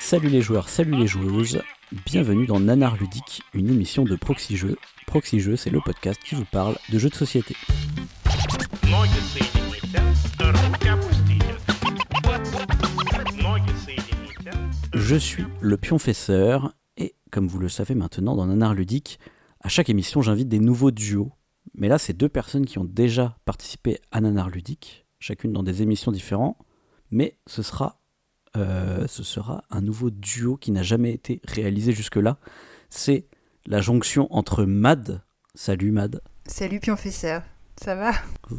Salut les joueurs, salut les joueuses, bienvenue dans Nanar Ludique, une émission de Proxy Jeux. Proxy Jeux, c'est le podcast qui vous parle de jeux de société. Je suis le pionfesseur et comme vous le savez maintenant dans Nanar Ludique, à chaque émission j'invite des nouveaux duos. Mais là c'est deux personnes qui ont déjà participé à Nanar Ludique, chacune dans des émissions différentes. Mais ce sera, euh, ce sera un nouveau duo qui n'a jamais été réalisé jusque-là. C'est la jonction entre Mad, salut Mad, Salut Pionfesseur, ça va?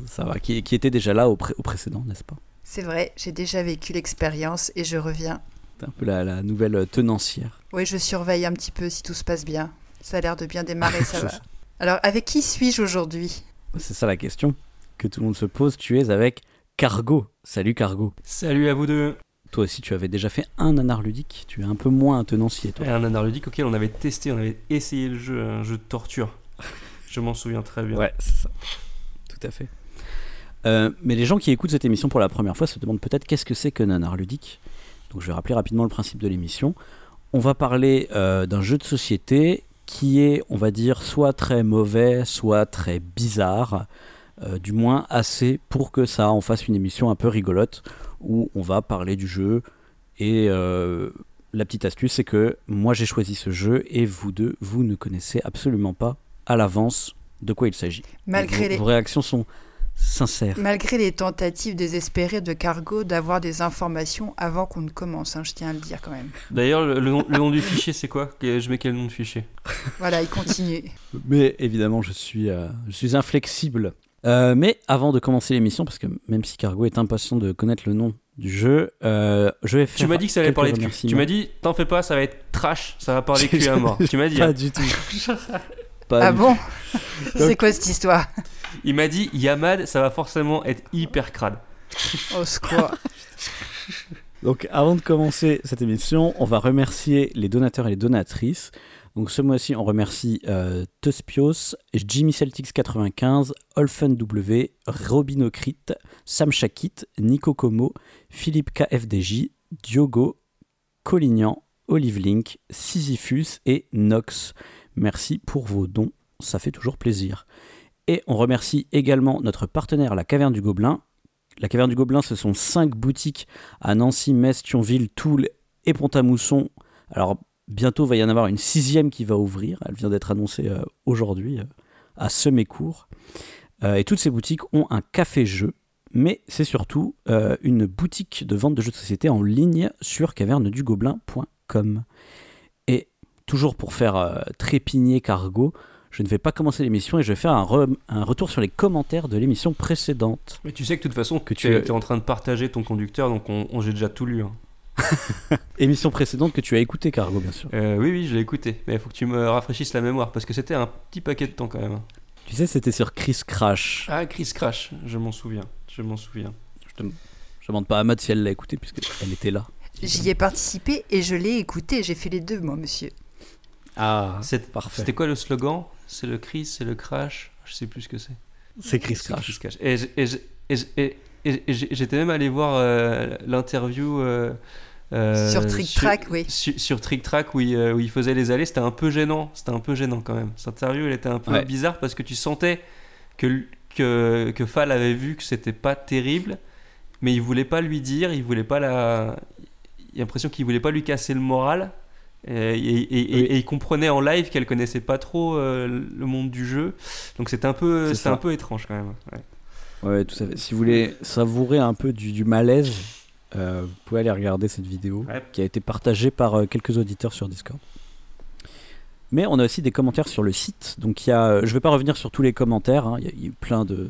Ça va, qui, qui était déjà là au, pré- au précédent, n'est-ce pas? C'est vrai, j'ai déjà vécu l'expérience et je reviens. C'est un peu la, la nouvelle tenancière. Oui, je surveille un petit peu si tout se passe bien. Ça a l'air de bien démarrer, ça va. Ça. Alors, avec qui suis-je aujourd'hui? C'est ça la question que tout le monde se pose. Tu es avec Cargo. Salut Cargo. Salut à vous deux Toi aussi, tu avais déjà fait un nanar ludique. Tu es un peu moins un tenancier, toi. Et Un nanar ludique auquel on avait testé, on avait essayé le jeu, un jeu de torture. Je m'en souviens très bien. Ouais, c'est ça. Tout à fait. Euh, mais les gens qui écoutent cette émission pour la première fois se demandent peut-être qu'est-ce que c'est que nanar ludique. Donc je vais rappeler rapidement le principe de l'émission. On va parler euh, d'un jeu de société qui est, on va dire, soit très mauvais, soit très bizarre, euh, du moins assez pour que ça en fasse une émission un peu rigolote où on va parler du jeu. Et euh, la petite astuce, c'est que moi j'ai choisi ce jeu et vous deux, vous ne connaissez absolument pas à l'avance de quoi il s'agit. Malgré vos, les, vos réactions sont sincères. malgré les tentatives désespérées de Cargo d'avoir des informations avant qu'on ne commence, hein, je tiens à le dire quand même. D'ailleurs, le, le nom, le nom du fichier, c'est quoi? Je mets quel nom de fichier? Voilà, il continue. Mais évidemment, je suis, euh, je suis inflexible. Euh, mais avant de commencer l'émission, parce que même si Cargo est impatient de connaître le nom du jeu, euh, je vais faire. Tu m'as dit que ça allait parler de cul. Tu m'as dit, t'en fais pas, ça va être trash, ça va parler cul à mort. Tu m'as dit. Pas hein. du tout. Pas Ah du bon C'est quoi cette histoire? Il m'a dit, Yamad, ça va forcément être hyper crade. Au secours. Donc avant de commencer cette émission, on va remercier les donateurs et les donatrices. Donc ce mois-ci, on remercie euh, Tuspios, Jimmy Celtics 95, Olfen W, Robinocrit, Sam Shakit, Nico Como, Philippe KFDJ, Diogo, Collignan, Olive Link, Sisyphus et Nox. Merci pour vos dons, ça fait toujours plaisir. Et on remercie également notre partenaire La Caverne du Gobelin. La Caverne du Gobelin, ce sont cinq boutiques à Nancy, Metz, Thionville, Toul et Pont-à-Mousson. Alors bientôt va y en avoir une sixième qui va ouvrir. Elle vient d'être annoncée euh, aujourd'hui euh, à Semécourt. Euh, et toutes ces boutiques ont un café-jeu, mais c'est surtout une boutique de vente de jeux de société en ligne sur cavernedugobelin.com. Et toujours pour faire trépigner Cargo, je ne vais pas commencer l'émission et je vais faire un, re- un retour sur les commentaires de l'émission précédente. Mais tu sais que de toute façon, Que tu- es en train de partager ton conducteur, donc on, on- j'ai déjà tout lu. hein. Émission précédente que tu as écoutée, Cargo, bien sûr. Euh, oui, oui, je l'ai écouté. Mais il faut que tu me rafraîchisses la mémoire parce que c'était un petit paquet de temps quand même. Tu sais, c'était sur Chris Crash. Ah, Chris Crash, je m'en souviens. Je m'en souviens. Je, te- je demande pas à Matt si elle l'a écouté, puisqu'elle était là. J'y ai participé et je l'ai écouté. J'ai fait les deux, moi, monsieur. Ah, C'est- parfait. C'était quoi le slogan? C'est le Chris, c'est le Crash? Je sais plus ce que c'est. C'est Chris C'est Crash. Crash. Et j'étais même allé voir euh, l'interview. euh, euh, Sur Trick sur- Track, oui. Sur, sur Trick Track où il, où il faisait les allées, c'était un peu gênant. C'était un peu gênant quand même. Cette interview, elle était un peu Ouais. bizarre parce que tu sentais que, que, que Fall avait vu que c'était pas terrible, mais il voulait pas lui dire, il voulait pas la. Il a l'impression qu'il voulait pas lui casser le moral. Et, et- et- et- Oui. et il comprenait en live qu'elle connaissait pas trop euh, le monde du jeu. Donc c'était un peu, C'est c'était un peu étrange quand même. ouais. Ouais, tout à fait. Si vous voulez savourer un peu du, du malaise, euh, vous pouvez aller regarder cette vidéo Ouais. qui a été partagée par euh, quelques auditeurs sur Discord. Mais on a aussi des commentaires sur le site. Donc il y a, euh, je ne vais pas revenir sur tous les commentaires. hein. Il y, a- il y a eu plein de,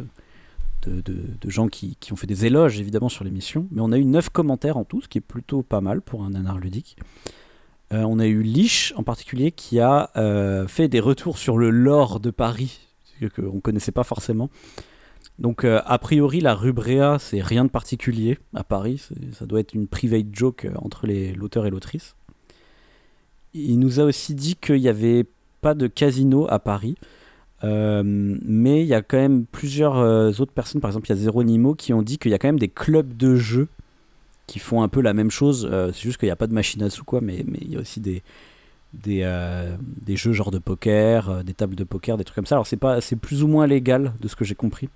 de, de- de gens qui, qui ont fait des éloges évidemment sur l'émission. Mais on a eu 9 commentaires en tout, ce qui est plutôt pas mal pour un nanar ludique. Euh, on a eu Lich en particulier qui a fait des retours sur le lore de Paris, qu'on ne connaissait pas forcément. Donc euh, a priori la rubrea c'est rien de particulier à Paris, ça doit être une private joke euh, entre l'auteur et l'autrice. Il nous a aussi dit qu'il n'y avait pas de casino à Paris, euh, mais il y a quand même plusieurs autres personnes, par exemple il y a Zéronimo qui ont dit qu'il y a quand même des clubs de jeux qui font un peu la même chose. C'est juste qu'il n'y a pas de machine à sous, quoi, mais il y a aussi des des, des jeux genre de poker, des tables de poker, des trucs comme ça. Alors c'est pas c'est plus ou moins légal de ce que j'ai compris.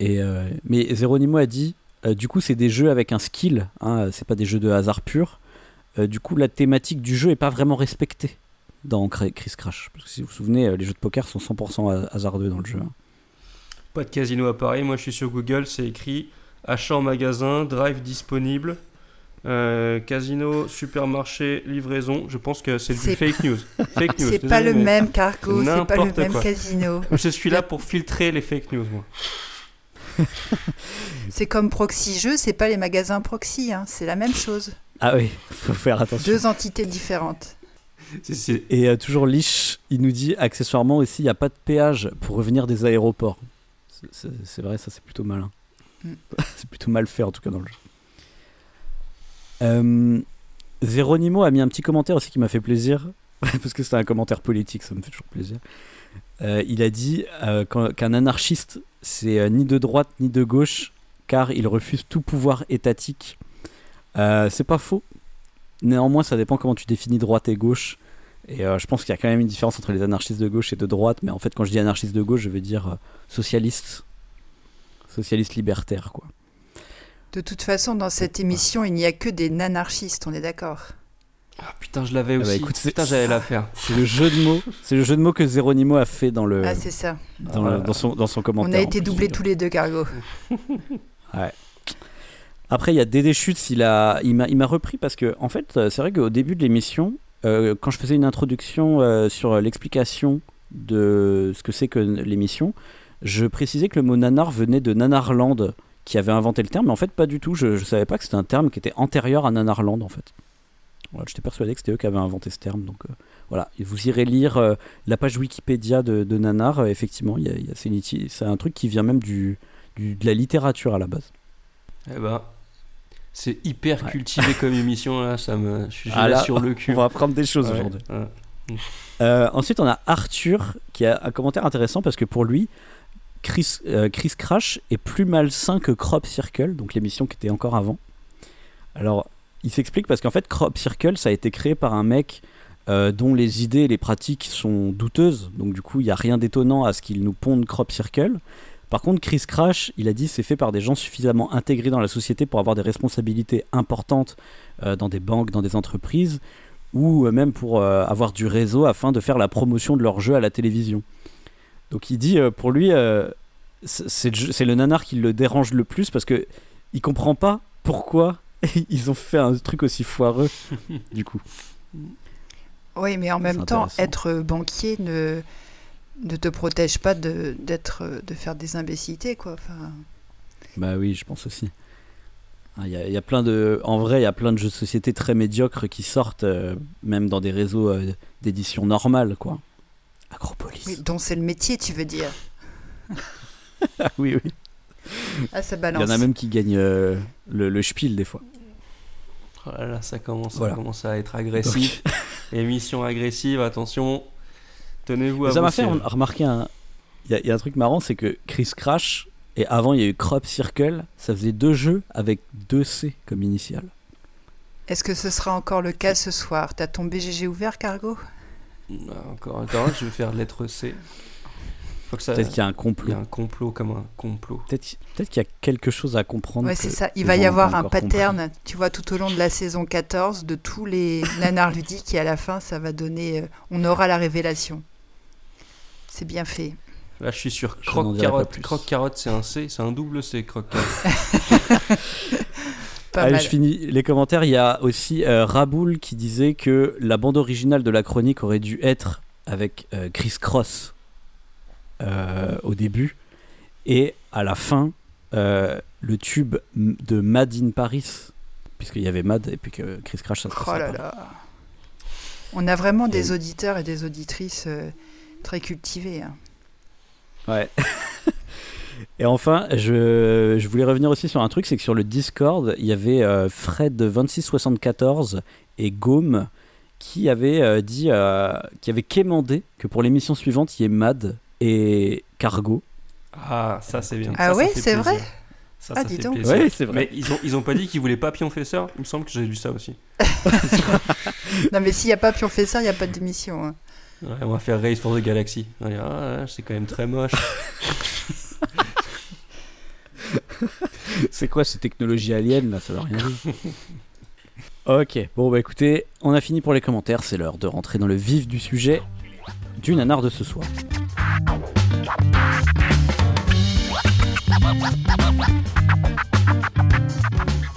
Et euh, mais Zeronimo a dit euh, du coup c'est des jeux avec un skill, hein, c'est pas des jeux de hasard pur. Euh, du coup la thématique du jeu est pas vraiment respectée dans Chris Crash. Parce que si vous vous souvenez, les jeux de poker sont 100% ha- hasardeux dans le jeu. hein. Pas de casino à Paris. Moi, je suis sur Google, c'est écrit achat en magasin, drive disponible, euh, casino, supermarché, livraison. Je pense que c'est du fake news. Fake news. C'est pas désolé, le même cargo, c'est pas le N'importe même quoi. casino. Je suis là pour filtrer les fake news, moi. C'est comme proxy jeu, c'est pas les magasins proxy, hein, c'est la même chose. Ah oui, faut faire attention. Deux entités différentes. C'est- c'est- Et euh, toujours Lich, il nous dit accessoirement aussi, il n'y a pas de péage pour revenir des aéroports. C'est- C'est c'est vrai, ça c'est plutôt malin. Mm. c'est plutôt mal fait en tout cas dans le jeu. Euh, Zeronimo a mis un petit commentaire aussi qui m'a fait plaisir, parce que c'était un commentaire politique, ça me fait toujours plaisir. Euh, il a dit euh, qu'un qu'un anarchiste, c'est euh, ni de droite ni de gauche, car il refuse tout pouvoir étatique. Euh, c'est pas faux. Néanmoins, ça dépend comment tu définis droite et gauche. Et euh, je pense qu'il y a quand même une différence entre les anarchistes de gauche et de droite. Mais en fait, quand je dis anarchiste de gauche, je veux dire euh, socialiste. Socialiste libertaire, quoi. De toute façon, dans cette émission, il n'y a que des nanarchistes, on est d'accord. Ah putain, je l'avais Ah bah aussi. écoute, c'est- putain, j'allais la faire. C'est le jeu de mots. C'est le jeu de mots que Zeronimo a fait dans le Ah, c'est ça. dans, le- dans son dans son commentaire. On a été doublés tous les deux, Cargo. Après, il y a Dédé Schutz, il a, il m'a, il m'a repris parce que, en fait, euh, c'est vrai qu'au début de l'émission, euh, quand je faisais une introduction euh, sur l'explication de ce que c'est que l'émission, je précisais que le mot nanar venait de Nanarland, qui avait inventé le terme, mais en fait, pas du tout. Je, je savais pas que c'était un terme qui était antérieur à Nanarland, en fait. Voilà, J'étais persuadé que c'était eux qui avaient inventé ce terme, donc euh, voilà. Et vous irez lire euh, la page Wikipédia de, de Nanar, euh, effectivement, il y a, il y a- c'est, un truc qui vient même du, du- de la littérature à la base. Eh ben, c'est hyper Ouais. cultivé comme émission là. Ça me, je suis Ah là là, sur le cul. On va apprendre des choses Ouais, aujourd'hui. ouais. Ensuite, on a Arthur qui a un commentaire intéressant parce que pour lui, Chris, Chris Crash est plus malsain que Crop Circle, donc l'émission qui était encore avant. Alors, il s'explique parce qu'en fait, Crop Circle, ça a été créé par un mec euh, dont les idées et les pratiques sont douteuses, donc du coup, il n'y a rien d'étonnant à ce qu'il nous ponde Crop Circle. Par contre, Chris Crash, il a dit c'est fait par des gens suffisamment intégrés dans la société pour avoir des responsabilités importantes euh, dans des banques, dans des entreprises, ou euh, même pour avoir du réseau afin de faire la promotion de leur jeu à la télévision. Donc il dit, pour lui, c'est le nanar qui le dérange le plus parce que il comprend pas pourquoi ils ont fait un truc aussi foireux, du coup. Oui, mais en même temps, être banquier ne, ne te protège pas de, d'être, de faire des imbécilités, quoi. Enfin, Bah oui, je pense aussi. Ah, Il y, a- il y a plein de, en vrai, il y a plein de jeux de société très médiocres qui sortent, euh, même dans des réseaux euh, d'édition normales, quoi. Acropolis. oui, dont c'est le métier, tu veux dire. Ah oui, oui. Ah, ça Il y en a même qui gagnent euh, le, le spiel des fois. Oh ça commence, Voilà. ça commence à être agressif. Émission agressive, attention. Tenez-vous à ça m'a fait remarquer un. Il y, a- il y a un truc marrant, c'est que Chris Crash, et avant il y a eu Crop Circle, ça faisait deux jeux avec deux C comme initial. Est-ce que ce sera encore le cas ce soir? T'as ton BGG ouvert, Cargo? Ah, Encore, attends, je vais faire lettre C. Ça. Peut-être qu'il y a un Il complot. y a un complot comme un complot. Peut-être qu'il y a quelque chose à comprendre. Ouais, c'est ça. Il va y avoir un compris. pattern, tu vois, tout au long de la saison 14, de tous les nanars ludiques, et à la fin, ça va donner. euh, on aura la révélation. C'est bien fait. Là, je suis sur Je n'en croque dirai pas carotte. plus. Croque carotte, c'est un C, c'est un double C, croque carotte. Pas Allez, mal. je finis les commentaires. Il y a aussi euh, Raboul qui disait que la bande originale de la chronique aurait dû être avec euh, Chris Cross au début et à la fin euh, le tube de Mad in Paris puisqu'il y avait Mad et puis que Chris Crash ça se Oh là là. On a vraiment des auditeurs et des auditrices euh, très cultivés. hein. Ouais. Et enfin, je, je voulais revenir aussi sur un truc, c'est que sur le Discord, il y avait euh, Fred2674 et Gaume qui avaient euh, dit, euh, qui avaient quémandé que pour l'émission suivante, il y ait Mad et Cargo. Ah, ça c'est bien. Ah Ça, ça ouais, fait c'est vrai Ça, Ah, ça dis donc. Oui, c'est vrai. Mais ils ont, ils ont pas dit qu'ils voulaient pas Pionfesseur Il me semble que j'ai lu ça aussi. Non, mais s'il n'y a pas Pionfesseur, il n'y a pas d'émission. hein. Ouais, on va faire Race for the Galaxy. On va dire, ah, ouais, c'est quand même très moche. C'est quoi ces technologies aliens là? Ça veut rien dire. ok, bon bah écoutez, on a fini pour les commentaires, c'est l'heure de rentrer dans le vif du sujet du nanar de ce soir.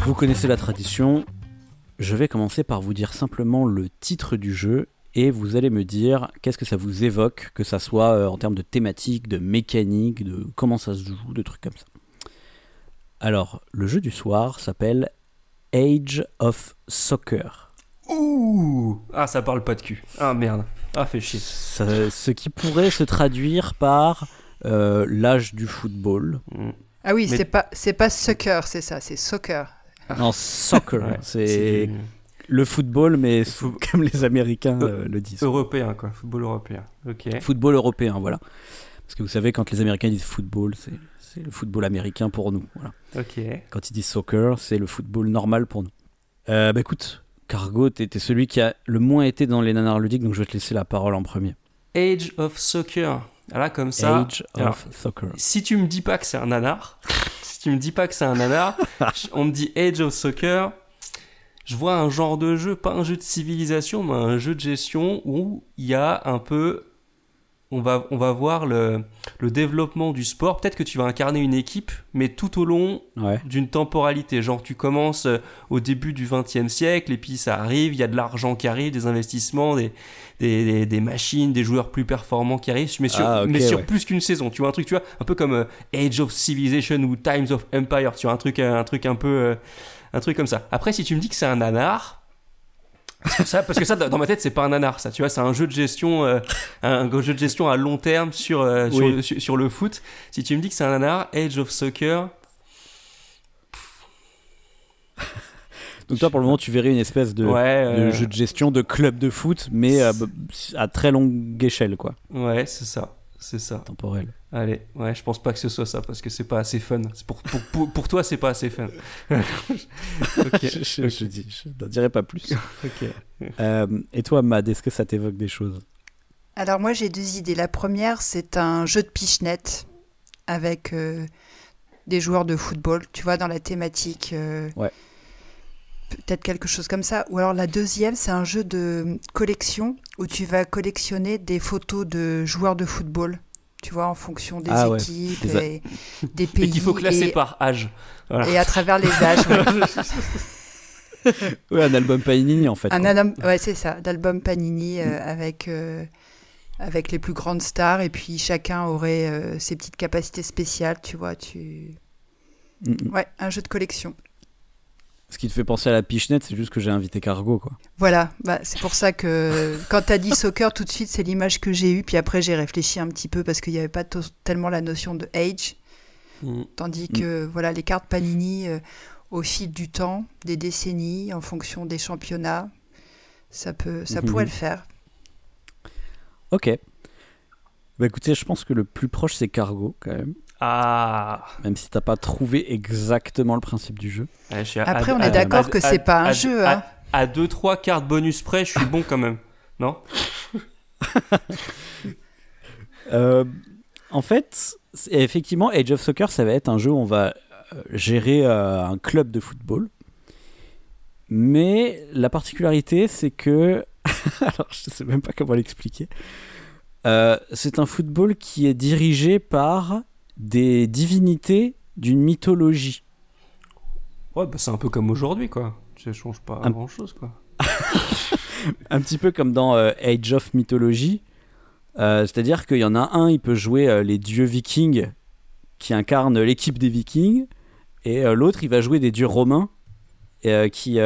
Vous connaissez la tradition, je vais commencer par vous dire simplement le titre du jeu et vous allez me dire qu'est-ce que ça vous évoque, que ça soit euh, en termes de thématique, de mécanique, de comment ça se joue, de trucs comme ça. Alors, le jeu du soir s'appelle Age of Soccer. Ouh Ah, ça parle pas de cul. Ah merde. Ah, fait chier. Ça- ce qui pourrait se traduire par euh, l'âge du football. Mm. Ah oui, Mais- c'est pas c'est pas soccer, c'est ça, c'est soccer. Non, soccer, Ouais, c'est le football, mais Fou- comme les Américains euh, le disent. Européen, quoi. Football européen. Ok. Football européen, voilà. Parce que vous savez, quand les Américains disent football, c'est c'est le football américain pour nous. Voilà. Ok. Quand ils disent soccer, c'est le football normal pour nous. Euh, bah écoute, Cargo, t'es celui qui a le moins été dans les nanars ludiques, donc je vais te laisser la parole en premier. Age of Soccer. Là, comme ça. Age of Soccer. si tu me dis pas que c'est un nanar, si tu me dis pas que c'est un nanar, on me dit Age of Soccer, je vois un genre de jeu, pas un jeu de civilisation, mais un jeu de gestion où il y a un peu. On va, on va voir le, le développement du sport. Peut-être que tu vas incarner une équipe, mais tout au long Ouais. d'une temporalité. Genre, tu commences euh, au début du XXe siècle, et puis ça arrive, il y a de l'argent qui arrive, des investissements, des, des, des- des machines, des joueurs plus performants qui arrivent, mais sur, Ah, mais sur ouais. plus qu'une saison. Tu vois, un truc, tu vois, un peu comme euh, Age of Civilization ou Times of Empire, tu vois, un truc, euh, un truc un peu. euh, un truc comme ça. Après, si tu me dis que c'est un nanar. Parce que, ça, parce que ça, dans ma tête, c'est pas un nanar, ça. Tu vois, c'est un jeu de gestion, euh, un jeu de gestion à long terme sur, euh, sur, Oui. sur, sur le foot. Si tu me dis que c'est un nanar, Age of Soccer, Donc toi, pour le moment, tu verrais une espèce de, ouais, de euh, jeu de gestion de club de foot, mais à très longue échelle, quoi, ouais, c'est ça, c'est ça. temporelle. Allez, ouais, je pense pas que ce soit ça parce que c'est pas assez fun. C'est Pour, pour, pour, pour toi, c'est pas assez fun. ok, je, je- je dis, je n'en dirai pas plus. ok. Euh, et toi, Mad, est-ce que ça t'évoque des choses? Alors moi j'ai deux idées. La première c'est un jeu de pichenette avec euh, des joueurs de football, tu vois, dans la thématique. euh, Ouais. Peut-être quelque chose comme ça. Ou alors la deuxième c'est un jeu de collection où tu vas collectionner des photos de joueurs de football. Tu vois, en fonction des Ah ouais. équipes Des a- et des pays. Et qu'il faut classer et, par âge. Voilà. et à travers les âges. ouais. Oui, un album Panini, en fait. Un album, ouais, c'est ça, d'album Panini euh, avec, euh, avec les plus grandes stars et puis chacun aurait euh, ses petites capacités spéciales, tu vois. Tu... Mm, mm. Ouais, un jeu de collection. Ce qui te fait penser à la pichenette, c'est juste que j'ai invité Cargo, quoi. Voilà, bah, c'est pour ça que quand tu as dit soccer, tout de suite, c'est l'image que j'ai eue. Puis après, j'ai réfléchi un petit peu parce qu'il n'y avait pas tellement la notion de age. Mm. Tandis que voilà, les cartes Panini, euh, au fil du temps, des décennies, en fonction des championnats, ça, peut, ça Mhm. pourrait le faire. Ok. Bah écoutez, je pense que le plus proche, c'est Cargo, quand même. Ah. Même si t'as pas trouvé exactement le principe du jeu. Ouais, je suis à- Après, à- on est d'accord que c'est pas un à- jeu, À, hein. à deux trois cartes bonus près, je suis bon quand même. Non? Euh, en fait, c'est- effectivement, Age of Soccer, ça va être un jeu où on va euh, gérer euh, un club de football. Mais la particularité, c'est que. Alors, je sais même pas comment l'expliquer. Euh, c'est un football qui est dirigé par des divinités d'une mythologie. Ouais, bah, c'est un peu comme aujourd'hui, quoi. Ça change pas Un- grand chose, quoi. un petit peu comme dans euh, Age of Mythology. Euh, C'est-à-dire qu'il y en a un, il peut jouer euh, les dieux vikings qui incarnent l'équipe des vikings, et l'autre, il va jouer des dieux romains qui,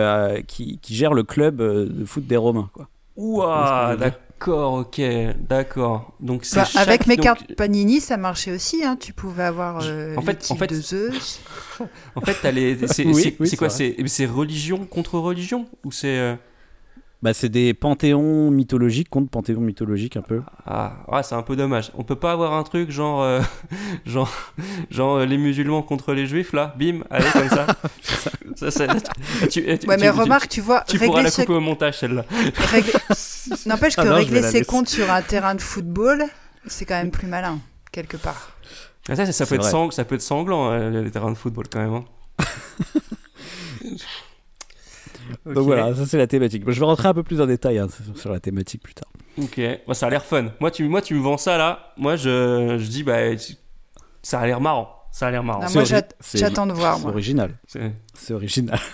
qui, qui gèrent le club de foot des romains. Quoi. Ouah, dire d'accord, ok, d'accord. Donc c'est Bah, chaque- avec mes donc, cartes Panini, ça marchait aussi. Hein. Tu pouvais avoir euh, En fait- en fait- de Zeus. En fait, t'as les. C'est Oui, oui, quoi? c'est religion contre religion? Ou c'est euh, Bah, c'est des panthéons mythologiques contre panthéons mythologiques un peu. Ah, ouais, c'est un peu dommage. On peut pas avoir un truc genre, euh, genre, genre euh, les musulmans contre les juifs là, bim, allez comme ça. ça, ça- tu, tu- Ouais, tu- mais tu- remarque, tu vois, tu, pourras la ses... couper au montage celle-là. régler- N'empêche que Ah non, vais régler ses comptes sur un terrain de football, c'est quand même plus malin, quelque part. Ah, Ça, ça, peut être sang- ça peut être sanglant euh, les terrains de football quand même. hein. Donc voilà, ça c'est la thématique. Je vais rentrer un peu plus en détail hein, sur- la thématique plus tard. Ok, Bah, ça a l'air fun. Moi tu, moi, tu me vends ça là. Moi, je, je dis, bah, ça a l'air marrant. Ça a l'air marrant. Non, c'est moi, j'attends de voir, C'est moi. original. C'est- C'est original.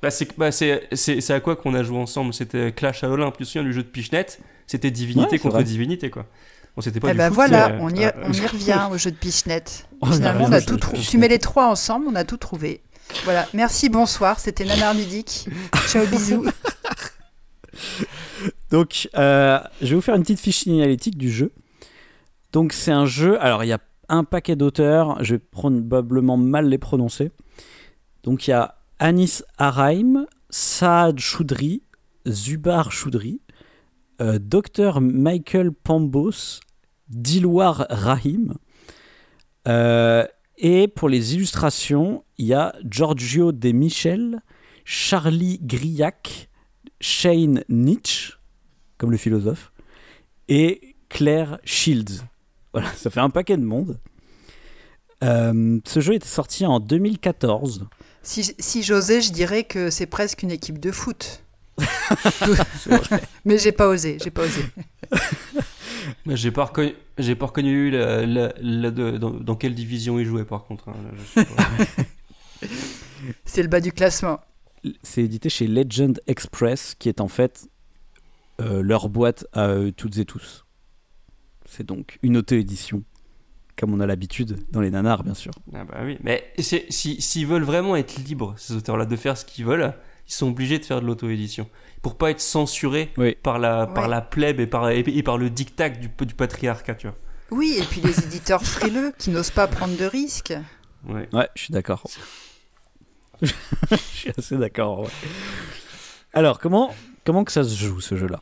Bah, c'est bah, c'est- c'est- c'est à quoi qu'on a joué ensemble? C'était Clash à Olympe, tu te souviens du jeu de Pichenette? C'était divinité Ouais, contre vrai. divinité quoi. Bon, c'était pas Eh du foot, voilà, mais- on y, Ah, on y revient au jeu de Pichenette. On y Finalement, revient on a au jeu tout de trouvé. Tu mets les trois ensemble, on a tout trouvé. Voilà, merci, bonsoir, c'était Nanar Ludique. Ciao, bisous. Donc, euh, je vais vous faire une petite fiche signalétique du jeu. Donc, c'est un jeu. Alors, il y a un paquet d'auteurs. Je vais probablement mal les prononcer. Donc, il y a Anis Araim, Saad Choudry, Zubar Choudry, euh, Dr Michael Pambos, Dilwar Rahim. Euh, et pour les illustrations, il y a Giorgio De Michel, Charlie Grillac, Shane Nietzsche, comme le philosophe, et Claire Shields. Voilà, ça fait un paquet de monde. Euh, ce jeu était sorti en 2014. Si, si j'osais, je dirais que c'est presque une équipe de foot. Mais j'ai pas osé, j'ai pas osé. Mais j'ai pas reconnu, j'ai pas reconnu la- la- la- de- dans, dans quelle division il jouait par contre. hein, pas. C'est le bas du classement. C'est édité chez Legend Express, qui est en fait euh, leur boîte à eux toutes et tous. C'est donc une auto-édition, comme on a l'habitude dans les nanars, bien sûr. ah bah oui, mais c'est- si- s'ils veulent vraiment être libres, ces auteurs-là, de faire ce qu'ils veulent, ils sont obligés de faire de l'auto-édition. Pour pas être censurés Oui. par, la, par Ouais. la plèbe et par, et, et par le dictat du, du patriarcat, tu vois. Oui, et puis les éditeurs frileux qui n'osent pas prendre de risques. Ouais. Ouais, je suis d'accord. je suis assez d'accord. ouais. Alors, comment, comment que ça se joue ce jeu-là?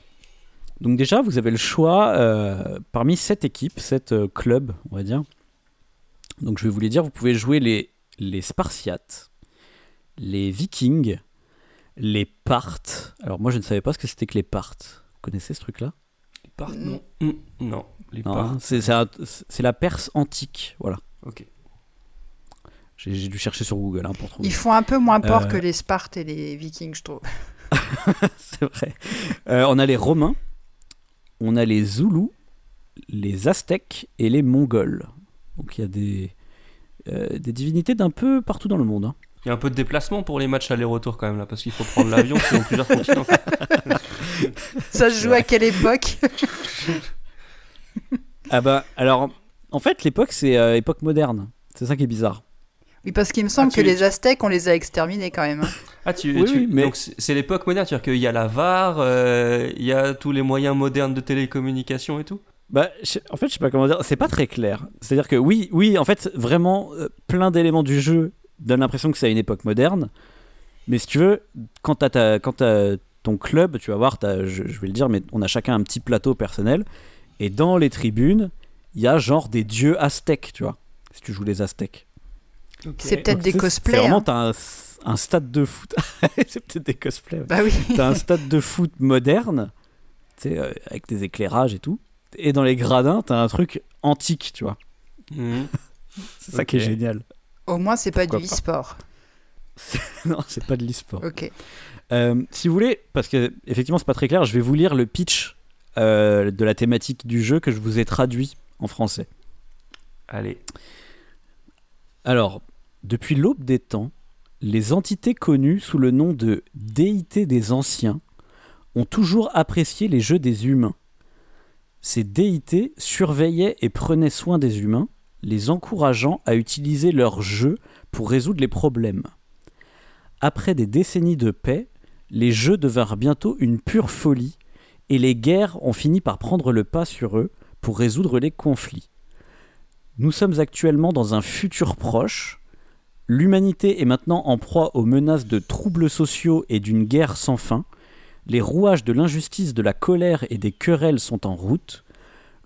Donc déjà, vous avez le choix euh, parmi sept équipes, sept euh, clubs, on va dire. Donc je vais vous les dire, vous pouvez jouer les, les Spartiates, les Vikings, les Parthes. Alors moi, je ne savais pas ce que c'était que les Parthes. Vous connaissez ce truc-là? Les Parthes, Non. non. Mm, non, les Non, hein, c'est c'est la Perse antique, voilà. Ok. J'ai j'ai dû chercher sur Google hein, pour trouver. Ils font un peu moins peur Euh. que les Spartes et les Vikings, je trouve. C'est vrai. Euh, on a les Romains, on a les Zoulous, les Aztèques et les Mongols. Donc il y a des, euh, des divinités d'un peu partout dans le monde. hein. Il y a un peu de déplacement pour les matchs aller-retour quand même là, parce qu'il faut prendre l'avion selon plusieurs continents. Ça se joue à quelle époque? Ah bah alors, en fait l'époque c'est euh, époque moderne. C'est ça qui est bizarre. Oui, parce qu'il me semble Ah, tu- que les Aztèques, on les a exterminés quand même. hein. Ah, tu, Oui, tu- oui, mais- donc c'est c'est l'époque moderne, c'est-à-dire qu'il y a la VAR, euh, il y a tous les moyens modernes de télécommunication et tout? Bah, je- en fait, je sais pas comment dire, c'est pas très clair. C'est-à-dire que oui, oui, en fait, vraiment, euh, plein d'éléments du jeu donnent l'impression que c'est à une époque moderne. Mais si tu veux, quand t'as ta- quand t'as ton club, tu vas voir, t'as- je, je vais le dire, mais on a chacun un petit plateau personnel. Et dans les tribunes, il y a genre des dieux aztèques, tu vois, si tu joues les aztèques. C'est peut-être Donc, des c'est- cosplays. C'est vraiment, hein. t'as un, un stade de foot. c'est peut-être des cosplays. ouais. Bah oui. T'as un stade de foot moderne, tu sais, euh, avec des éclairages et tout. Et dans les gradins, t'as un truc antique, tu vois. Mhm. C'est ça qui est génial. Au moins, c'est pas du e-sport. non, c'est pas de l'e-sport. Ok. Euh, si vous voulez, parce que effectivement, c'est pas très clair, je vais vous lire le pitch euh, de la thématique du jeu que je vous ai traduit en français. Allez. Alors, depuis l'aube des temps, les entités connues sous le nom de déités des anciens ont toujours apprécié les jeux des humains. Ces déités surveillaient et prenaient soin des humains, les encourageant à utiliser leurs jeux pour résoudre les problèmes. Après des décennies de paix, les jeux devinrent bientôt une pure folie, et les guerres ont fini par prendre le pas sur eux pour résoudre les conflits. Nous sommes actuellement dans un futur proche. L'humanité est maintenant en proie aux menaces de troubles sociaux et d'une guerre sans fin. Les rouages de l'injustice, de la colère et des querelles sont en route.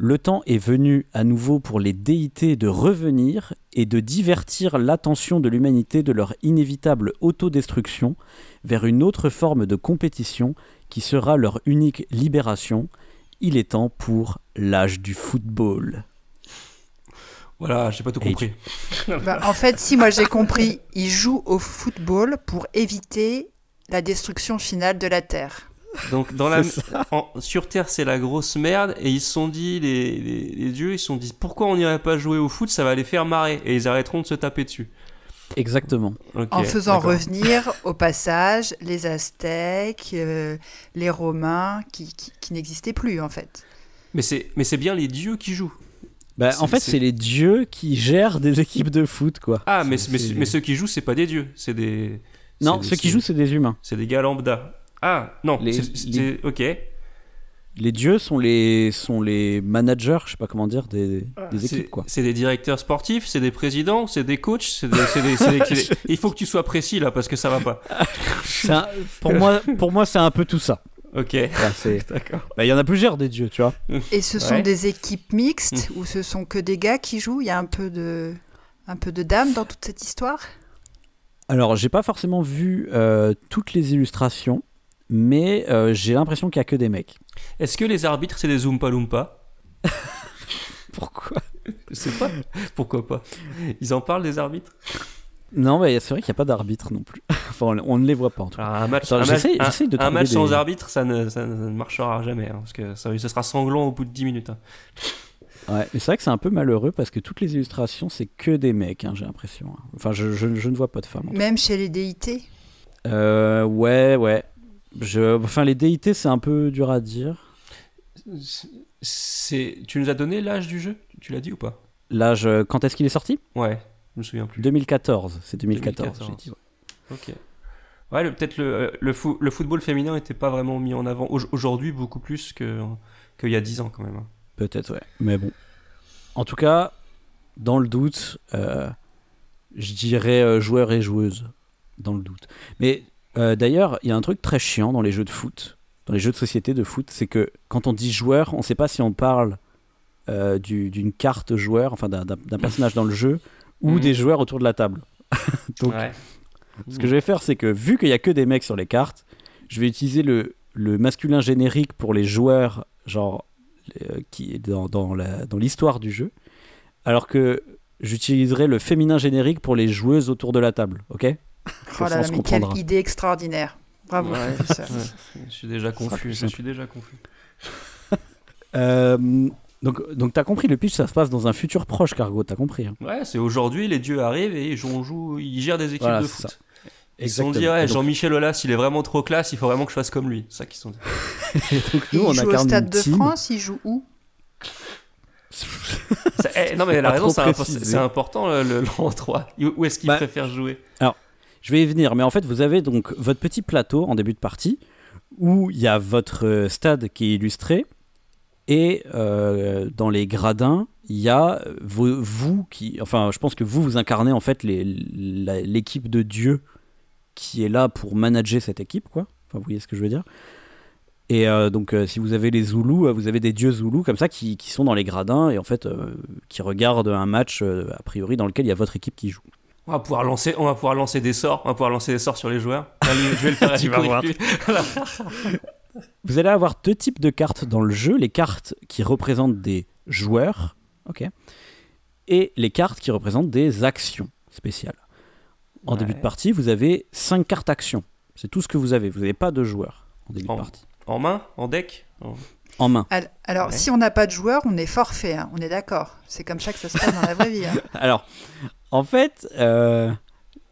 Le temps est venu à nouveau pour les déités de revenir et de divertir l'attention de l'humanité de leur inévitable autodestruction vers une autre forme de compétition qui sera leur unique libération. Il est temps pour l'âge du football. Voilà, j'ai pas tout compris. Bah, en fait, si moi j'ai compris, ils jouent au football pour éviter la destruction finale de la Terre. Donc dans la, C'est ça. en- sur Terre c'est la grosse merde et ils se sont dit les, les, les dieux ils se sont dit pourquoi on n'irait pas jouer au foot ça va les faire marrer et ils arrêteront de se taper dessus. Exactement. En faisant revenir au passage les Aztèques, euh, les Romains qui, qui- qui n'existaient plus en fait. Mais c'est mais c'est bien les dieux qui jouent. Bah, en fait, c'est- les dieux qui gèrent des équipes de foot, quoi. Ah mais mais, mais ceux qui jouent c'est pas des dieux c'est des Non, ceux qui jouent, c'est des humains. c'est des gars lambda. Ah non Les- c'est- c'est- les- ok. Les dieux sont les, sont les managers, je sais pas comment dire, des, des Ah, C'est- équipes, quoi. C'est des directeurs sportifs, c'est des présidents, c'est des coachs, c'est des, c'est des- c'est des- c'est des- Il faut que tu sois précis là parce que ça va pas. C'est un- pour moi, pour moi c'est un peu tout ça. Ok. Voilà, c'est- D'accord. bah, Il y en a plusieurs des dieux, tu vois. Et ce sont Ouais. des équipes mixtes ou ce sont que des gars qui jouent? Il y a un peu de, un peu de dames dans toute cette histoire? Alors, j'ai pas forcément vu euh, toutes les illustrations, mais euh, j'ai l'impression qu'il y a que des mecs. Est-ce que les arbitres c'est des Oompa Loompa? Pourquoi? Je sais pas. Pourquoi pas? Ils en parlent des arbitres? Non, mais c'est vrai qu'il n'y a pas d'arbitre non plus. enfin, on, ne les voit pas en tout cas. Alors, un match, Attends, un match, j'essaie- un- j'essaie de un trouver match sans arbitre, ça ne, ça ne marchera jamais. hein, parce que ça, ça sera sanglant au bout de 10 minutes. hein. Ouais, mais c'est vrai que c'est un peu malheureux parce que toutes les illustrations, c'est que des mecs, hein, j'ai l'impression. Enfin, je, je- je ne vois pas de femmes. Même chez les déités. Euh, ouais, ouais. Je... Enfin, les déités, c'est un peu dur à dire. C'est, tu nous as donné l'âge du jeu? Tu l'as dit ou pas? L'âge, euh, quand est-ce qu'il est sorti? Ouais, je me souviens plus. 2014. C'est 2014, 2014. j'ai dit. ouais. Ok. Ouais, le- peut-être le, le, fo- le football féminin n'était pas vraiment mis en avant. Au- Aujourd'hui, beaucoup plus que, qu'il y a 10 ans quand même. hein. Peut-être, ouais. Mais bon. En tout cas, dans le doute, euh, je dirais euh, joueurs et joueuses. Dans le doute. Mais euh, d'ailleurs, il y a un truc très chiant dans les jeux de foot, dans les jeux de société de foot, c'est que quand on dit joueur, on ne sait pas si on parle euh, du- d'une carte joueur, enfin d'un- personnage dans le jeu, ou Mhm. des joueurs autour de la table. Donc, Ouais. ce que je vais faire, c'est que vu qu'il n'y a que des mecs sur les cartes, je vais utiliser le, le masculin générique pour les joueurs, genre euh, qui est dans, dans la- dans l'histoire du jeu, alors que j'utiliserai le féminin générique pour les joueuses autour de la table, ok? Oh là là, mais quelle comprendra. idée extraordinaire. Bravo. Ouais. professeur. Ouais, Je suis déjà confus. Je suis déjà confus. Euh, Donc, donc t'as compris, le pitch, ça se passe dans un futur proche, Cargo, t'as compris. hein. Ouais, c'est aujourd'hui, les dieux arrivent et ils jouent, ils gèrent des équipes Voilà, de foot. ça. Ils se sont dit, ouais, Jean-Michel Aulas, il est vraiment trop classe, il faut vraiment que je fasse comme lui. C'est ça qu'ils se sont dit. donc Il on joue au Stade de team. France, il joue où? Ça- eh, non, mais elle a Pas raison, c'est important le, le, le 3. Où est-ce qu'il Bah, préfère jouer? Je vais y venir, mais en fait, vous avez donc votre petit plateau en début de partie où il y a votre euh, stade qui est illustré et euh, dans les gradins, il y a vous, vous qui, enfin, je pense que vous vous incarnez en fait l'équipe de Dieu qui est là pour manager cette équipe, quoi. Enfin, vous voyez ce que je veux dire. Et euh, donc, euh, si vous avez les Zoulous, euh, vous avez des dieux Zoulous comme ça qui, sont dans les gradins et en fait euh, qui regardent un match euh, a priori dans lequel il y a votre équipe qui joue. On va, pouvoir lancer, on va pouvoir lancer des sorts, on va pouvoir lancer des sorts sur les joueurs. Allez, je vais le faire, Tu vas voir. Vous allez avoir deux types de cartes dans le jeu, les cartes qui représentent des joueurs, ok, et les cartes qui représentent des actions spéciales. En début de partie, vous avez cinq cartes actions. C'est tout ce que vous avez. Vous n'avez pas de joueurs en début En- de partie. En main En deck? En- En main. Al- Alors, Ouais. si on n'a pas de joueur, on est forfait, hein, on est d'accord. C'est comme ça que ça se passe dans la vraie vie. hein. Alors, en fait, euh,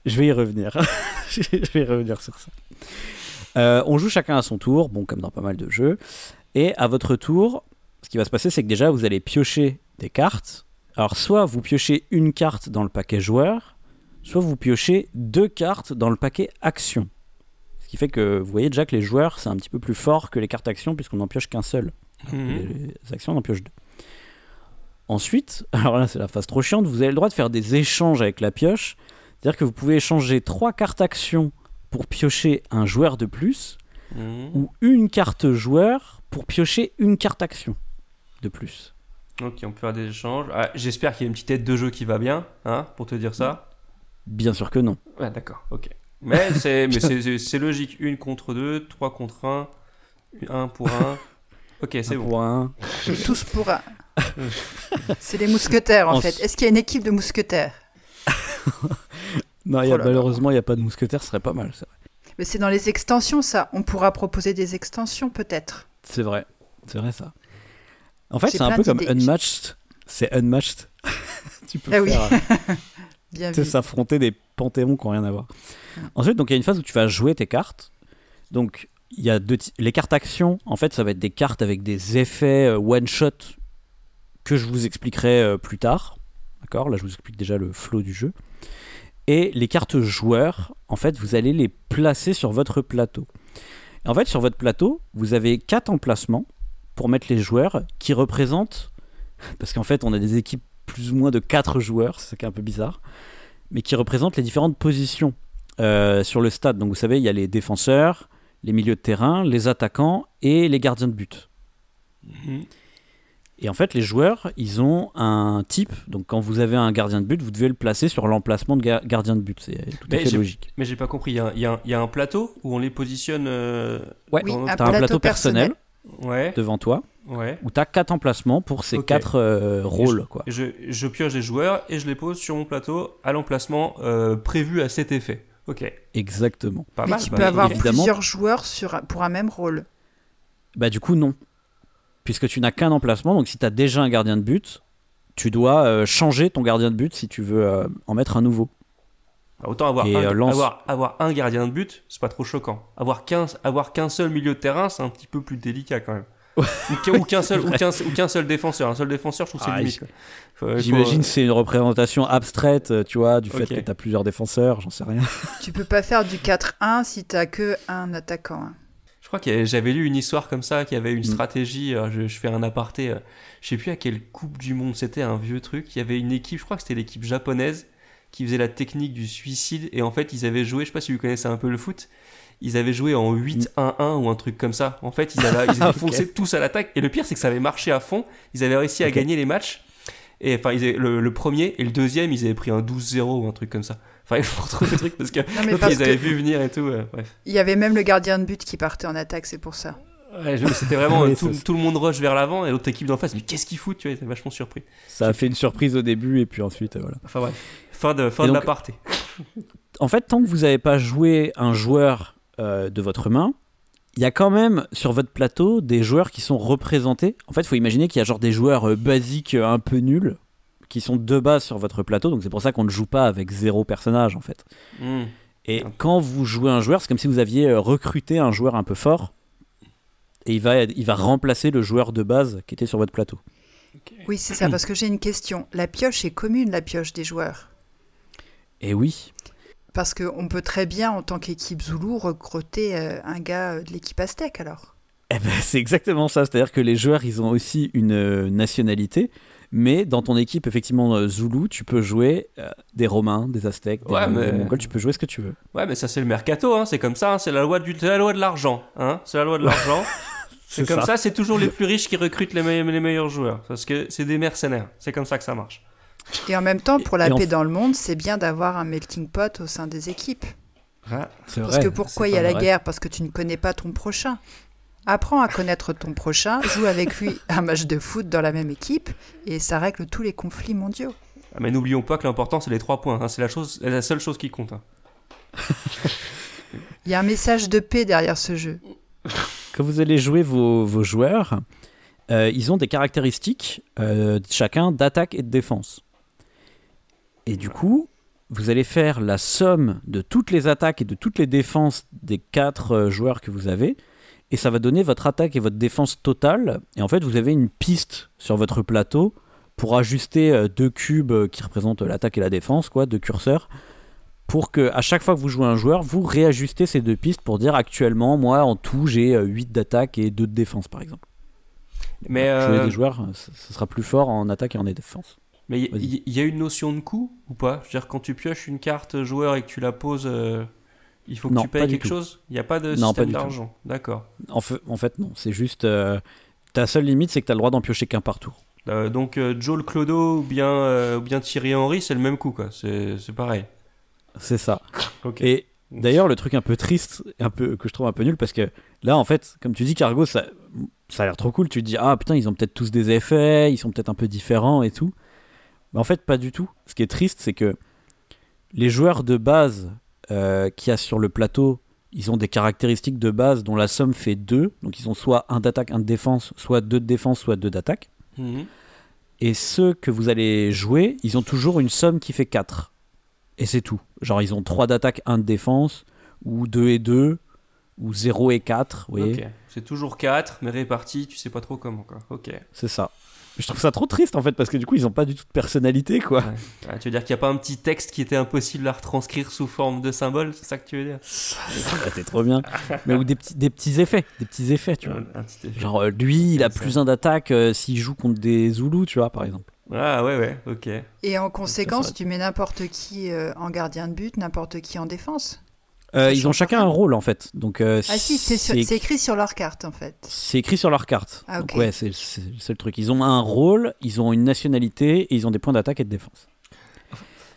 je vais y revenir. je vais y revenir sur ça. Euh, on joue chacun à son tour, bon, comme dans pas mal de jeux. Et à votre tour, ce qui va se passer, c'est que déjà, vous allez piocher des cartes. Alors, soit vous piochez une carte dans le paquet joueur, soit vous piochez deux cartes dans le paquet action. Ce qui fait que vous voyez déjà que les joueurs, c'est un petit peu plus fort que les cartes action, puisqu'on n'en pioche qu'un seul. Mhm. Les, les actions, on en pioche deux. Ensuite, alors là, c'est la phase trop chiante, vous avez le droit de faire des échanges avec la pioche. C'est-à-dire que vous pouvez échanger trois cartes actions pour piocher un joueur de plus. Mhm. ou une carte joueur pour piocher une carte action de plus. Ok, on peut faire des échanges. Ah, J'espère qu'il y a une petite tête de jeu qui va bien, hein, pour te dire ça. Bien sûr que non. Ouais, d'accord, ok. Mais c'est mais c'est- c'est- c'est logique. Une contre deux, trois contre un, un pour un. Ok, c'est bon. pour un. Tous pour un. C'est les mousquetaires en En- fait. Est-ce qu'il y a une équipe de mousquetaires? Non, il y a- Oh malheureusement, il n'y a pas de mousquetaire, ce serait pas mal. C'est vrai. Mais c'est dans les extensions ça. On pourra proposer des extensions peut-être. C'est vrai, c'est vrai ça. En fait, c'est un peu comme. Unmatched. C'est Unmatched. tu peux Ah faire, Vu. s'affronter des panthéons qui n'ont rien à voir. Ensuite, donc il y a une phase où tu vas jouer tes cartes. Donc il y a deux les cartes actions. En fait, ça va être des cartes avec des effets one shot que je vous expliquerai euh, plus tard. D'accord? Là, je vous explique déjà le flow du jeu. Et les cartes joueurs, en fait, vous allez les placer sur votre plateau. En fait, sur votre plateau, vous avez quatre emplacements pour mettre les joueurs qui représentent. Parce qu'en fait, on a des équipes plus ou moins de quatre joueurs, c'est ça qui est un peu bizarre, mais qui représentent les différentes positions euh, sur le stade. Donc, vous savez, il y a les défenseurs, les milieux de terrain, les attaquants et les gardiens de but. Mhm. Et en fait, les joueurs, ils ont un type. Donc, quand vous avez un gardien de but, vous devez le placer sur l'emplacement de ga- gardien de but. C'est tout à fait logique. Mais j'ai pas compris. Il y, a un- il y a un- il y a un plateau où on les positionne. euh, Ouais, Oui, un t'as un plateau plateau personnel, Ouais, devant toi ouais. où t'as quatre emplacements pour ces Ok. quatre euh, rôles. Quoi. Et je, je pioche les joueurs et je les pose sur mon plateau à l'emplacement euh, prévu à cet effet. Ok, Exactement. pas Mais mal. tu bah, peux avoir évidemment. plusieurs joueurs sur pour un même rôle. Bah, du coup, non. Puisque tu n'as qu'un emplacement. Donc, si tu as déjà un gardien de but, tu dois euh, changer ton gardien de but si tu veux euh, en mettre un nouveau. Bah, Autant avoir Et, un, euh, lance- avoir, avoir un gardien de but, c'est pas trop choquant. Avoir qu'un avoir qu'un seul milieu de terrain, c'est un petit peu plus délicat quand même. ou qu'un- ou qu'un seul, ou défenseur. Un seul défenseur, je trouve que c'est Ah, limite. j- quoi. Faut- J'imagine que c'est une représentation abstraite, euh, tu vois, du fait que tu as plusieurs défenseurs, j'en sais rien. Tu peux pas faire du 4-1 si t'as que un attaquant. hein. Je crois que j'avais lu une histoire comme ça, qui avait une Mm. stratégie. euh, je, je fais un aparté. euh, je sais plus à quelle Coupe du Monde c'était, un vieux truc. Il y avait une équipe, je crois que c'était l'équipe japonaise, qui faisait la technique du suicide. Et en fait, ils avaient joué, je sais pas si vous connaissez un peu le foot, ils avaient joué en 8-1-1 ou un truc comme ça. En fait, ils, avaient, ils étaient Ok. foncés tous à l'attaque. Et le pire, c'est que ça avait marché à fond. Ils avaient réussi à gagner les matchs. Et enfin, ils avaient- le, le premier et le deuxième, ils avaient pris un 12-0 ou un truc comme ça. Enfin, il faut retrouver le truc parce que Non, parce ils avaient que vu venir et tout. euh, bref. il y avait même le gardien de but qui partait en attaque, c'est pour ça. Ouais, C'était vraiment Oui, tout, ça, c'est- tout le monde rush vers l'avant et l'autre équipe d'en face, mais qu'est-ce qu'ils foutent Tu vois, ils étaient vachement surpris. Ça a fait une surprise au début et puis ensuite, euh, voilà. Enfin bref, fin de, fin de donc- l'aparté. En fait, tant que vous n'avez pas joué un joueur euh, de votre main, il y a quand même sur votre plateau des joueurs qui sont représentés. En fait, il faut imaginer qu'il y a genre des joueurs euh, basiques euh, un peu nuls qui sont de base sur votre plateau. Donc c'est pour ça qu'on ne joue pas avec zéro personnage en fait. Hmm. Et quand vous jouez un joueur, c'est comme si vous aviez recruté un joueur un peu fort. Et il va, il va remplacer le joueur de base qui était sur votre plateau. Oui, c'est ça, parce que j'ai une question. La pioche est commune, la pioche des joueurs. Et oui, Parce qu'on peut très bien, en tant qu'équipe Zulu, recruter euh, un gars euh, de l'équipe Aztèque alors. Eh ben, c'est exactement ça. C'est-à-dire que les joueurs, ils ont aussi une euh, nationalité. Mais dans ton équipe, effectivement, Zulu, tu peux jouer euh, des Romains, des Aztèques, des, Ouais, Mon- mais- des Mongols, tu peux jouer ce que tu veux. Ouais, mais ça c'est le mercato, hein, c'est comme ça, hein, c'est la loi du, c'est la loi de l'argent, hein, c'est la loi de l'argent. c'est comme ça, c'est toujours les plus riches qui recrutent les, meilleurs- les meilleurs joueurs, parce que c'est des mercenaires. C'est comme ça que ça marche. Et en même temps, pour la Et paix dans le monde, c'est bien d'avoir un melting pot au sein des équipes. C'est Parce que pourquoi il y a la vrai. guerre Parce que tu ne connais pas ton prochain. Apprends à connaître ton prochain, joue avec lui un match de foot dans la même équipe, et ça règle tous les conflits mondiaux. Ah, mais n'oublions pas que l'important c'est les trois points, hein, c'est la, chose, la seule chose qui compte. hein. Il y a un message de paix derrière ce jeu. Quand vous allez jouer vos, vos joueurs, euh, ils ont des caractéristiques, euh, chacun d'attaque et de défense. Et du coup, vous allez faire la somme de toutes les attaques et de toutes les défenses des quatre euh, joueurs que vous avez, et ça va donner votre attaque et votre défense totale. Et en fait, vous avez une piste sur votre plateau pour ajuster euh, deux cubes euh, qui représentent l'attaque et la défense, quoi, deux curseurs, pour que à chaque fois que vous jouez un joueur, vous réajustez ces deux pistes pour dire actuellement, moi en tout, j'ai 8 d'attaque et 2 de défense, par exemple. Mais Jouer euh, des joueurs, ce sera plus fort en attaque et en défense. Mais il y, il y a une notion de coût ou pas? Je veux dire, quand tu pioches une carte joueur et que tu la poses, euh, Il faut que Non, tu payes quelque tout. chose? Il n'y a pas de Non, système d'argent. D'accord. En, fait- en fait, non. C'est juste. euh, ta seule limite, c'est que tu as le droit d'en piocher qu'un par tour. Euh, donc euh, Joe le Clodo ou bien, ou bien Thierry Henry, c'est le même coup, quoi. C'est pareil. C'est ça. Et d'ailleurs, le truc un peu triste, un peu, que je trouve un peu nul, parce que là, en fait, comme tu dis, Cargo, ça, ça a l'air trop cool. Tu te dis, ah putain, ils ont peut-être tous des effets, ils sont peut-être un peu différents et tout. Mais en fait, pas du tout. Ce qui est triste, c'est que les joueurs de base euh, qu'il y a sur le plateau, ils ont des caractéristiques de base dont la somme fait 2. Donc, ils ont soit un d'attaque, un de défense, soit deux de défense, soit deux d'attaque. Mhm. Et ceux que vous allez jouer, ils ont toujours une somme qui fait 4. Et c'est tout. Genre, ils ont 3 d'attaque, 1 de défense, ou 2 et 2, ou 0 et 4. Vous voyez Ok. C'est toujours 4, mais réparti, tu sais pas trop comment, quoi. Ok. C'est ça. Je trouve ça trop triste en fait, parce que du coup, ils ont pas du tout de personnalité, quoi. Ah, tu veux dire qu'il n'y a pas un petit texte qui était impossible à retranscrire sous forme de symbole C'est ça que tu veux dire? Ça trop bien. Mais ou des petits, des petits effets, des petits effets, tu vois. Effet. Genre, euh, lui, il a ça. plus un d'attaque euh, s'il joue contre des Zoulous, tu vois, par exemple. Ah ouais, ouais, ok. Et en conséquence, ça- tu mets n'importe qui euh, en gardien de but, n'importe qui en défance. Euh, ils ont chacun un rôle en fait. Donc, euh, Ah si, c'est écrit sur leur carte en fait. C'est écrit sur leur carte. Ah, Donc ok. ouais, c'est le truc. Ils ont un rôle, ils ont une nationalité et ils ont des points d'attaque et de défense.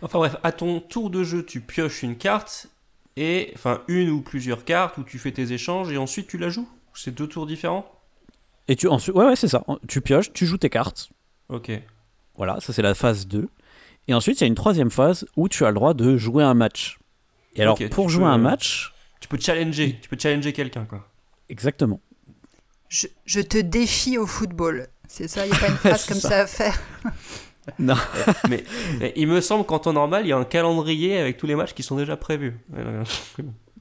Enfin bref, à ton tour de jeu, tu pioches une carte, et enfin une ou plusieurs cartes, où tu fais tes échanges, et ensuite tu la joues? C'est deux tours différents? Et tu ensuite, ouais, ouais, c'est ça. Tu pioches, tu joues tes cartes. Ok. Voilà, ça c'est la phase 2. Et ensuite, il y a une troisième phase où tu as le droit de jouer un match. Et alors, pour jouer peux- un match, Tu peux challenger, tu peux challenger quelqu'un, quoi. exactement. Je, je te défie au football. C'est ça, il n'y a pas une phrase comme ça. ça à faire. Non, mais, mais il me semble qu'en temps normal, il y a un calendrier avec tous les matchs qui sont déjà prévus.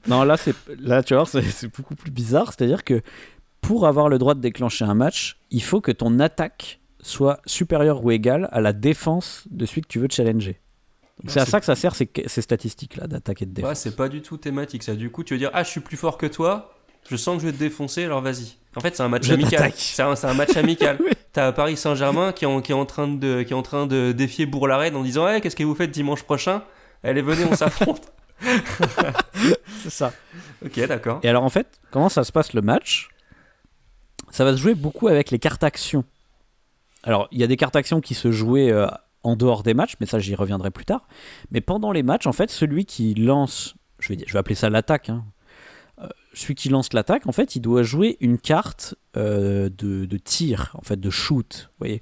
Non là, c'est là, tu vois, c'est c'est beaucoup plus bizarre. C'est-à-dire que pour avoir le droit de déclencher un match, il faut que ton attaque soit supérieure ou égale à la défense de celui que tu veux challenger. C'est à ça que ça sert ces, ces statistiques-là d'attaque et de défense. Ouais, c'est pas du tout thématique ça. Du coup, tu veux dire, ah, je suis plus fort que toi, je sens que je vais te défoncer, alors vas-y. En fait, c'est un match Je amical. C'est un, match amical. T'as Paris Saint-Germain qui, est en- qui, est en train de, qui est en train de défier Bourg-la-Reine en disant, ouais, qu'est-ce que vous faites dimanche prochain? Allez, venez, on s'affronte. c'est ça. ok, d'accord. Et alors en fait, comment ça se passe le match? Ça va se jouer beaucoup avec les cartes actions. Alors il y a des cartes actions qui se jouaient euh, en dehors des matchs, mais ça j'y reviendrai plus tard. Mais pendant les matchs, en fait, celui qui lance, je vais, dire- je vais appeler ça l'attaque, hein. Euh, celui qui lance l'attaque, en fait, il doit jouer une carte euh, de, de tir, en fait, de shoot. Vous voyez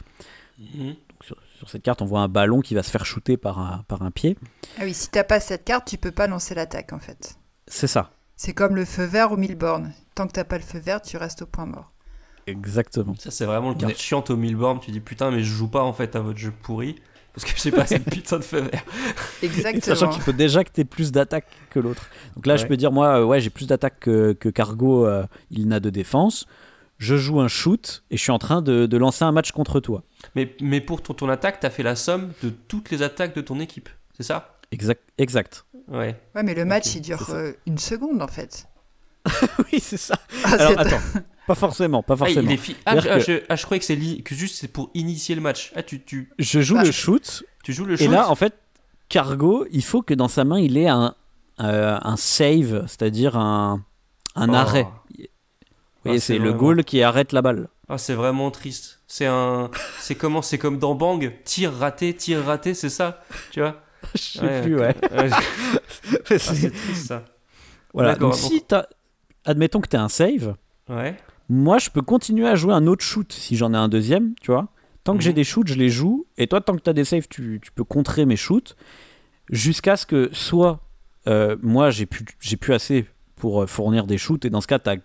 Mhm. Donc, sur, sur cette carte, on voit un ballon qui va se faire shooter par un, par un pied. Ah oui, si t'as pas cette carte, tu peux pas lancer l'attaque en fait. C'est ça, C'est comme le feu vert au mille bornes. Tant que t'as pas le feu vert, tu restes au point mort. Exactement. Ça, c'est vraiment le On carte est- chiante au Milborn. Tu dis, putain, mais je joue pas en fait à votre jeu pourri. Parce que j'ai pas cette putain de feu vert. Sachant Exactement. qu'il faut déjà que tu aies plus d'attaque que l'autre. Donc là, je peux dire, moi, euh, ouais, j'ai plus d'attaque que, que Cargo, euh, il n'a de défense. Je joue un shoot et je suis en train de, de lancer un match contre toi. Mais, mais pour ton, ton attaque, t'as fait la somme de toutes les attaques de ton équipe. C'est ça? Exact. exact. Ouais. Ouais, mais le match, il dure euh, une seconde en fait. oui, c'est ça. Ah, Alors, attends, pas forcément, pas Ah, forcément. ah, je, C'est-à-dire ah, je- ah, je croyais que, c'est li- que juste c'est pour initier le match. Ah, tu, tu, Je joue le shoot tu joues le et shoot là, en fait, Cargo, il faut que dans sa main, il ait un, euh, un save, c'est-à-dire un, un Oh. arrêt. Ah, c'est le goal qui arrête la balle. Ah, c'est vraiment triste. C'est un. C'est comment C'est comme dans Bang tir raté, tir raté, c'est ça Tu vois? Je sais plus, ouais. Ouais. Ah, C'est- triste ça. voilà. Donc, si t'as, admettons que tu as un save, Ouais. Moi je peux continuer à jouer un autre shoot si j'en ai un deuxième, tu vois. Tant que j'ai Mhm. des shoots, je les joue. Et toi, tant que tu as des saves, tu, tu peux contrer mes shoots. Jusqu'à ce que soit euh, moi j'ai pu, j'ai pu assez pour euh, fournir des shoots. Et dans ce cas, t'as-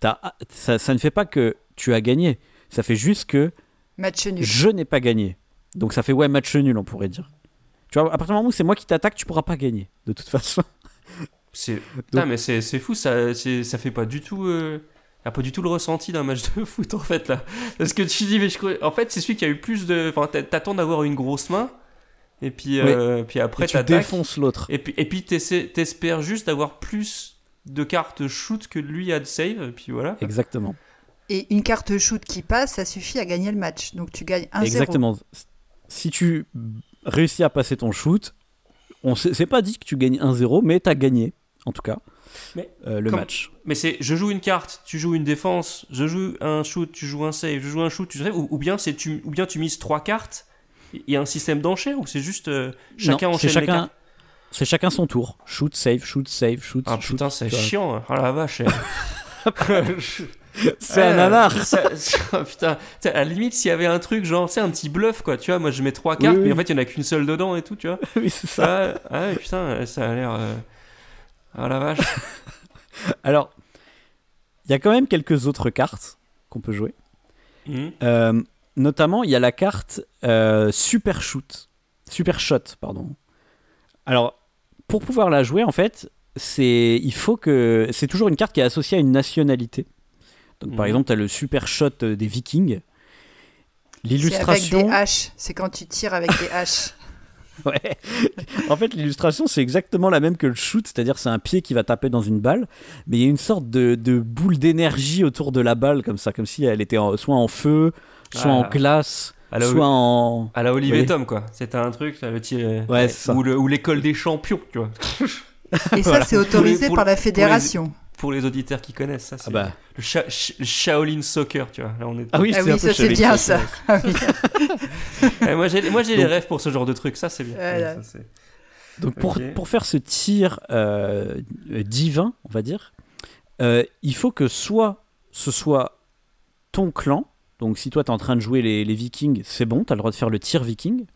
t'as- ça, ça ne fait pas que tu as gagné. Ça fait juste que Match nul. je n'ai pas gagné. Donc ça fait ouais match nul, on pourrait dire. Tu vois, à partir du moment où c'est moi qui t'attaque, tu pourras pas gagner, de toute façon. C'est. Mais c'est c'est fou, ça, ça fait pas du tout. euh, a pas du tout le ressenti d'un match de foot en fait là. Parce que tu dis, mais je crois- En fait, c'est celui qui a eu plus de. Enfin, t'a- t'attends d'avoir une grosse main. Et puis, euh, puis après, Et tu défonces l'autre. Et puis, et puis t'espères juste d'avoir plus de cartes shoot que lui a de save. Et puis voilà. Exactement. Et une carte shoot qui passe, ça suffit à gagner le match. Donc tu gagnes 1-0. Exactement. Si tu réussis à passer ton shoot, on sait- c'est pas dit que tu gagnes 1-0, mais t'as gagné, en tout cas. Mais euh, le comme- match. Mais c'est je joue une carte, tu joues une défense, je joue un shoot, tu joues un save, je joue un shoot, tu save, ou, ou bien c'est tu ou bien tu mises trois cartes. Il y a un système d'enchère ou c'est juste euh, chacun Non, enchaîne les cartes? c'est chacun son tour. Shoot, save, shoot, save, shoot. Ah shoot. putain, c'est chiant. hein. Ah la vache. C'est un. Ça- ça- putain, sais, à la limite, s'il y avait un truc genre, c'est un petit bluff quoi, tu vois. Moi je mets trois cartes, Oui, oui. mais en fait il y en a qu'une seule dedans et tout, tu vois. oui, c'est ça. Ah, ah putain, ça a l'air. euh, Ah la vache. Alors, il y a quand même quelques autres cartes qu'on peut jouer. Mhm. Euh, notamment, il y a la carte euh, Super Shoot. Super Shot, pardon. Alors, pour pouvoir la jouer, en fait, c'est il faut que c'est toujours une carte qui est associée à une nationalité. Donc, par Mhm. exemple, tu as le Super Shot euh, des Vikings. C'est avec L'illustration. des haches. C'est quand tu tires avec des haches. Ouais. en fait, l'illustration, c'est exactement la même que le shoot, c'est-à-dire c'est un pied qui va taper dans une balle, mais il y a une sorte de, de boule d'énergie autour de la balle, comme ça, comme si elle était en- soit en feu, soit Ah. en glace, À la, soit en. à la Olivier Oui. Tom quoi. C'était un truc, là, le tir. Ouais. Ou le- ou l'école des champions, tu vois. Et ça, Voilà. c'est autorisé Pour les- par la pour les- fédération. Pour les auditeurs qui connaissent ça, c'est Ah bah. le, Sha- Sh- le Shaolin Soccer, tu vois. Là, on est... Ah oui, Ah c'est oui, un ça, c'est bien, ça. Ah oui. Moi j'ai, j'ai les Donc- rêves pour ce genre de truc, ça c'est bien. Voilà. Ouais, ça, c'est- Donc pour, faire ce tir euh, euh, divin, on va dire, euh, il faut que soit ce soit ton clan, donc si toi tu es en train de jouer les, les vikings, c'est bon, tu as le droit de faire le tir viking,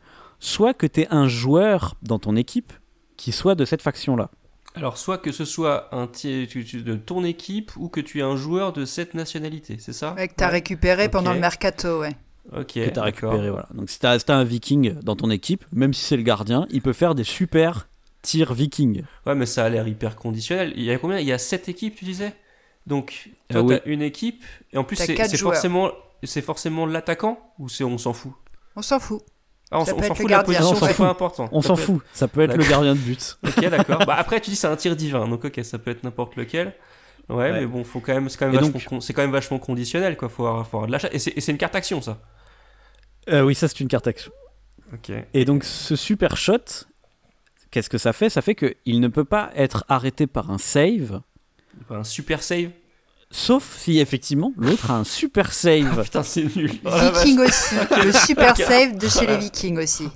soit que tu es un joueur dans ton équipe qui soit de cette faction-là. Alors, soit que ce soit un tir tu- tu- de ton équipe ou que tu es un joueur de cette nationalité, c'est ça? Ouais, que t'as récupéré Ok. pendant le mercato, ouais. Ok. que tu as récupéré. Voilà. Donc si tu as, un viking dans ton équipe, même si c'est le gardien, il peut faire des super tirs vikings. Ouais, mais ça a l'air hyper conditionnel. Il y a combien? Il y a 7 équipes, tu disais? Donc, toi, Ah oui. t'as une équipe, et en plus, c'est, forcément, c'est forcément l'attaquant ou c'est on s'en fout? On s'en fout. Ah, on, Ça on s'en fout de la position, On s'en c'est fout. pas important. On Ça s'en peut être- fout, ça peut être le gardien de but. Ok, d'accord. bah, après, tu dis c'est un tir divin, donc ok, ça peut être n'importe lequel. Ouais, Ouais. mais bon, faut quand même, c'est quand même, Et vachement, donc- quand même vachement conditionnel, quoi. Faut avoir, faut avoir de l'achat. Et c'est, et c'est une carte action, ça? Euh, oui, ça c'est une carte action. Ok. Et donc ce super shot, qu'est-ce que ça fait? Ça fait qu'il ne peut pas être arrêté par un save, Un super save? Sauf si effectivement l'autre a un super save. Putain, c'est nul. Oh. Viking aussi. Le super save de chez Voilà. les Vikings aussi.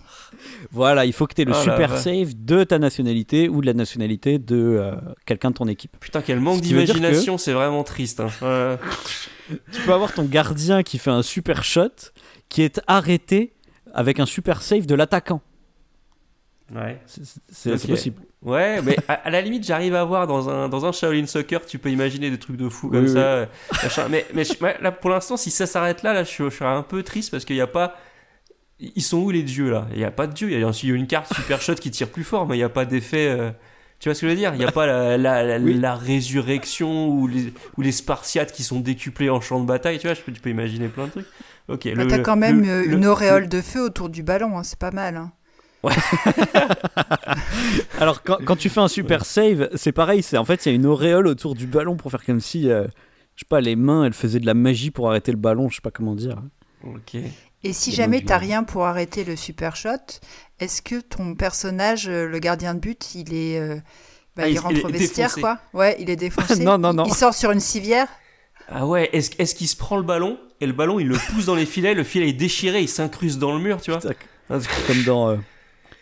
voilà, il faut que tu aies le Oh super save de ta nationalité ou de la nationalité de euh, quelqu'un de ton équipe. Putain, quel manque Ce d'imagination, c'est vraiment triste. hein. Tu peux avoir ton gardien qui fait un super shot qui est arrêté avec un super save de l'attaquant. Ouais. C'est possible. Ouais, mais à, à la limite, j'arrive à voir dans un, dans un Shaolin Soccer, tu peux imaginer des trucs de fou comme oui. ça. euh. Mais, mais je- là, pour l'instant, si ça s'arrête là, là, je, suis- je serais un peu triste parce qu'il n'y a pas. Ils sont où les dieux là? Il n'y a pas de dieu. Il y a il y a une carte super shot qui tire plus fort, mais il n'y a pas d'effet. euh, Tu vois ce que je veux dire? Il n'y a pas la, la, la, Oui. la résurrection ou les, ou les Spartiates qui sont décuplés en champ de bataille. Tu vois, je peux, tu peux imaginer plein de trucs. Ok. Bah, T'as quand même le- euh, le- une auréole de feu autour du ballon, hein, c'est pas mal. hein. Alors quand, quand tu fais un super save, c'est pareil, c'est en fait il y a une auréole autour du ballon pour faire comme si euh, je sais pas les mains elles faisaient de la magie pour arrêter le ballon, je sais pas comment dire. Ok. Et si jamais t'as rien pour arrêter le super shot, est-ce que ton personnage, euh, le gardien de but, il est, euh, bah, Ah, il il- rentre il au est vestiaire défoncé. quoi? Ouais, il est défoncé. Non, non, non. Il sort sur une civière? Ah ouais, est-ce est-ce qu'il se prend le ballon et le ballon il le pousse dans les filets, le filet est déchiré, il s'incruste dans le mur, tu vois? Putain, Comme dans euh,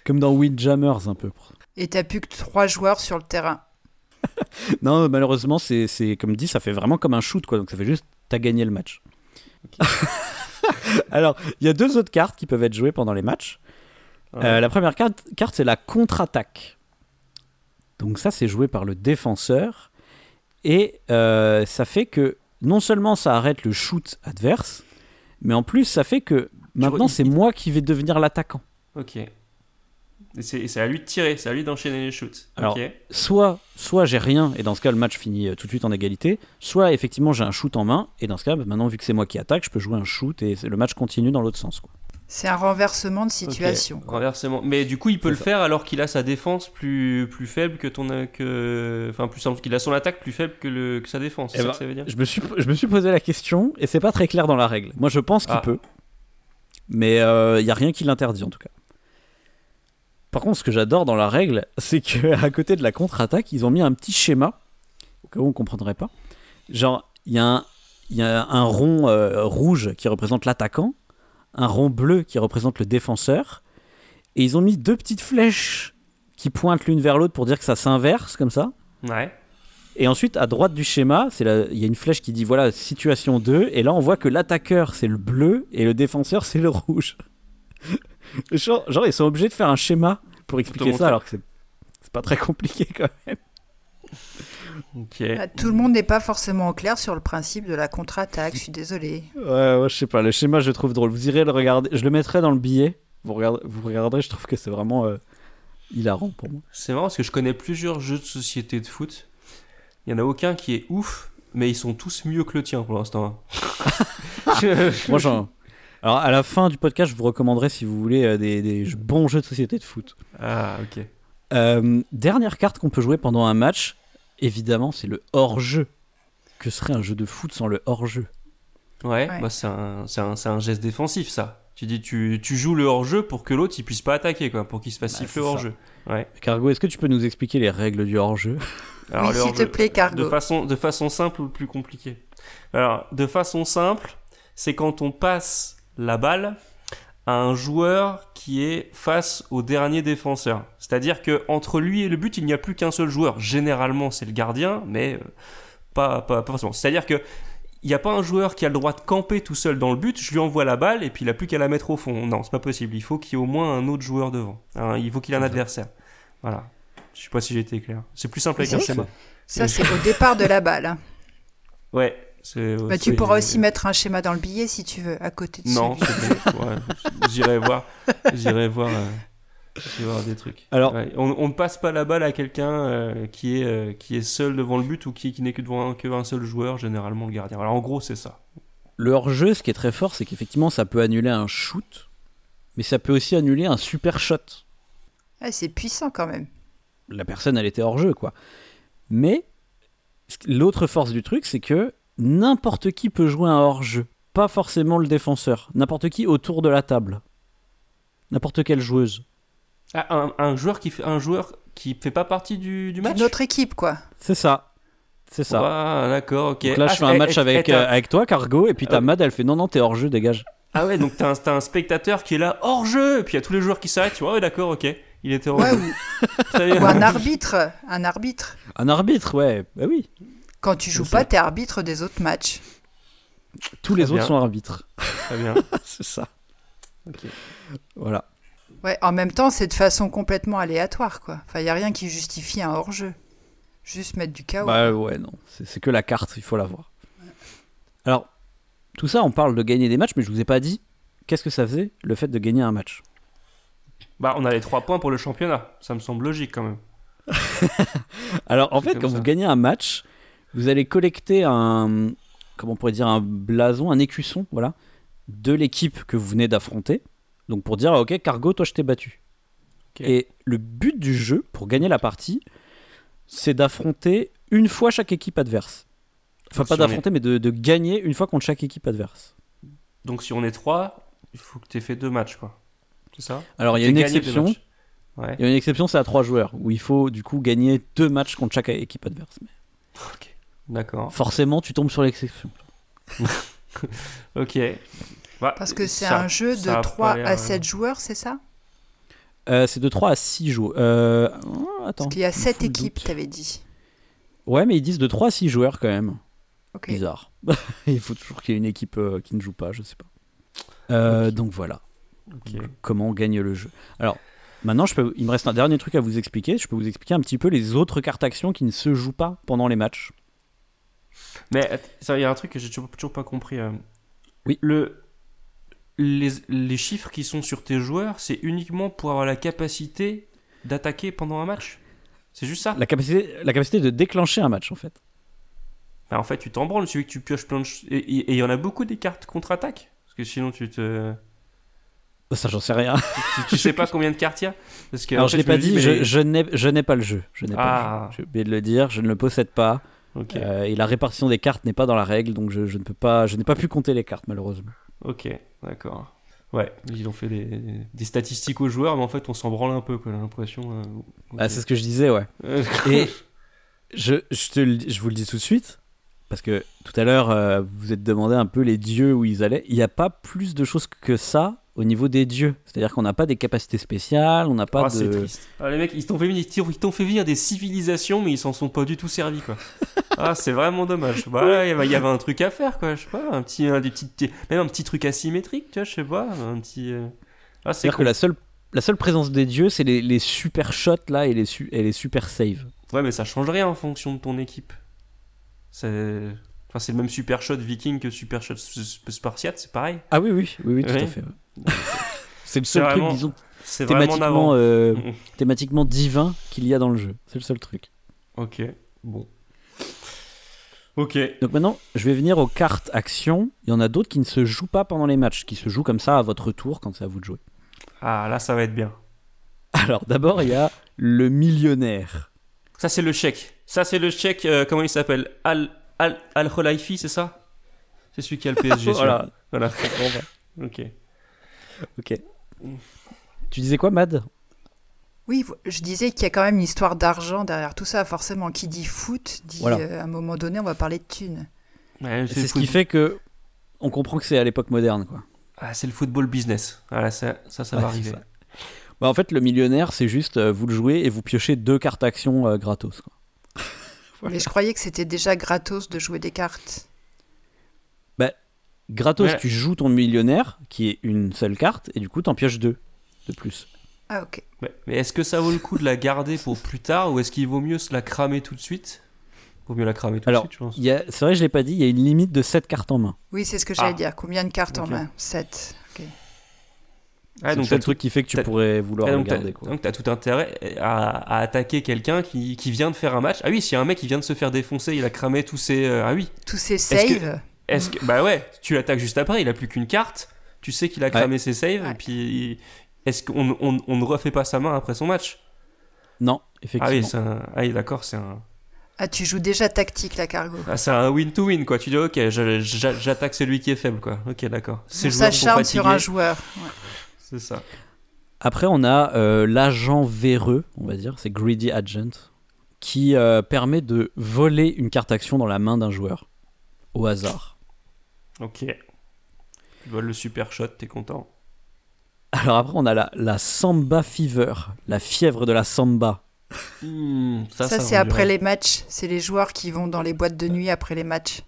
comme dans Windjammers un peu. Et t'as plus que trois joueurs sur le terrain. Non, malheureusement c'est comme dit ça fait vraiment comme un shoot quoi, donc ça fait juste t'as gagné le match. Alors il y a deux autres cartes qui peuvent être jouées pendant les matchs. Euh, la première carte, carte c'est la contre-attaque. Donc ça c'est joué par le défenseur et euh, ça fait que non seulement ça arrête le shoot adverse, mais en plus ça fait que maintenant c'est moi qui vais devenir l'attaquant. Ok. Et c'est à lui de tirer, c'est à lui d'enchaîner les shoots. Alors, ok. Soit, soit j'ai rien et dans ce cas le match finit euh, tout de suite en égalité, soit effectivement j'ai un shoot en main et dans ce cas bah, maintenant vu que c'est moi qui attaque, je peux jouer un shoot et le match continue dans l'autre sens. C'est un renversement de situation. Renversement. Mais du coup, il peut le ça. faire alors qu'il a sa défense plus, plus faible que ton. Que... Enfin, plus simple, qu'il a son attaque plus faible que, le, que sa défense. C'est Eh ça ben, que ça veut dire? Je me suis, je me suis posé la question et c'est pas très clair dans la règle. Moi je pense qu'il Ah. peut, mais il y a rien qui l'interdit en tout cas. Par contre, ce que j'adore dans la règle, c'est que à côté de la contre-attaque, ils ont mis un petit schéma cas où on comprendrait pas. Genre, il y, a un- il y a un rond euh, rouge qui représente l'attaquant, un rond bleu qui représente le défenseur, et ils ont mis deux petites flèches qui pointent l'une vers l'autre pour dire que ça s'inverse comme ça. Ouais. Et ensuite, à droite du schéma, il y a une flèche qui dit voilà, situation 2. Et là, on voit que l'attaqueur, c'est le bleu et le défenseur, c'est le rouge. Genre, genre, ils sont obligés de faire un schéma pour expliquer ça, alors que c'est c'est pas très compliqué quand même. Ok. Ah, Tout le monde n'est pas forcément au clair sur le principe de la contre-attaque, je suis désolée. Ouais, ouais, je sais pas. Le schéma, je le trouve drôle. Vous irez le regarder. Je le mettrai dans le billet. Vous, regardez, vous regarderez, je trouve que c'est vraiment euh, hilarant pour moi. C'est marrant parce que je connais plusieurs jeux de société de foot. Il y en a aucun qui est ouf, mais ils sont tous mieux que le tien pour l'instant. hein. Moi, j'en. Alors, à la fin du podcast, je vous recommanderai, si vous voulez, euh, des, des bons jeux de société de foot. Ah, ok. Euh, dernière carte qu'on peut jouer pendant un match, évidemment, c'est le hors-jeu. Que serait un jeu de foot sans le hors-jeu? Ouais, Ouais. Bah, c'est un, c'est un, c'est un geste défensif, ça. Tu dis, tu, tu joues le hors-jeu pour que l'autre il puisse pas attaquer, quoi, pour qu'il se fasse Bah, siffler hors-jeu. Ouais. Cargo, est-ce que tu peux nous expliquer les règles du hors-jeu? Alors, oui, s'il te hors-jeu, plaît, De Cargo. façon, de façon simple ou plus compliquée? Alors, de façon simple, c'est quand on passe la balle à un joueur qui est face au dernier défenseur. C'est-à-dire que entre lui et le but, il n'y a plus qu'un seul joueur. Généralement, c'est le gardien, mais euh, pas, pas, pas forcément. C'est-à-dire que il n'y a pas un joueur qui a le droit de camper tout seul dans le but, je lui envoie la balle et puis il n'a plus qu'à la mettre au fond. Non, c'est pas possible. Il faut qu'il y ait au moins un autre joueur devant. Hein, il faut qu'il ait un adversaire. Voilà. Je sais pas si j'ai été clair. C'est plus simple avec un schéma. Ça, c'est au départ de la balle. hein. Ouais. C'est- Bah, tu pourras aussi mettre un schéma dans le billet si tu veux, à côté de Non, j'irai voir. J'irai voir. euh, voir des trucs. Alors- Ouais, on, ne passe pas la balle à quelqu'un euh, qui est euh, qui est seul devant le but ou qui, qui n'est que devant un, que un seul joueur, généralement le gardien. Alors en gros, c'est ça. Le hors-jeu, ce qui est très fort, c'est qu'effectivement, ça peut annuler un shoot, mais ça peut aussi annuler un super shot. Ouais, c'est puissant quand même. La personne, elle était hors-jeu, quoi. Mais l'autre force du truc, c'est que n'importe qui peut jouer un hors-jeu. Pas forcément le défenseur. N'importe qui autour de la table. N'importe quelle joueuse. Ah, un, un joueur qui fait un joueur qui fait pas partie du, du match? Autre équipe, quoi. C'est ça. C'est ça. Ah, d'accord, ok. Donc là, Ah, je fais un match avec, euh, avec toi, Cargo, et puis ta Ah. Mad, elle fait non, non, t'es hors jeu, dégage. Ah ouais, donc t'as un, un spectateur qui est là hors jeu, et puis il y a tous les joueurs qui s'arrêtent. Tu vois, ouais, d'accord, ok. Il était hors Ouais, jeu. ou, ou un arbitre. Un arbitre. Un arbitre, ouais, bah oui. Quand tu joues pas, t'es arbitre des autres matchs. Tous les autres bien. sont arbitres. Très bien. c'est ça. Ok. Voilà. Ouais, en même temps, c'est de façon complètement aléatoire, quoi. Enfin, il a rien qui justifie un hors-jeu. Juste mettre du chaos. Bah ouais, non, c'est c'est que la carte, il faut la voir. Alors, tout ça, on parle de gagner des matchs, mais je vous ai pas dit qu'est-ce que ça faisait le fait de gagner un match. Bah, on a les trois points pour le championnat. Ça me semble logique quand même. Alors, en C'est fait, quand ça. vous gagnez un match, vous allez collecter un, comment on pourrait dire, un blason, un écusson, voilà, de l'équipe que vous venez d'affronter. Donc pour dire, ok, Cargo, toi, je t'ai battu. Et le but du jeu, pour gagner la partie, c'est d'affronter une fois chaque équipe adverse. Enfin, Donc, pas si on est- d'affronter, mais de, de gagner une fois contre chaque équipe adverse. Donc si on est trois, il faut que tu aies fait deux matchs, quoi. C'est ça? Alors, il y a une exception. matchs. Ouais. Il y a une exception, c'est à trois joueurs, où il faut du coup gagner deux matchs contre chaque équipe adverse. Mais D'accord. forcément, tu tombes sur l'exception. Ok. Bah, Parce que c'est ça- un jeu de pas 3 l'air, à euh, 7 joueurs, c'est ça? Euh, c'est de 3 à 6 joueurs. Euh, attends. Parce qu'il y a je me 7 fous le équipes, t'avais dit. Ouais, mais ils disent de 3 à 6 joueurs quand même. Ok. Bizarre. il faut toujours qu'il y ait une équipe euh, qui ne joue pas, je sais pas. Euh. Donc voilà, Ok. comment on gagne le jeu? Alors, maintenant, je peux, il me reste un dernier truc à vous expliquer. Je peux vous expliquer un petit peu les autres cartes actions qui ne se jouent pas pendant les matchs. Mais il y a un truc que j'ai toujours, toujours pas compris. euh. Oui. Le, les, les chiffres qui sont sur tes joueurs, c'est uniquement pour avoir la capacité d'attaquer pendant un match? C'est juste ça? La capacité, la capacité de déclencher un match, en fait. Bah, En fait, tu t'en branles, celui que tu pioches plein de... Et il y en a beaucoup des cartes contre-attaque Parce que sinon, tu te... Ça, j'en sais rien. tu, tu sais pas combien de cartes il y a? Parce que, en Alors, je l'ai pas dit, mais je, je n'ai je n'ai pas le jeu. Je n'ai Ah. pas le jeu. J'ai oublié de le dire, je ne le possède pas. Euh, et la répartition des cartes n'est pas dans la règle, donc je, je ne peux pas, je n'ai pas pu compter les cartes malheureusement. ok, d'accord. Ouais, ils ont fait des, des statistiques aux joueurs, mais en fait, on s'en branle un peu, quoi, j'ai l'impression. euh, Ah, c'est ce que je disais, ouais. Euh, Et Je, je, te je vous le dis tout de suite, parce que tout à l'heure, euh, vous vous êtes demandé un peu les dieux où ils allaient. Il n'y a pas plus de choses que ça au niveau des dieux. C'est-à-dire qu'on n'a pas des capacités spéciales, on n'a pas Ah, c'est de. triste. Ah, les mecs, ils t'ont fait, venir- ils t'ont fait venir des civilisations, mais ils s'en sont pas du tout servis, quoi. ah, c'est vraiment dommage. Bah, il y avait- un truc à faire, quoi. Je sais pas, un petit, un, des petits, même un petit truc asymétrique, tu vois, je sais pas, un petit. euh, Ah, c'est C'est-à-dire que cool. la seule, la seule présence des dieux, c'est les, les super shots là et les, su- et les super saves. Ouais, mais ça change rien en fonction de ton équipe. C'est. Enfin, c'est le même super shot viking que super shot spartiate, c'est pareil. Ah oui, oui, oui, oui tout Ouais. à fait. C'est le seul truc, disons, vraiment thématiquement, euh, Mm. thématiquement divin qu'il y a dans le jeu. C'est le seul truc. Ok, bon. Ok. Donc maintenant, je vais venir aux cartes actions. Il y en a d'autres qui ne se jouent pas pendant les matchs, qui se jouent comme ça à votre tour quand c'est à vous de jouer. Ah, là, ça va être bien. Alors d'abord, il y a le millionnaire. Ça, c'est le chèque. Ça, c'est le chèque, euh, comment il s'appelle? Al, Al, Al c'est ça? C'est celui qui a le PSG. voilà. Voilà. Ok. Ok. Tu disais quoi, Mad? Oui, je disais qu'il y a quand même une histoire d'argent derrière tout ça. Forcément, qui dit foot, dit Voilà. euh, à un moment donné, on va parler de thunes. Ouais, C'est ce qui fait que on comprend que c'est à l'époque moderne, quoi. Ah, c'est le football business. Voilà, ça, ça, ça va arriver. ça. Bah, en fait, le millionnaire, c'est juste euh, vous le jouez et vous piochez deux cartes actions euh, gratos. quoi. Voilà. Mais je croyais que c'était déjà gratos de jouer des cartes. Gratos, Ouais. tu joues ton millionnaire, qui est une seule carte, et du coup, t'en pioches deux de plus. Ah, ok. Mais, mais est-ce que ça vaut le coup de la garder pour plus tard ou est-ce qu'il vaut mieux se la cramer tout de suite? Vaut mieux la cramer tout Alors, de suite, je pense. C'est vrai, je l'ai pas dit, il y a une limite de 7 cartes en main. Oui, c'est ce que j'allais Ah. dire. Combien de cartes en main? 7. Ok. Ah, c'est donc le seul t'as truc qui fait que tu pourrais vouloir Ah, le donc. Quoi. donc t'as tout intérêt à, à attaquer quelqu'un qui, qui vient de faire un match. Ah oui, s'il y a un mec qui vient de se faire défoncer, il a cramé tous ses... euh, ah oui, Tous que- saves. Est-ce que... Bah ouais, tu l'attaques juste après, il a plus qu'une carte, tu sais qu'il a cramé ses saves, Ouais. et puis est-ce qu'on on, on ne refait pas sa main après son match? Non, Ah effectivement. oui, c'est un- ah oui d'accord, c'est un... Ah, tu joues déjà tactique, la cargo. Ah, c'est un win-to-win quoi, tu dis ok, j'attaque celui qui est faible quoi, ok d'accord. Sont s'acharne sur un joueur. Ouais. c'est ça. Après, on a euh, l'agent véreux, on va dire, c'est Greedy Agent, qui euh, permet de voler une carte action dans la main d'un joueur, au hasard. Ok. Tu voles le super shot, t'es content. Alors après, on a la, la Samba Fever, la fièvre de la Samba. Hmm, ça, Ça, ça c'est après les matchs. C'est les joueurs qui vont dans les boîtes de nuit après les matchs.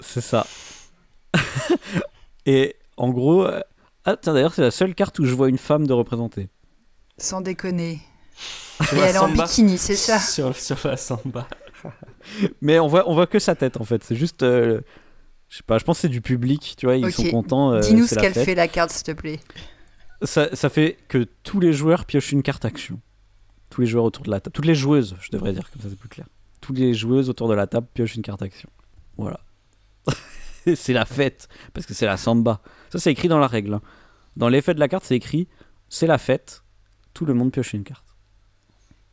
C'est ça. Et en gros... euh, Ah tiens, d'ailleurs, c'est la seule carte où je vois une femme de représenter. Sans déconner. Et elle est en bikini, c'est ça sur, sur la samba. Mais on voit, on voit que sa tête, en fait. C'est juste... euh, je sais pas, je pense que c'est du public, tu vois, ils sont contents. euh, Dis-nous ce qu'elle fait, la carte, s'il te plaît. Ça, ça fait que tous les joueurs piochent une carte action. Tous les joueurs autour de la table. Toutes les joueuses, je devrais dire, comme ça c'est plus clair. Toutes les joueuses autour de la table piochent une carte action. Voilà. c'est la fête, parce que c'est la samba. Ça, c'est écrit dans la règle. hein. Dans l'effet de la carte, c'est écrit c'est la fête, tout le monde pioche une carte.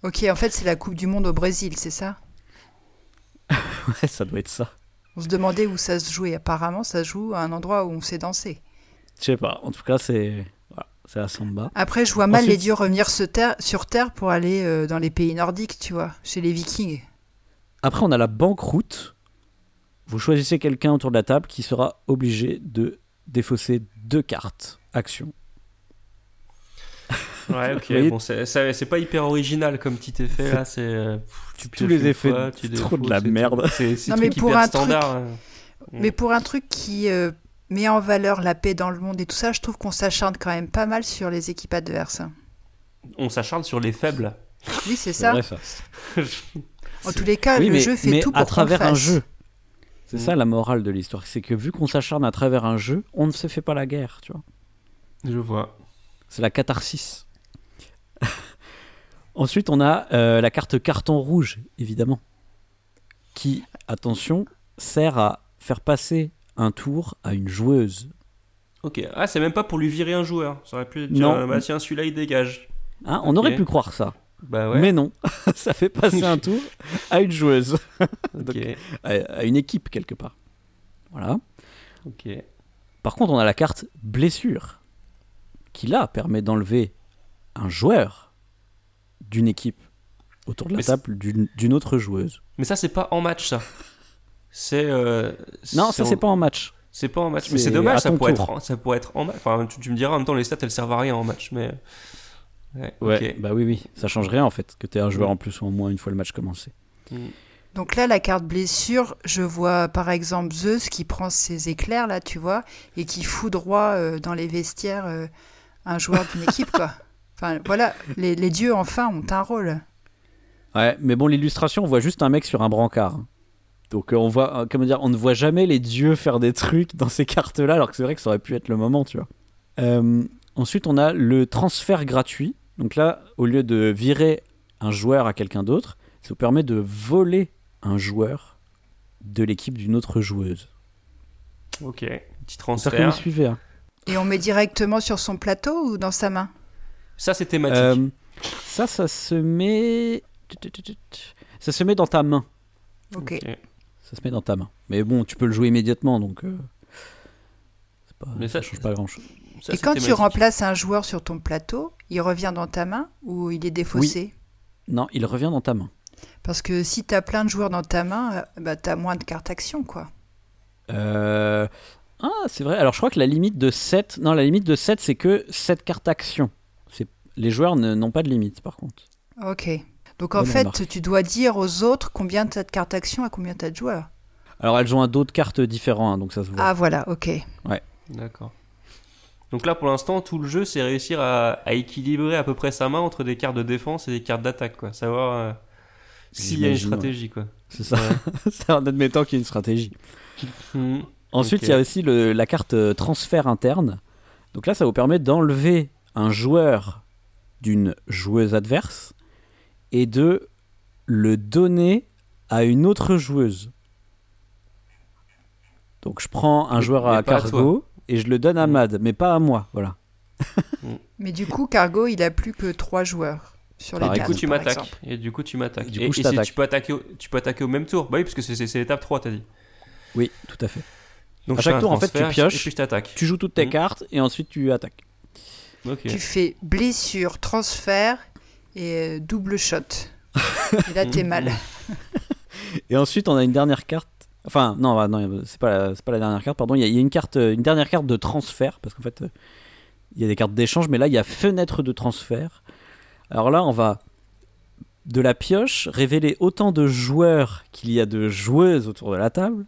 Ok, en fait, c'est la Coupe du Monde au Brésil, c'est ça? Ouais, ça doit être ça. On se demandait où ça se jouait. Apparemment, ça se joue à un endroit où on sait danser. Je sais pas, en tout cas, c'est voilà, c'est la samba. Après, je vois mal Ensuite- les dieux revenir se sur Terre pour aller euh, dans les pays nordiques, tu vois, chez les Vikings. Après, on a la banqueroute. Vous choisissez quelqu'un autour de la table qui sera obligé de défausser deux cartes action. Ouais, ok. Bon, c'est pas hyper original comme petit effet là. C'est euh, tous pioches les effets, fois, tu c'est trop de la merde. C'est c'est Non, truc mais pour hyper un standard. hein. Mm. Mais pour un truc qui euh, met en valeur la paix dans le monde et tout ça, je trouve qu'on s'acharne quand même pas mal sur les équipes adverses. On s'acharne sur les faibles. Oui, c'est ça. vrai, ça. En tous les cas, oui, le mais, jeu fait mais tout pour à travers un jeu. C'est Mm. ça la morale de l'histoire, c'est que vu qu'on s'acharne à travers un jeu, on ne se fait pas la guerre, tu vois. Je vois. C'est la catharsis. Ensuite, on a euh, la carte carton rouge, évidemment, qui, attention, sert à faire passer un tour à une joueuse. Ok. Ah, c'est même pas pour lui virer un joueur. Ça aurait pu dire, Non. euh, bah tiens, celui-là il dégage. Hein, on aurait pu croire ça, Bah ouais. mais non, ça fait passer un tour à une joueuse, à, à une équipe quelque part. Voilà. Ok. Par contre, on a la carte blessure, qui là permet d'enlever un joueur d'une équipe. autour de la Mais table d'une autre joueuse. Mais ça, c'est pas en match, ça. C'est. euh, Non, ça en- c'est pas en match. C'est pas en match. Mais c'est dommage, ça pourrait, être, en- ça pourrait être en match. Enfin, tu, tu me diras, en même temps, les stats, elles servent à rien en match. Mais. Ouais, bah oui, oui, ça change rien en fait, que tu un joueur en plus ou en moins une fois le match commencé. Mm. Donc là, la carte blessure, je vois par exemple Zeus qui prend ses éclairs, là, tu vois, et qui foudroie euh, dans les vestiaires euh, un joueur d'une équipe, quoi. Enfin, voilà, les, les dieux, enfin, ont un rôle. Ouais, mais bon, l'illustration, on voit juste un mec sur un brancard. Donc euh, on voit, euh, comment dire, on ne voit jamais les dieux faire des trucs dans ces cartes-là, alors que c'est vrai que ça aurait pu être le moment, tu vois. Euh, ensuite, on a le transfert gratuit. Donc là, au lieu de virer un joueur à quelqu'un d'autre, ça vous permet de voler un joueur de l'équipe d'une autre joueuse. Ok. Petit que vous transfert. suivez. hein. Et on met directement sur son plateau ou dans sa main? Ça, c'est thématique. Euh, ça, ça se met, ça se met dans ta main. Ok. Ça se met dans ta main. Mais bon, tu peux le jouer immédiatement, donc euh, pas, Mais ça, ça- change pas grand-chose. Ça, Et quand tu remplaces un joueur sur ton plateau, il revient dans ta main ou il est défaussé? Non, il revient dans ta main. Parce que si tu as plein de joueurs dans ta main, euh, bah, tu as moins de cartes action, quoi. Euh, Ah, c'est vrai. Alors, je crois que la limite de 7... Non, la limite de 7, c'est que 7 cartes action. C'est... Les joueurs ne- n'ont pas de limite, par contre. Ok. Donc en Bonne fait, remarque. tu dois dire aux autres combien tu as de cartes action et combien tu as de joueurs. Alors, elles ont un dos de cartes différents, hein, donc ça se voit. Ah voilà, ok. D'accord. Donc là, pour l'instant, tout le jeu, c'est réussir à, à équilibrer à peu près sa main entre des cartes de défense et des cartes d'attaque, quoi. Savoir euh, s'il y a une ouais. stratégie, quoi. C'est ça. Ouais. c'est en admettant qu'il y a une stratégie. Mhm. Ensuite, il y a aussi le- la carte euh, transfert interne. Donc là, ça vous permet d'enlever un joueur d'une joueuse adverse et de le donner à une autre joueuse. Donc je prends un joueur mais à cargo et je le donne à Mm. Mad, mais pas à moi. Voilà. Mais du coup, Cargo, il a plus que trois joueurs sur les Du quatre, coup, tu par m'attaques. exemple. Et du coup, tu m'attaques. Et du Et, tu, peux attaquer au, tu peux attaquer au même tour. Bah oui, parce que c'est l'étape 3, t'as dit. Oui, tout à fait. Donc À chaque tour, en fait, tu pioches. Et puis je t'attaque. Tu joues toutes tes Mm. cartes et ensuite tu attaques. Tu fais blessure, transfert et euh, double shot. et là, t'es mal. Et ensuite, on a une dernière carte. Enfin, non, bah, non c'est pas, la- c'est pas la dernière carte, pardon. Il y y a une, carte, une dernière carte de transfert, parce qu'en fait, euh, il y a des cartes d'échange, mais là, il y a fenêtre de transfert. Alors là, on va de la pioche révéler autant de joueurs qu'il y a de joueuses autour de la table.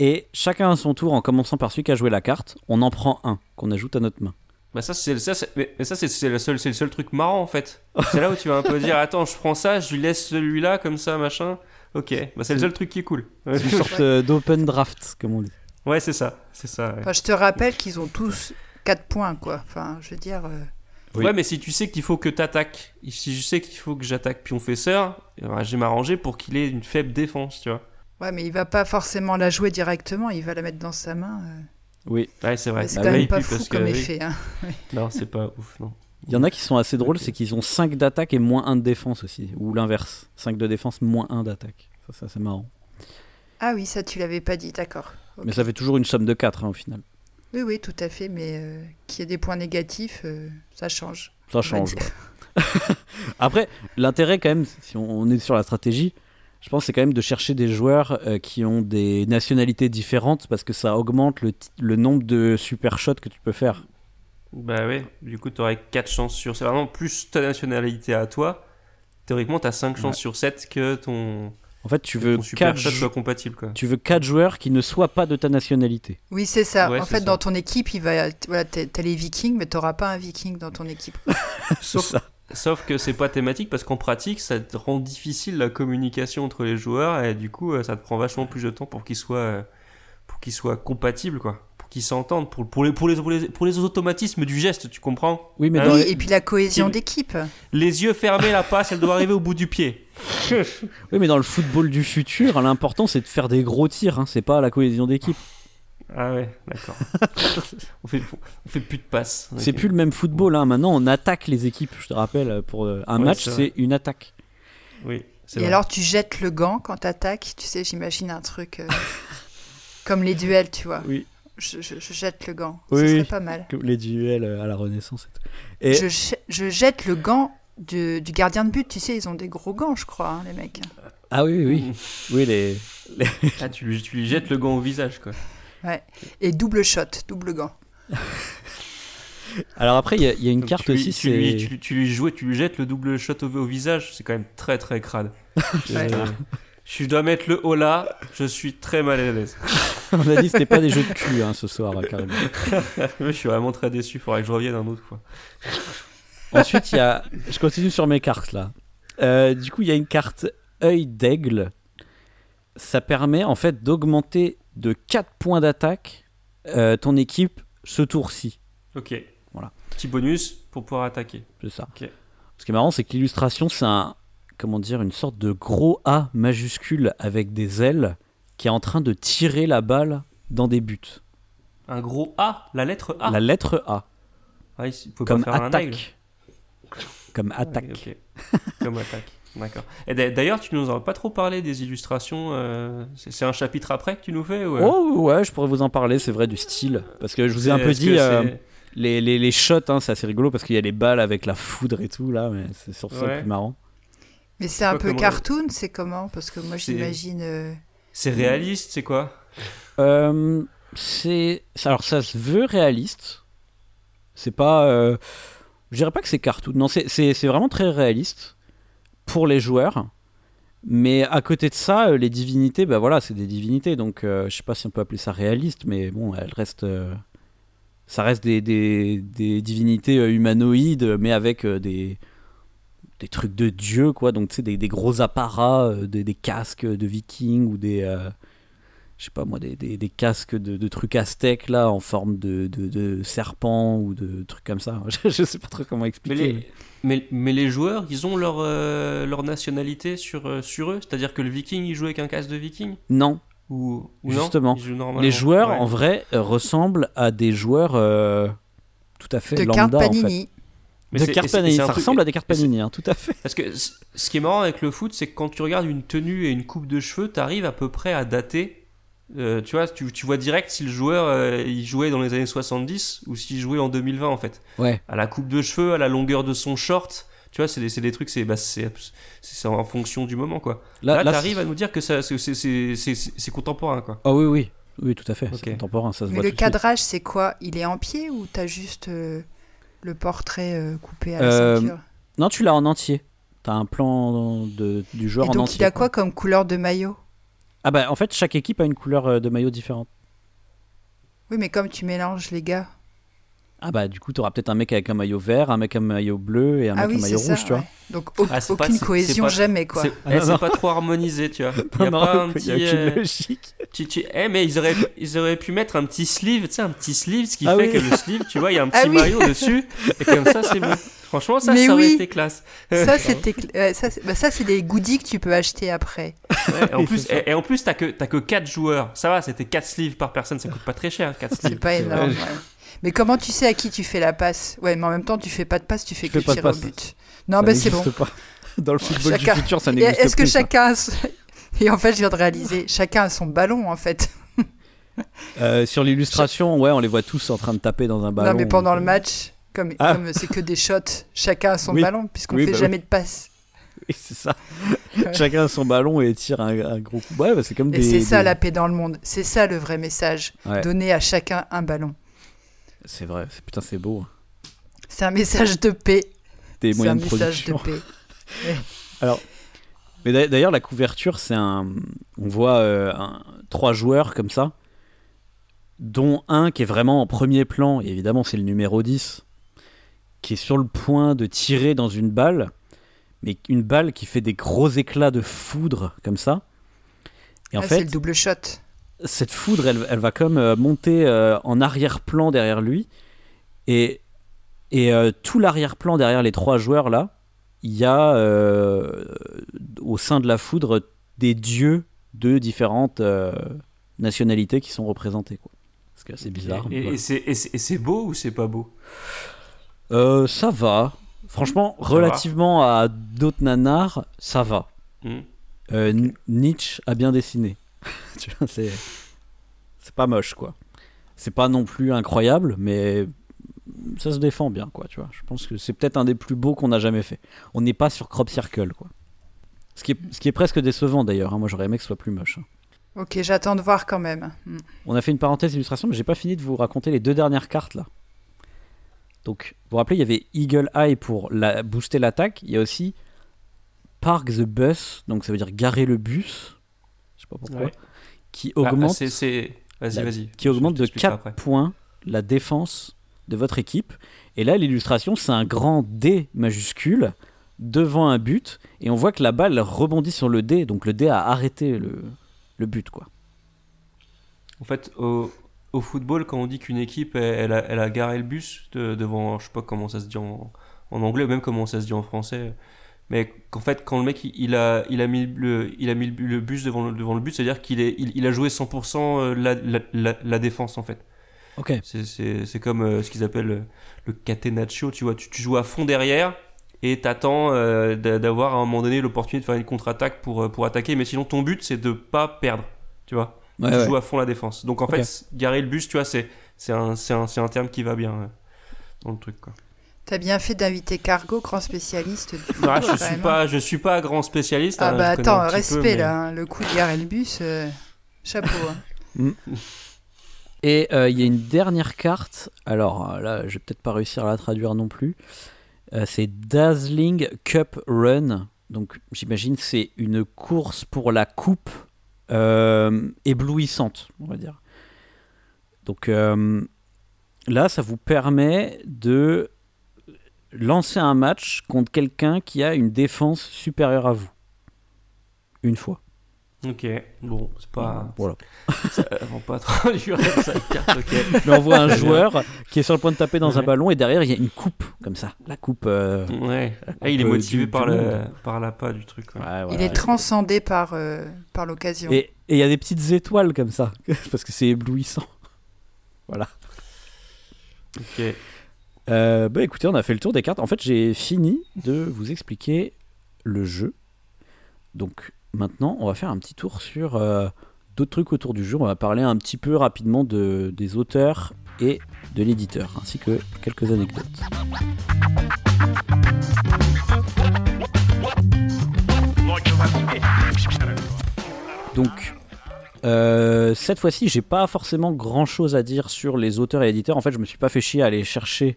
Et chacun à son tour, en commençant par celui qui a joué la carte, on en prend un qu'on ajoute à notre main. Bah ça c'est ça c'est- mais, ça c'est c'est le seul c'est le seul truc marrant en fait. C'est là où tu vas un peu dire attends, je prends ça, je lui laisse celui-là comme ça machin. OK, bah c'est le seul truc qui est cool. C'est une sorte euh, d'open draft, comme on dit. ouais, c'est ça, c'est ça. Ouais. Enfin, je te rappelle qu'ils ont tous 4 points, quoi. Enfin, je veux dire. euh, Oui. Ouais, mais si tu sais qu'il faut que t'attaques, si je sais qu'il faut que j'attaque pionfesseur, eh ben, je vais m'arranger pour qu'il ait une faible défense, tu vois. Ouais, mais il va pas forcément la jouer directement, il va la mettre dans sa main. euh. Oui. Ouais, c'est vrai. C'est quand oui, même pas fou parce que, comme oui. effet. hein. Non, c'est pas ouf, non. Il y en a qui sont assez drôles, c'est qu'ils ont 5 d'attaque et moins 1 de défense aussi. Ou l'inverse. 5 de défense, moins 1 d'attaque. Ça, ça c'est marrant. Ah oui, ça tu l'avais pas dit, d'accord. Mais ça fait toujours une somme de 4 au final. Oui, oui, tout à fait, mais euh, qu'il y ait des points négatifs, euh, ça change. Ça change. ouais. Après, l'intérêt quand même, si on on est sur la stratégie, je pense que c'est quand même de chercher des joueurs euh, qui ont des nationalités différentes parce que ça augmente le, nombre de super shots que tu peux faire. Bah ouais, du coup, t'aurais 4 chances sur. C'est vraiment plus ta nationalité à toi. Théoriquement, t'as 5 chances Ouais. sur 7 que ton, En fait, tu veux ton super 4 shot soit compatible, quoi. tu veux quatre joueurs qui ne soient pas de ta nationalité. Oui, c'est ça. Ouais, en fait, ça. dans ton équipe, il va, voilà, t'as les Vikings, mais t'auras pas un Viking dans ton équipe. c'est Sauf- ça. Sauf que c'est pas thématique parce qu'en pratique, ça te rend difficile la communication entre les joueurs et du coup, euh, ça te prend vachement plus de temps pour qu'ils soient, euh, pour qu'ils soient compatibles, quoi. Pour qu'ils s'entendent, pour, pour, les, pour, les, pour, les, pour les automatismes du geste, tu comprends? Oui, mais Ah oui, et puis la cohésion Qui- d'équipe. Les yeux fermés, la passe, elle doit arriver au bout du pied. oui, mais dans le football du futur, l'important c'est de faire des gros tirs, hein, c'est pas la cohésion d'équipe. Ah ouais, d'accord. on, fait, on fait plus de passes. C'est plus le même football. Hein. Maintenant, on attaque les équipes. Je te rappelle, pour euh, un Ouais, match, c'est une attaque. Oui, Et vrai. alors, tu jettes le gant quand t'attaques. Tu sais, j'imagine un truc euh, comme les duels, tu vois. Oui. Je, je- je jette le gant. Oui, Ce serait pas mal. Les duels à la Renaissance et tout. Et Je, je- je jette le gant du, du gardien de but, tu sais, ils ont des gros gants, je crois, hein, les mecs. Ah oui, oui, oui. Oui, les... Ah, tu, lui, tu lui jettes le gant au visage, quoi. Et double shot, double gant. Alors après, il y, a- il y a une Donc, carte tu lui, aussi, tu lui, tu, tu lui joues- tu lui jettes le double shot au, au visage, c'est quand même très très crade. Je, Ouais. je dois mettre le haut là, je suis très mal à l'aise. On a dit que c'était pas des jeux de cul hein, ce soir, carrément. je suis vraiment très déçu, faudrait que je revienne un autre fois. Ensuite, il y a... Je continue sur mes cartes, là. Euh, du coup, il y a une carte œil d'aigle. Ça permet, en fait, d'augmenter de 4 points d'attaque euh, ton équipe ce tour-ci. Ok. Voilà. Petit bonus pour pouvoir attaquer. C'est ça. Ce qui est marrant, c'est que l'illustration, c'est un, comment dire, une sorte de gros A majuscule avec des ailes qui est en train de tirer la balle dans des buts. Un gros A, la lettre A. La lettre A, Ah, comme attaque. Comme attaque. Comme attaque. D'accord. Et d'a- d'ailleurs, tu nous en as pas trop parlé des illustrations. euh, C'est un chapitre après que tu nous fais ou, euh, Oh ouais, je pourrais vous en parler, c'est vrai, du style. Parce que je vous ai un peu dit, euh, les, les, les shots, hein, c'est assez rigolo parce qu'il y a les balles avec la foudre et tout, là, mais c'est sur ça le Ouais. plus marrant. Mais c'est un peu cartoon, c'est comment? Parce que moi, j'imagine. euh, C'est réaliste, c'est quoi? Euh, c'est alors ça se veut réaliste. C'est pas, euh, je dirais pas que c'est cartoon. Non, c'est c'est c'est vraiment très réaliste pour les joueurs. Mais à côté de ça, euh, les divinités, bah voilà, c'est des divinités. Donc euh, je sais pas si on peut appeler ça réaliste, mais bon, elles restent, euh, ça reste des, des, des divinités euh, humanoïdes, mais avec des des trucs de dieu quoi. Donc tu sais des, des gros apparats, des, des casques de vikings ou des euh, je sais pas moi, des, casques de, de trucs aztèques là en forme de, de, de serpent ou de trucs comme ça. Je, sais pas trop comment mais expliquer. les, mais, mais les joueurs, ils ont leur, euh, leur nationalité sur, euh, sur eux C'est-à-dire que le viking, il joue avec un casque de viking Non, Ou, Justement. Les joueurs Ouais. en vrai euh, ressemblent à des joueurs euh, tout à fait de lambda cartes en fait. Panini. Mais de cartes Panini, ça truc- ressemble à des cartes Panini, hein, tout à fait. Parce que ce qui est marrant avec le foot, c'est que quand tu regardes une tenue et une coupe de cheveux, tu arrives à peu près à dater. Euh, tu vois, tu, tu vois direct si le joueur euh, il jouait dans les années 70 ou s'il jouait en 2020 en fait. Ouais. À la coupe de cheveux, à la longueur de son short, tu vois, c'est des, trucs, c'est bah, c'est en fonction du moment quoi. Là, Là, là, t'arrives à nous dire que c'est contemporain quoi. Ah oui, oui, oui, tout à fait. Ok. C'est contemporain, ça se Mais voit le tout cadrage, c'est quoi? Il est en pied ou t'as juste euh, le portrait euh, coupé à la ceinture? Non, tu l'as en entier. T'as un plan de, du joueur Et en donc, entier. il a quoi comme couleur de maillot? Ah bah en fait, chaque équipe a une couleur euh, de maillot différente. Oui, mais comme tu mélanges les gars. Ah bah du coup, t'auras peut-être un mec avec un maillot vert, un mec avec un maillot bleu et un ah mec oui, un maillot ça. rouge, tu vois. ouais. Donc, au- Ah, c'est pas- aucune c'est cohésion pas- jamais, quoi. C'est Ah, eh, pas trop harmonisé, tu vois. Il y a Non, pas un il petit. y a euh, logique. Tu, tu... Eh, mais ils auraient, ils auraient pu mettre un petit sleeve, tu sais, un petit sleeve, ce qui Ah fait oui. que le sleeve, tu vois, il y a un petit Ah oui. maillot dessus, et comme ça, c'est bon. Franchement, ça, Mais ça aurait oui. été classe. Ça, c'était, cl- euh, ça, c'est- bah, ça, c'est des goodies que tu peux acheter après. Ouais, et en plus, et, et en plus, t'as que, t'as que 4 joueurs. Ça va, c'était 4 sleeves par personne, ça coûte pas très cher, 4 C'est sleeves. pas c'est énorme. vrai. ouais. Mais comment tu sais à qui tu fais la passe? Ouais, mais en même temps, tu fais pas de passe, tu fais Tu que fais pas de tirer au but. Non, Ça bah c'est bon. n'existe pas. Dans le football Chacun- du futur, ça n'existe Est-ce que ça. chacun Et en fait, je viens de réaliser, chacun a son ballon en fait. Euh, sur l'illustration, ouais, on les voit tous en train de taper dans un ballon. non, mais pendant le euh, match, comme Ah. comme c'est que des shots, chacun a son Oui. ballon, puisqu'on Oui, fait bah jamais de passe. Oui, c'est ça. Chacun a son ballon et tire un, un gros coup. Ouais, bah, c'est comme Et des. c'est ça des- la paix dans le monde. C'est ça le vrai message. Ouais, Donner à chacun un ballon. c'est vrai. C'est- Putain, c'est beau. C'est un message de paix. Des C'est un moyens de message de paix. Mais d'a- d'ailleurs, la couverture, c'est un. On voit euh, un- trois joueurs comme ça, dont un qui est vraiment en premier plan, et évidemment, c'est le numéro 10, qui est sur le point de tirer dans une balle, mais une balle qui fait des gros éclats de foudre comme ça. Et en Ah, c'est fait, le double shot. cette foudre, elle, elle va comme euh, monter euh, en arrière-plan derrière lui. Et, et euh, tout l'arrière-plan derrière les trois joueurs là, il y a euh, au sein de la foudre des dieux de différentes euh, nationalités qui sont représentés. Quoi. Parce que c'est bizarre. Et, et- voilà. et c'est- et c'est et c'est beau ou c'est pas beau? Euh, ça va. Franchement, Ça relativement à d'autres nanars, ça va. Hmm. Euh, Nietzsche a bien dessiné. C'est pas moche quoi. C'est pas non plus incroyable, mais ça se défend bien, quoi, tu vois. Je pense que c'est peut-être un des plus beaux qu'on a jamais fait. On n'est pas sur Crop Circle, quoi. Ce qui est, ce qui est presque décevant d'ailleurs. hein. Moi, j'aurais aimé que ce soit plus moche. hein. Ok, j'attends de voir quand même. Hmm. On a fait une parenthèse illustration, mais j'ai pas fini de vous raconter les deux dernières cartes là. Donc, vous vous rappelez, il y avait Eagle Eye pour la, booster l'attaque. Il y a aussi Park the Bus, donc ça veut dire garer le bus. Je sais pas pourquoi. Ouais. Qui Ah, augmente, c'est- Vas-y, vas-y. qui augmente de t'expliquerai 4 après. points la défense de votre équipe. Et là, l'illustration, c'est un grand D majuscule devant un but. Et on voit que la balle rebondit sur le D. Donc le D a arrêté le, le but, quoi. En fait, au, au football, quand on dit qu'une équipe, elle, elle a, elle a garé le bus de- devant, je sais pas comment ça se dit en, en anglais, ou même comment ça se dit en français, mais qu'en fait, quand le mec, il, il a, il a mis le, il a mis le, le bus devant le, devant le but, c'est-à-dire qu'il est, il, il a joué 100% la, la, la, la défense, en fait. Ok. C'est- comme euh, ce qu'ils appellent euh, le catenaccio, tu vois. Tu, tu joues à fond derrière et t'attends euh, d'a- d'avoir à un moment donné l'opportunité de faire une contre-attaque pour, euh, pour attaquer, mais sinon ton but c'est de pas perdre, tu vois. Ouais, tu ouais. joues à fond la défense. Donc en fait, garer le bus, tu vois, c'est c'est un, c'est un, c'est un terme qui va bien euh, dans le truc, quoi. T'as bien fait d'inviter Cargo, grand spécialiste du football, Ah, je suis pas, je suis pas grand spécialiste. Ah hein, bah attends, respect peu, mais- là, hein. le coup de garer le bus, euh, chapeau. hein. Et euh, il y a une dernière carte. Alors là, je vais peut-être pas réussir à la traduire non plus. Euh, c'est Dazzling Cup Run. Donc j'imagine c'est une course pour la coupe éblouissante, on va dire. Donc euh, là, ça vous permet de lancer un match contre quelqu'un qui a une défense supérieure à vous. Une fois. Ok, bon, c'est pas. Voilà. Ça pas ça, carte, ok. Mais on voit un joueur qui est sur le point de taper dans un ballon et derrière il y a une coupe comme ça. La coupe. euh, Ouais. la il est motivé du- par, du le, monde. par l'appât du truc. ouais. Ouais, Il est transcendé par, euh, par l'occasion. Et et il y a des petites étoiles comme ça parce que c'est éblouissant. Voilà. Ok. Euh, bah écoutez, on a fait le tour des cartes. En fait, j'ai fini de vous expliquer le jeu. Donc maintenant, on va faire un petit tour sur euh, d'autres trucs autour du jeu. On va parler un petit peu rapidement de, des auteurs et de l'éditeur, ainsi que quelques anecdotes. Donc, euh, cette fois-ci, j'ai pas forcément grand-chose à dire sur les auteurs et éditeurs. En fait, je me suis pas fait chier à aller chercher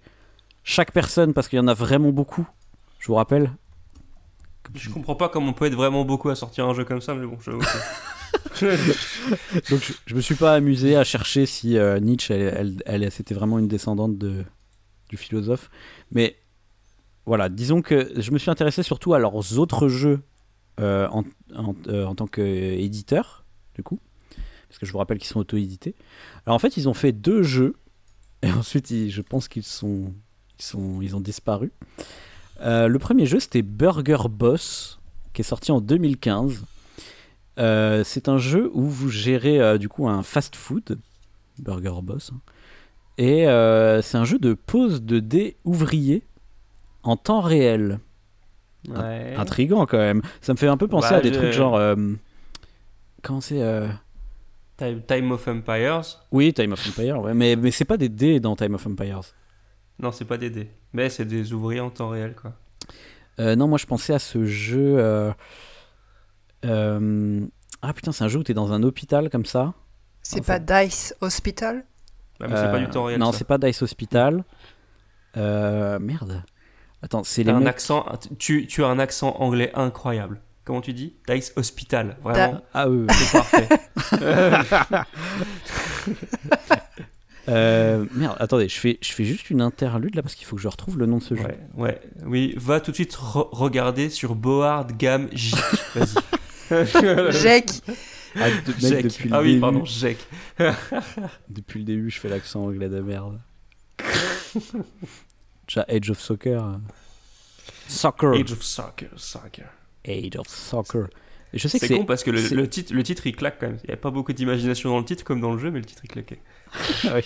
chaque personne parce qu'il y en a vraiment beaucoup. Je vous rappelle. Je comprends pas comment on peut être vraiment beaucoup à sortir un jeu comme ça, mais bon, je. Donc, je, je me suis pas amusé à chercher si euh, Nietzsche, elle, elle, elle- c'était vraiment une descendante de, du philosophe. Mais voilà, disons que je me suis intéressé surtout à leurs autres jeux euh, en, en, euh, en tant qu'éditeur, du coup. Parce que je vous rappelle qu'ils sont auto-édités. Alors en fait, ils ont fait deux jeux. Et ensuite, ils- je pense qu'ils sont, ils sont, ils ont disparu. Euh, le premier jeu, c'était Burger Boss, qui est sorti en 2015. Euh, c'est un jeu où vous gérez euh, du coup un fast-food, Burger Boss, hein. et c'est un jeu de pose de dés ouvriers en temps réel. Ouais. Intrigant quand même. Ça me fait un peu penser Bah, à des je- trucs genre. comment c'est Time, Time of Empires. Oui, Time of Empire, ouais, mais, mais c'est pas des dés dans Time of Empires. Non, c'est pas des dés. Mais c'est des ouvriers en temps réel, quoi. Euh, non, moi je pensais à ce jeu. euh, euh, Ah putain, c'est un jeu où t'es dans un hôpital comme ça. C'est enfin- pas Dice Hospital Ah, mais c'est pas du temps réel. Non, ça. c'est pas Dice Hospital. Euh, merde. Attends, c'est les T'as un mecs. accent, tu, tu as un accent anglais incroyable. Comment tu dis? Dice Hospital. Vraiment, Ah oui, oui. c'est parfait. Euh, merde, attendez, je fais, je fais juste une interlude là parce qu'il faut que je retrouve le nom de ce jeu. ouais, ouais. Oui, va tout de suite re- regarder sur Board Gamme J. Vas-y. Jake Ah, de- mec, Jek. depuis, le Ah oui, début, pardon, Jek. depuis le début, je fais l'accent anglais de merde. Déjà, Age of Soccer. Soccer. Age of Soccer. Soccer. Age of Soccer. Je sais que C'est c'est. con parce que le titre, le titre il claque quand même. Il n'y a pas beaucoup d'imagination dans le titre comme dans le jeu, mais le titre il claquait. Ah, oui.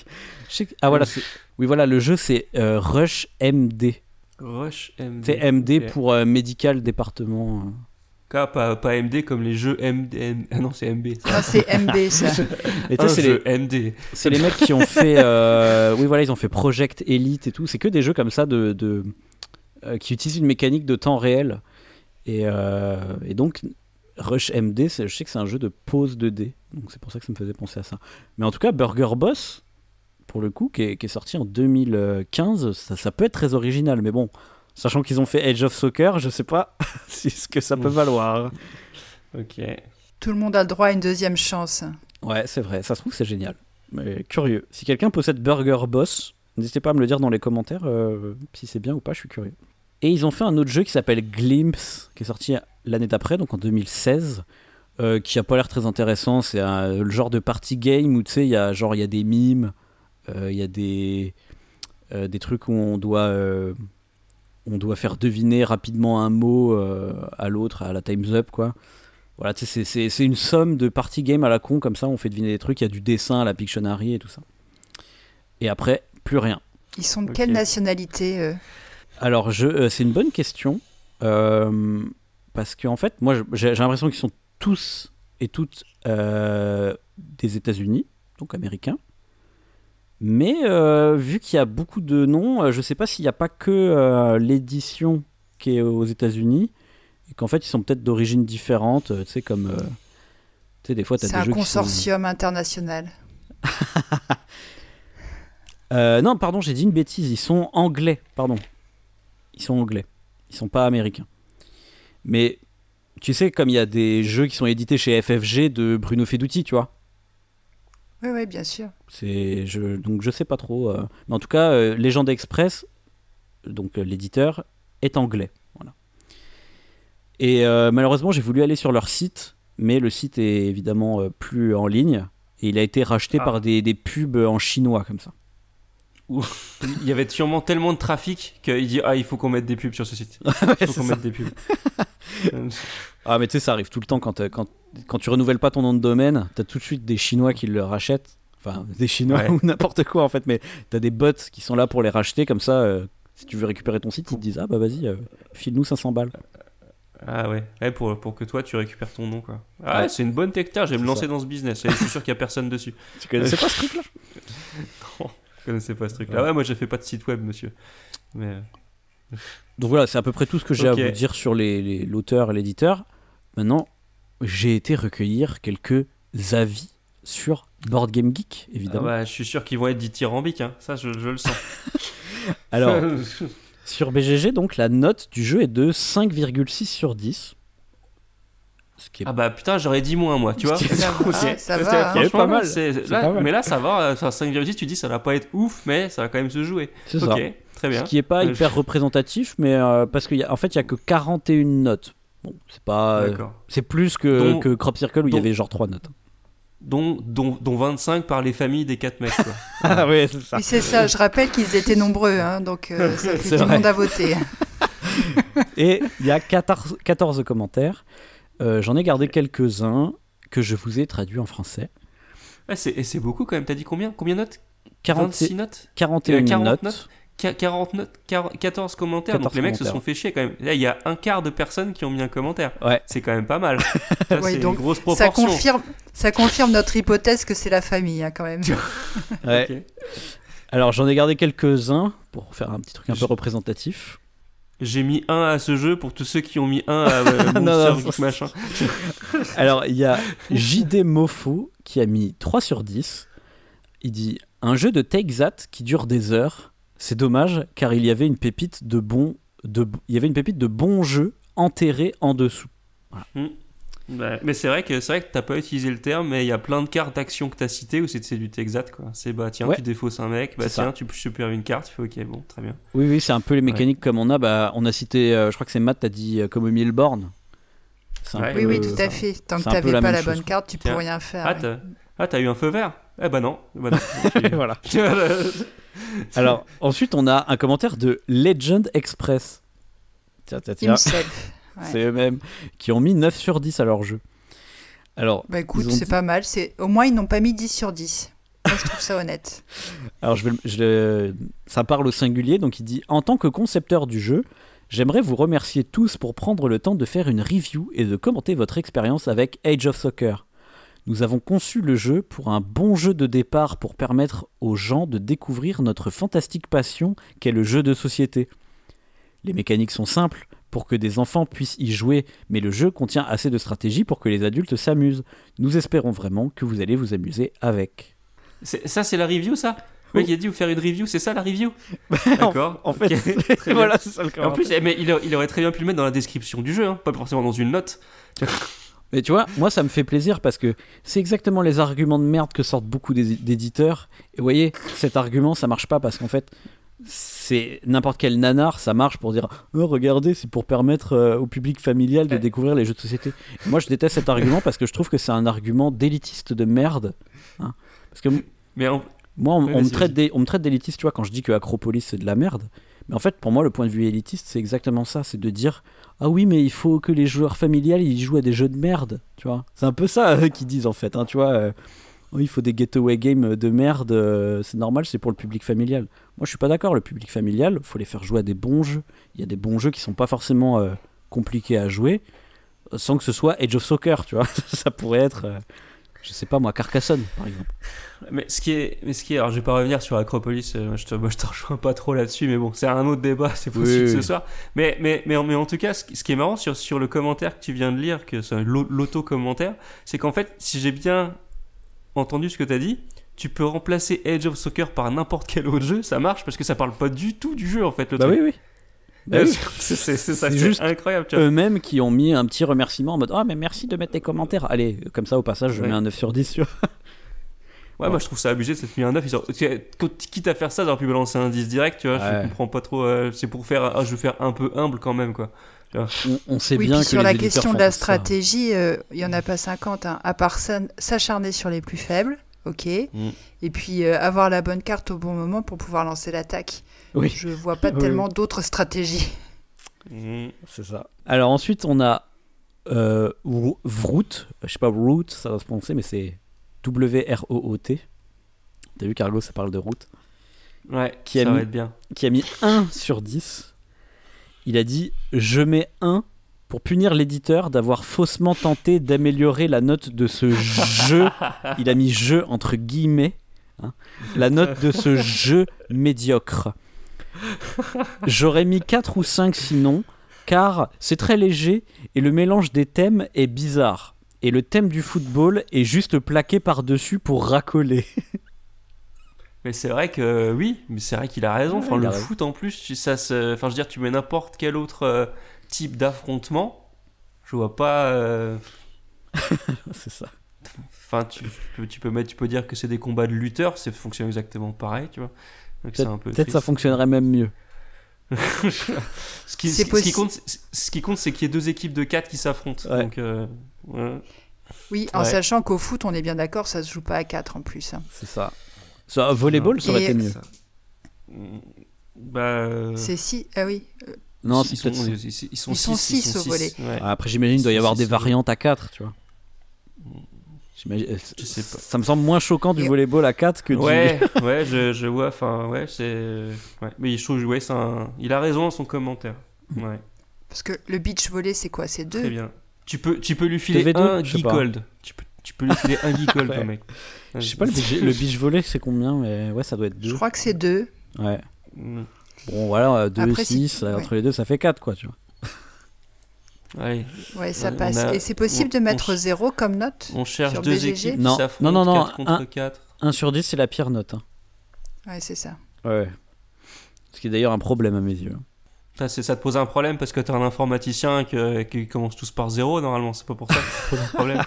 Je sais que- ah, voilà, c'est- oui, voilà, le jeu c'est euh, Rush MD. Rush MD. C'est MD pour euh, Medical Département. euh. pas, pas MD comme les jeux MD. Ah non, c'est MB. ça. Ah, c'est MB, ça. Sais, c'est les, MD. c'est les mecs qui ont fait. euh, oui, voilà, ils ont fait Project Elite et tout. C'est que des jeux comme ça de, de- euh, qui utilisent une mécanique de temps réel. Et, euh, et donc, Rush MD, c'est- je sais que c'est un jeu de pause 2D. Donc c'est pour ça que ça me faisait penser à ça. Mais en tout cas, Burger Boss, pour le coup, qui est, qui est sorti en 2015, ça, ça peut être très original. Mais bon, sachant qu'ils ont fait Age of Soccer, je sais pas si ce que ça peut valoir. Ok. Tout le monde a le droit à une deuxième chance. Ouais, c'est vrai, ça se trouve, c'est génial. Mais curieux. Si quelqu'un possède Burger Boss, n'hésitez pas à me le dire dans les commentaires euh, si c'est bien ou pas, je suis curieux. Et ils ont fait un autre jeu qui s'appelle Glimpse, qui est sorti l'année d'après, donc en 2016, euh, qui a pas l'air très intéressant. C'est un- le genre de party game où tu sais, il y a genre il y a des mimes, euh, il y a des euh, des trucs où on doit euh, on doit faire deviner rapidement un mot euh, à l'autre à la Times Up quoi. Voilà, tu sais, c'est- c'est c'est une somme de party game à la con comme ça, on fait deviner des trucs, il y a du dessin à la Pictionary et tout ça. Et après, plus rien. Ils sont de quelle nationalité euh Alors, je, euh, c'est une bonne question. euh, parce qu'en fait, moi, j'ai l'impression qu'ils sont tous et toutes euh, des États-Unis, donc américains. Mais euh, vu qu'il y a beaucoup de noms, je sais pas s'il n'y a pas que l'édition qui est aux États-Unis et qu'en fait, ils sont peut-être d'origine différente. tu sais, comme. tu sais, des fois, tu as C'est des un jeux qui sont- consortium international. Euh, non, pardon, j'ai dit une bêtise. Ils sont anglais, pardon. Ils sont anglais. Ils sont pas américains. Mais tu sais, comme il y a des jeux qui sont édités chez FFG de Bruno Feduti, tu vois. Oui, oui, bien sûr. C'est, je, donc je sais pas trop. euh. Mais en tout cas, euh, Legend Express, donc euh, l'éditeur, est anglais. Voilà. Et euh, malheureusement, j'ai voulu aller sur leur site, mais le site est évidemment plus en ligne. Et il a été racheté Ah. par des, des pubs en chinois comme ça. Il y avait sûrement tellement de trafic qu'il dit Ah, il faut qu'on mette des pubs sur ce site. Il faut qu'on mette des pubs. Ah, mais tu sais, ça arrive tout le temps quand, euh, quand, quand tu renouvelles pas ton nom de domaine, t'as tout de suite des Chinois qui le rachètent. Enfin, des Chinois Ouais. ou n'importe quoi en fait, mais t'as des bots qui sont là pour les racheter, comme ça, euh, si tu veux récupérer ton site, ils te disent Ah bah vas-y, euh, file-nous 500 balles. Ah ouais, ouais pour, pour que toi tu récupères ton nom quoi. Ah Ouais. c'est une bonne technique, je vais me lancer ça. dans ce business. Je suis sûr qu'il y a personne dessus. Tu connaissais pas ce truc là Je connaissais pas ce truc là. Ouais, moi j'ai fait pas de site web monsieur. Mais euh, Donc voilà, c'est à peu près tout ce que j'ai à vous dire sur les- les- l'auteur et l'éditeur. Maintenant, j'ai été recueillir quelques avis sur Board Game Geek, ah évidemment. bah, je suis sûr qu'ils vont être dithyrambiques, hein. ça je, je le sens. Alors, Sur BGG, donc, la note du jeu est de 5,6 sur 10. Ce qui est ah bah putain, j'aurais dit moins moi, tu vois. Ça va, Ok. ça va, hein. Pas mal. c'est- C'est là- pas mal. mais là ça va, ça 5,6 tu dis ça va pas être ouf, mais ça va quand même se jouer. c'est ça. très bien. Ce qui est pas Euh, hyper représentatif, mais euh, parce qu'en en fait, il y a que 41 notes. Bon, c'est pas. euh, D'accord. c'est plus que, que Crop Circle où il y avait genre 3 notes. Dont, dont, dont 25 par les familles des 4 mecs quoi. Ah oui, c'est ça. C'est ça. Je rappelle qu'ils étaient nombreux, hein, donc euh, ça fait du vrai. monde à voter. Et il y a 14, 14 commentaires. Euh, J'en ai gardé quelques-uns que je vous ai traduits en français. Ouais, c'est- et c'est beaucoup quand même, t'as dit combien? Combien de notes? 40, 26 notes? 41 40 notes. notes. Qu- 40 notes, 40 14 commentaires, 14 donc les mecs se sont fait chier quand même. Là, il y a un quart de personnes qui ont mis un commentaire. Ouais. C'est quand même pas mal. Ça, Ouais, c'est donc, une grosse Ça confirme, ça confirme notre hypothèse que c'est la famille, hein, quand même. Ouais. Ok. Alors j'en ai gardé quelques-uns pour faire un petit truc un peu Je- représentatif. J'ai mis un à ce jeu pour tous ceux qui ont mis un à euh, Non, non, ça- machin. Alors, il y a JD Mofo qui a mis 3 sur 10. Il dit Un jeu de Take That qui dure des heures. C'est dommage car il y avait une pépite de bon de il y avait une pépite de bons jeux enterrés en dessous. Ouais, mais c'est vrai que c'est vrai que t'as pas utilisé le terme, mais il y a plein de cartes d'action que t'as citées où c'est du Texat quoi. C'est bah tiens Ouais. tu défausses un mec, bah C'est ça. tiens tu super une carte, tu fais ok bon très bien. Oui oui, c'est un peu les mécaniques comme on a bah on a cité euh, je crois que c'est Matt t'as dit euh, comme au. C'est un Ouais. peu- Oui, oui, tout à fait. Tant que la pas la bonne carte, tu peux Tiens. rien faire. Ah ouais. t'as ah, t'as eu un feu vert Eh bah non, bah non. Voilà. Alors ensuite on a un commentaire de Legend Express. Tiens tiens tiens. Himself. Ouais. C'est eux-mêmes qui ont mis 9 sur 10 à leur jeu. Alors, Bah écoute, c'est dit- pas mal. C'est Au moins, ils n'ont pas mis 10 sur 10. Moi, je trouve ça honnête. alors je vais, le- je le- ça parle au singulier, donc il dit En tant que concepteur du jeu, J'aimerais vous remercier tous pour prendre le temps de faire une review et de commenter votre expérience avec Age of Soccer. Nous avons conçu le jeu pour un bon jeu de départ pour permettre aux gens de découvrir notre fantastique passion qu'est le jeu de société. Les mécaniques sont simples pour que des enfants puissent y jouer, mais le jeu contient assez de stratégie pour que les adultes s'amusent. Nous espérons vraiment que vous allez vous amuser avec. Ça, c'est la review, ça? Le mec, il a dit vous faire une review, c'est ça la review? D'accord. En fait, très voilà, c'est ça le En commentaire. plus, eh, mais il, aurait très bien pu le mettre dans la description du jeu, hein, pas forcément dans une note. Mais tu vois, moi ça me fait plaisir parce que c'est exactement les arguments de merde que sortent beaucoup d'é- d'éditeurs. Et vous voyez, cet argument ça marche pas parce qu'en fait, c'est n'importe quel nanar, ça marche pour dire oh, regardez, c'est pour permettre euh, au public familial de découvrir les jeux de société. Moi je déteste cet argument parce que je trouve que c'est un argument d'élitiste de merde. hein. Parce que Mais moi, on, me traite on me traite d'élitiste, tu vois, quand je dis que Acropolis c'est de la merde. Mais en fait, pour moi, le point de vue élitiste, c'est exactement ça c'est de dire Ah oui, mais il faut que les joueurs familiales ils jouent à des jeux de merde, tu vois. C'est un peu ça euh, qu'ils disent en fait, hein, tu vois. euh, Oh, il faut des getaway games de merde, euh, c'est normal, c'est pour le public familial. Moi, je suis pas d'accord. Le public familial, faut les faire jouer à des bons jeux. Il y a des bons jeux qui sont pas forcément euh, compliqués à jouer, euh, sans que ce soit Age of Soccer, tu vois. ça pourrait être, euh, je sais pas moi, Carcassonne, par exemple. Mais ce qui est, mais ce qui est, alors je vais pas revenir sur Acropolis, euh, je te, moi je te rejoins pas trop là-dessus, mais bon, c'est un autre débat, c'est possible Oui, ce oui. soir. Mais, mais, mais, en- mais en tout cas, ce, qui- ce qui est marrant sur, sur le commentaire que tu viens de lire, que l'auto-commentaire, c'est qu'en fait, si j'ai bien entendu ce que tu as dit, tu peux remplacer Age of Soccer par n'importe quel autre jeu, ça marche parce que ça parle pas du tout du jeu en fait. Le Bah truc. oui, oui. Bah Euh, oui. c'est ça, C'est juste incroyable. Tu vois. eux-mêmes qui ont mis un petit remerciement en mode Ah, mais merci de mettre tes commentaires. Allez, comme ça, au passage, je Ouais. mets un 9 sur 10 sur. Ouais, moi je trouve ça abusé de s'être mis un 9. Ils ont- quand- Quitte à faire ça, auraient pu balancer un 10 direct, tu vois. Ouais. Je comprends pas trop. euh, c'est pour faire. Ah, je veux faire un peu humble quand même, quoi. On, on sait oui, bien puis que sur les la question de la stratégie, euh, il y en a pas 50, hein, à part s'acharner sur les plus faibles, ok, Mm. et puis euh, avoir la bonne carte au bon moment pour pouvoir lancer l'attaque. Oui, Je vois pas Oui, tellement d'autres stratégies. Mm. c'est ça. Alors ensuite, on a euh, Vroot. Je sais pas, Root, ça va se prononcer, mais c'est W-R-O-O-T. T'as vu, Cargo, ça parle de route. Ouais, Qui a ça mis- va être bien. Qui a mis 1 sur 10. Il a dit Je mets 1 pour punir l'éditeur d'avoir faussement tenté d'améliorer la note de ce jeu. Il a mis jeu entre guillemets. hein. la note de ce jeu médiocre. J'aurais mis 4 ou 5 sinon, car c'est très léger et le mélange des thèmes est bizarre. Et le thème du football est juste plaqué par-dessus pour racoler. Mais c'est vrai que oui, mais c'est vrai qu'il a raison. Ouais, Enfin, le a raison. foot en plus, tu, ça se... enfin, je veux dire, tu mets n'importe quel autre euh, type d'affrontement, je vois pas. euh, c'est ça. Enfin, tu, peux, tu peux mettre, tu peux dire que c'est des combats de lutteurs, ça fonctionne exactement pareil, tu vois. Donc c'est un peu. Peut-être ça fonctionnerait même mieux. ce, qui, C'est ce qui- ce qui possible. compte, c'est- ce qui compte, c'est qu'il y ait deux équipes de 4 qui s'affrontent. Ouais. Donc, euh, ouais. Oui, en Ouais. sachant qu'au foot, on est bien d'accord, ça se joue pas à 4 en plus. hein. C'est ça. Ça, volleyball, ça aurait Et- été mieux. Ça. Bah. euh, C'est si. Ah oui. Non, ils, c'est sont, ils, ils- ils sont Ils sont six, six au six, volley. ouais. Après, j'imagine qu'il doit y avoir des variantes à 4, tu vois. J'imagine- euh, Je sais pas. Ça me semble moins choquant du Et- volleyball à 4 que du. Ouais, ouais, je, je vois, enfin, ouais, c'est. Ouais. Mais je trouve, ouais, c'est un... il a raison dans son commentaire. Ouais, Parce que le beach volley, c'est quoi? C'est très 2 bien. Tu peux, tu peux lui filer TV2, un je sais geek pas. gold. Tu peux, tu peux lui filer un gold, Ouais. le mec. Je sais pas, le beach, le beach volley, c'est combien mais Ouais, ça doit être 2. Je crois que c'est 2. Ouais. Mm. Bon, voilà, 2 et Après, si- 6, ouais. entre les deux, ça fait 4, quoi, tu vois. Allez, Ouais, ça On passe. a- Et c'est possible on- de mettre on- 0 comme note on cherche Sur deux BGG? équipes Non, non, non, non, 4 contre un- 4. 1 sur 10, c'est la pire note. hein. Ouais, c'est ça. Ouais. Ce qui est d'ailleurs un problème à mes yeux. C'est- ça te pose un problème parce que t'es un informaticien que- qui commence tous par zéro normalement, c'est pas pour ça que ça te pose un problème.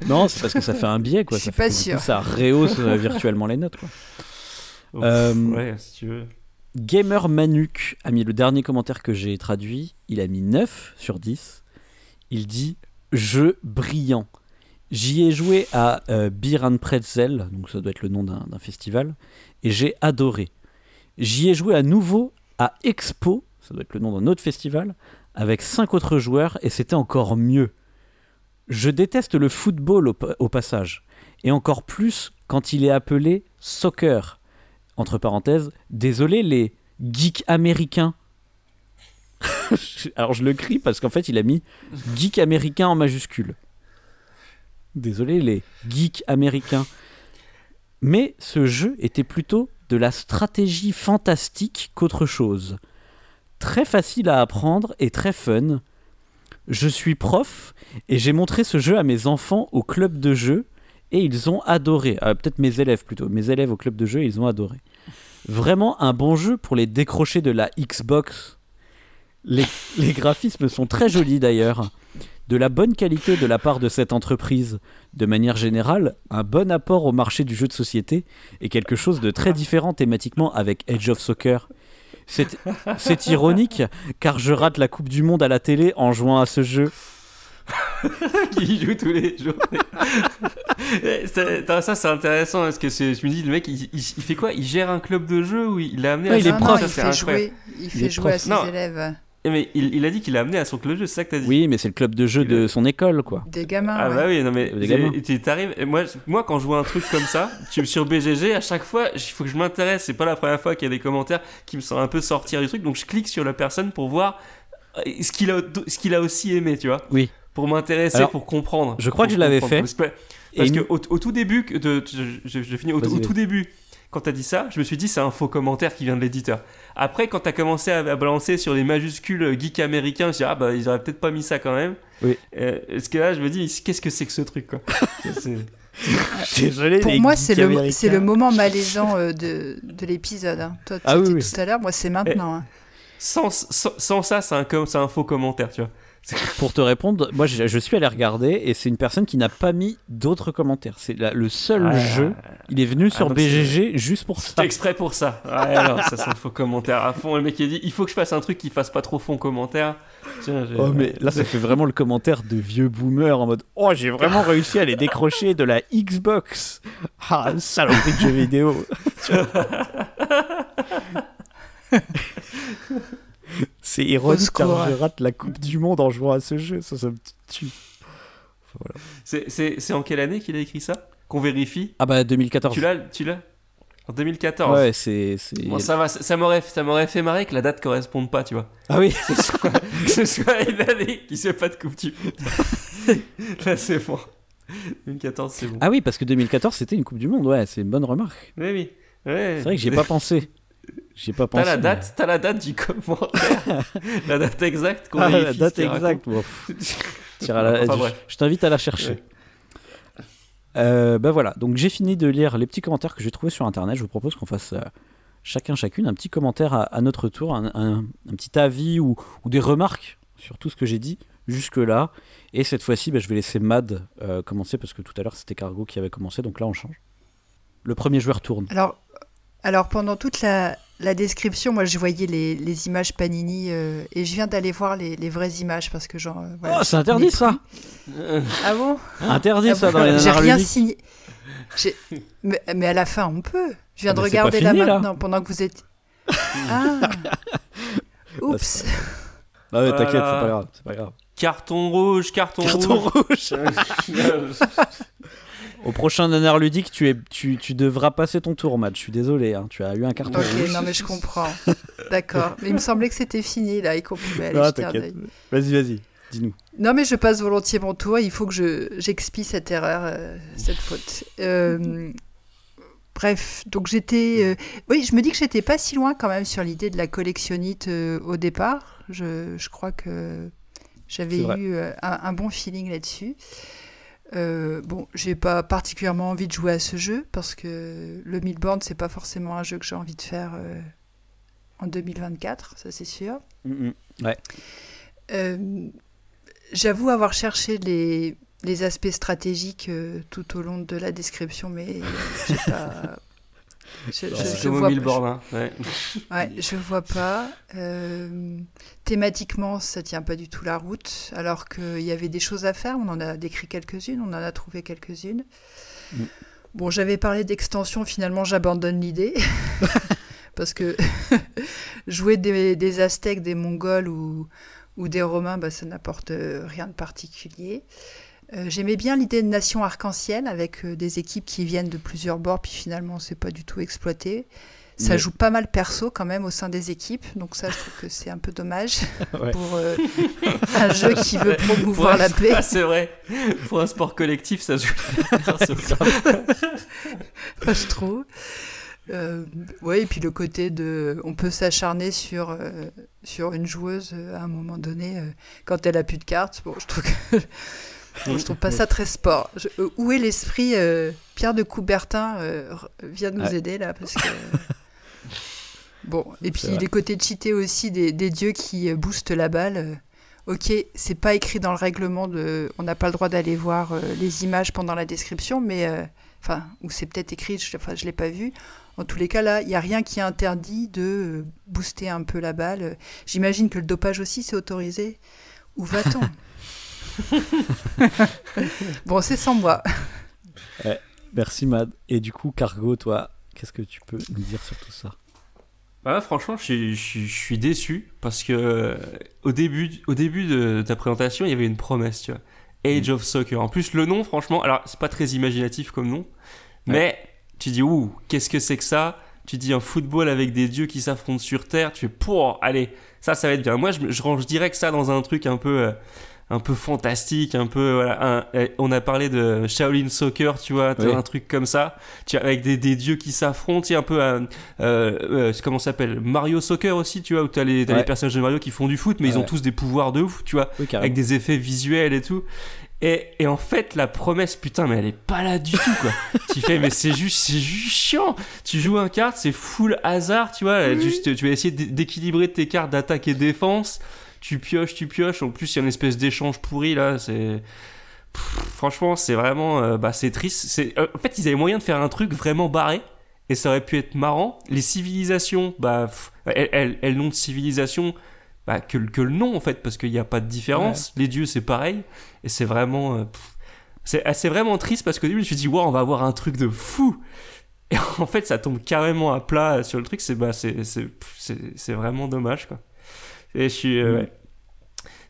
non, c'est parce que ça fait un biais, quoi. Je suis pas coup, sûre. Ça rehausse euh, virtuellement les notes, quoi. Ouf, Euh, ouais, si tu veux. Gamer Manuk a mis le dernier commentaire que j'ai traduit. Il a mis 9 sur 10. Il dit Jeu brillant. J'y ai joué à euh, Beer and Pretzel, donc ça doit être le nom d'un festival, et j'ai adoré. J'y ai joué à nouveau à Expo, ça doit être le nom d'un autre festival, avec 5 autres joueurs, et c'était encore mieux. Je déteste le football au, au passage, et encore plus quand il est appelé soccer. Entre parenthèses, désolé les geeks américains. Alors je le crie parce qu'en fait il a mis geek américain en majuscule. Désolé les geeks américains. Mais ce jeu était plutôt de la stratégie fantastique qu'autre chose. Très facile à apprendre et très fun. Je suis prof et j'ai montré ce jeu à mes enfants au club de jeu et ils ont adoré. Ah, Peut-être mes élèves plutôt. Mes élèves au club de jeu, ils ont adoré. Vraiment un bon jeu pour les décrocher de la Xbox. Les, les graphismes sont très jolis d'ailleurs. De la bonne qualité de la part de cette entreprise. De manière générale, un bon apport au marché du jeu de société et quelque chose de très différent thématiquement avec Edge of Soccer. C'est ironique car je rate la Coupe du Monde à la télé en jouant à ce jeu. qui joue tous les jours. Eh, ça c'est intéressant parce que je me dis le mec il, il- il fait quoi? Il gère un club de jeu ou il l'a amené à il est non, il fait jouer, il fait jouer à ses Non. élèves. Eh, Mais il, il a dit qu'il l'a amené à son club de jeu, c'est ça que t'as dit Oui, mais c'est le club de jeu de son école, quoi. Des gamins. Ah ouais. bah oui, non mais Des gamins. c'est- tu- t'arrives. Moi, moi, quand je vois un truc comme ça, tu, sur BGG, à chaque fois, il faut que je m'intéresse. C'est pas la première fois qu'il y a des commentaires qui me sont un peu sortir du truc, donc je clique sur la personne pour voir euh, ce qu'il a, ce qu'il a aussi aimé, tu vois. Oui. Pour m'intéresser, pour comprendre. je crois que je l'avais fait. Parce que, Et parce une- que au, au tout début, de, je, je- je finis au, tout début. Quand t'as dit ça, je me suis dit c'est un faux commentaire qui vient de l'éditeur. Après, quand t'as commencé à, à balancer sur les majuscules euh, geek américains, je me suis dit, ah bah ils auraient peut-être pas mis ça quand même. Oui. Euh, parce que là, je me dis, qu'est-ce que c'est que ce truc quoi C'est- Désolé, Pour moi, c'est le, américains. c'est le moment malaisant euh, de, de l'épisode. hein. Toi, Ah oui, c'était oui. tout à l'heure, moi, c'est maintenant. hein. sans, sans, sans ça, c'est un, com- c'est un faux commentaire, tu vois. Pour te répondre, moi je, je suis allé regarder et c'est une personne qui n'a pas mis d'autres commentaires. C'est la- le seul Ah, jeu. Il est venu sur donc BGG juste pour C'est ça. exprès pour ça. Ouais, non, ça c'est un faux commentaire à fond. Le mec il dit, il faut que je fasse un truc qui fasse pas trop fond commentaire. Tiens, Oh mais là ça fait vraiment le commentaire de vieux boomer en mode Oh j'ai vraiment réussi à les décrocher de la Xbox Ah saloperie de jeux vidéo C'est ironique car je rate la coupe du monde en jouant à ce jeu, ça, ça me tue. C'est, en quelle année qu'il a écrit ça? Qu'on vérifie? Ah bah 2014 Tu l'as Tu l'as? En 2014. Ouais c'est... Bon, ça va, ça, m'aurait, ça m'aurait fait marrer que la date corresponde pas, tu vois. Ah oui Que ce soit, que ce soit une année qui se fait pas de coupe du monde. Là c'est bon. 2014 c'est bon. Ah oui parce que 2014 c'était une coupe du monde, ouais c'est une bonne remarque. Oui, oui. Ouais. C'est vrai que j'y ai pas pensé. J'y ai pas T'as pensé. la mais- date, t'as la date du commentaire. la date exacte qu'on Ah, la date exacte. Bon, pff, tire à la- Enfin, je- t'invite à la chercher. Ouais. Euh, bah voilà, donc j'ai fini de lire les petits commentaires que j'ai trouvés sur internet. Je vous propose qu'on fasse euh, chacun, chacune un petit commentaire à, à notre tour, un, un- un petit avis ou, ou des remarques sur tout ce que j'ai dit jusque-là. Et cette fois-ci, bah, je vais laisser Mad euh, commencer parce que tout à l'heure c'était Cargo qui avait commencé, donc là on change. Le premier joueur tourne. Alors, alors, pendant toute la, la description, moi, je voyais les, les images Panini euh, et je viens d'aller voir les, les vraies images parce que, genre. euh, voilà, oh, c'est interdit ça Ah bon? Interdit Ah ça bon dans les J'ai rien ludiques. signé. J'ai- Mais, mais à la fin, on peut. Je viens Ah, de mais regarder là fini, là. maintenant pendant que vous êtes. Ah Oups Ah ouais, t'inquiète, c'est Voilà. pas grave. C'est pas grave. Carton rouge, carton, Carton rouge. rouge Au prochain nanar ludique, tu, es, tu, tu devras passer ton tour, Mad. Je suis désolé, hein, tu as eu un carton Ok, rouge. non, mais je comprends. D'accord. Mais il me semblait que c'était fini, là, et qu'on pouvait aller jeter un t'inquiète. œil. Vas-y, vas-y, dis-nous. Non, mais je passe volontiers mon tour. Il faut que je j'expie cette erreur, euh, cette faute. Euh, bref, donc j'étais. euh, Oui, je me dis que j'étais pas si loin quand même sur l'idée de la collectionnite au départ. Je, je crois que j'avais eu un, un bon feeling là-dessus. Euh, bon, j'ai pas particulièrement envie de jouer à ce jeu parce que le Milborn, c'est pas forcément un jeu que j'ai envie de faire euh, en 2024, ça c'est sûr. Mm, mm. Euh, J'avoue avoir cherché les, les aspects stratégiques euh, tout au long de la description, mais j'ai pas. Je, je- C'est je comme au vois, Milborn, hein. Ouais. ouais, je vois pas. Euh, thématiquement, ça tient pas du tout la route, alors qu'il y avait des choses à faire. On en a décrit quelques-unes, on en a trouvé quelques-unes. Mm. Bon, j'avais parlé d'extension, finalement, j'abandonne l'idée. Parce que jouer des, des Aztèques, des Mongols ou, ou des Romains, bah, ça n'apporte euh, rien de particulier. Euh, J'aimais bien l'idée de nation arc-en-ciel avec euh, des équipes qui viennent de plusieurs bords, puis finalement, c'est pas du tout exploité. Ça Mais- joue pas mal perso quand même au sein des équipes, donc ça je trouve que c'est un peu dommage Ouais. pour euh, un jeu qui veut promouvoir la paix. ah, c'est vrai. Pour un sport collectif, ça joue. Enfin, je trouve. Euh, ouais, et puis le côté de. On peut s'acharner sur, euh, sur une joueuse à un moment donné quand elle a plus de cartes. Bon, je trouve, que- je trouve pas ça très sport. Je- euh, où est l'esprit euh, Pierre de Coubertin euh, vient nous Ouais. aider là parce que. Bon, et puis les côtés cheatés aussi des, des dieux qui euh, boostent la balle. Ok, c'est pas écrit dans le règlement de. On n'a pas le droit d'aller voir les images pendant la description, mais. Enfin, ou c'est peut-être écrit, je, enfin, je l'ai pas vu. En tous les cas, là, il n'y a rien qui interdit de booster un peu la balle. J'imagine que le dopage aussi, c'est autorisé. Où va-t-on? Bon, c'est sans moi. Merci Mad. Et du coup, Cargo, toi, qu'est-ce que tu peux nous dire sur tout ça? Bah, franchement, je suis, je suis- je suis déçu parce que euh, au début, au début de ta présentation, il y avait une promesse, tu vois. Age of Soccer. En plus, le nom, franchement, alors c'est pas très imaginatif comme nom, mais tu dis ouh, qu'est-ce que c'est que ça? Tu dis un football avec des dieux qui s'affrontent sur terre. Tu fais pour, allez, ça, ça va être bien. Moi, je range direct ça dans un truc un peu. euh, un peu fantastique, un peu voilà, un- euh, on a parlé de Shaolin Soccer, tu vois, Oui. un truc comme ça, tu vois, avec des, des dieux qui s'affrontent, tu sais, un peu euh, euh, euh, comment ça s'appelle Mario Soccer aussi, tu vois, où t'as les, t'as Ouais. les personnages de Mario qui font du foot, mais ils ont tous des pouvoirs de ouf, tu vois, Oui, avec des effets visuels et tout. Et, et en fait, la promesse, putain, mais elle est pas là du tout, quoi. tu fais, mais c'est juste, c'est juste chiant. Tu joues un carte, c'est full hasard, tu vois. Juste, tu vas essayer d'é- d'équilibrer tes cartes d'attaque et défense. Tu pioches, tu pioches. En plus, il y a une espèce d'échange pourri, là. C'est. Franchement, c'est vraiment. euh, bah, c'est triste. C'est... euh, en fait, ils avaient moyen de faire un truc vraiment barré. Et ça aurait pu être marrant. Les civilisations, bah, pff, elles, elles, elles n'ont de civilisation bah, que, que le nom, en fait, parce qu'il n'y a pas de différence. Les dieux, c'est pareil. Et c'est vraiment. euh, c'est, ah, c'est vraiment triste parce qu'au début, je me suis dit, waouh, on va avoir un truc de fou. Et en fait, ça tombe carrément à plat sur le truc. C'est, bah, c'est, c'est, c'est, c'est vraiment dommage, quoi. Et je suis. euh, ouais.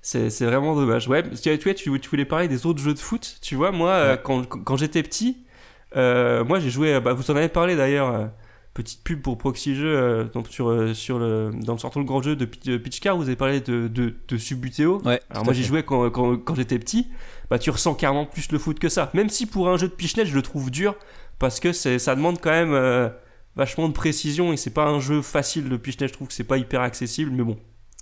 C'est, c'est vraiment dommage. Ouais, tu, tu, tu, tu voulais parler des autres jeux de foot. Tu vois, moi, euh, Ouais. quand, quand j'étais petit, euh, moi, j'ai joué. Bah, vous en avez parlé d'ailleurs. euh, petite pub pour Proxy Jeux donc sur, sur le, dans le sortant le grand jeu de, de Pitch Car, vous avez parlé de, de, de Subbuteo. Ouais, Alors moi j'y jouais quand, quand, quand j'étais petit, bah tu ressens carrément plus le foot que ça. Même si pour un jeu de pichenette je le trouve dur, parce que c'est, ça demande quand même euh, vachement de précision et c'est pas un jeu facile de pichenette, je trouve que c'est pas hyper accessible, mais bon,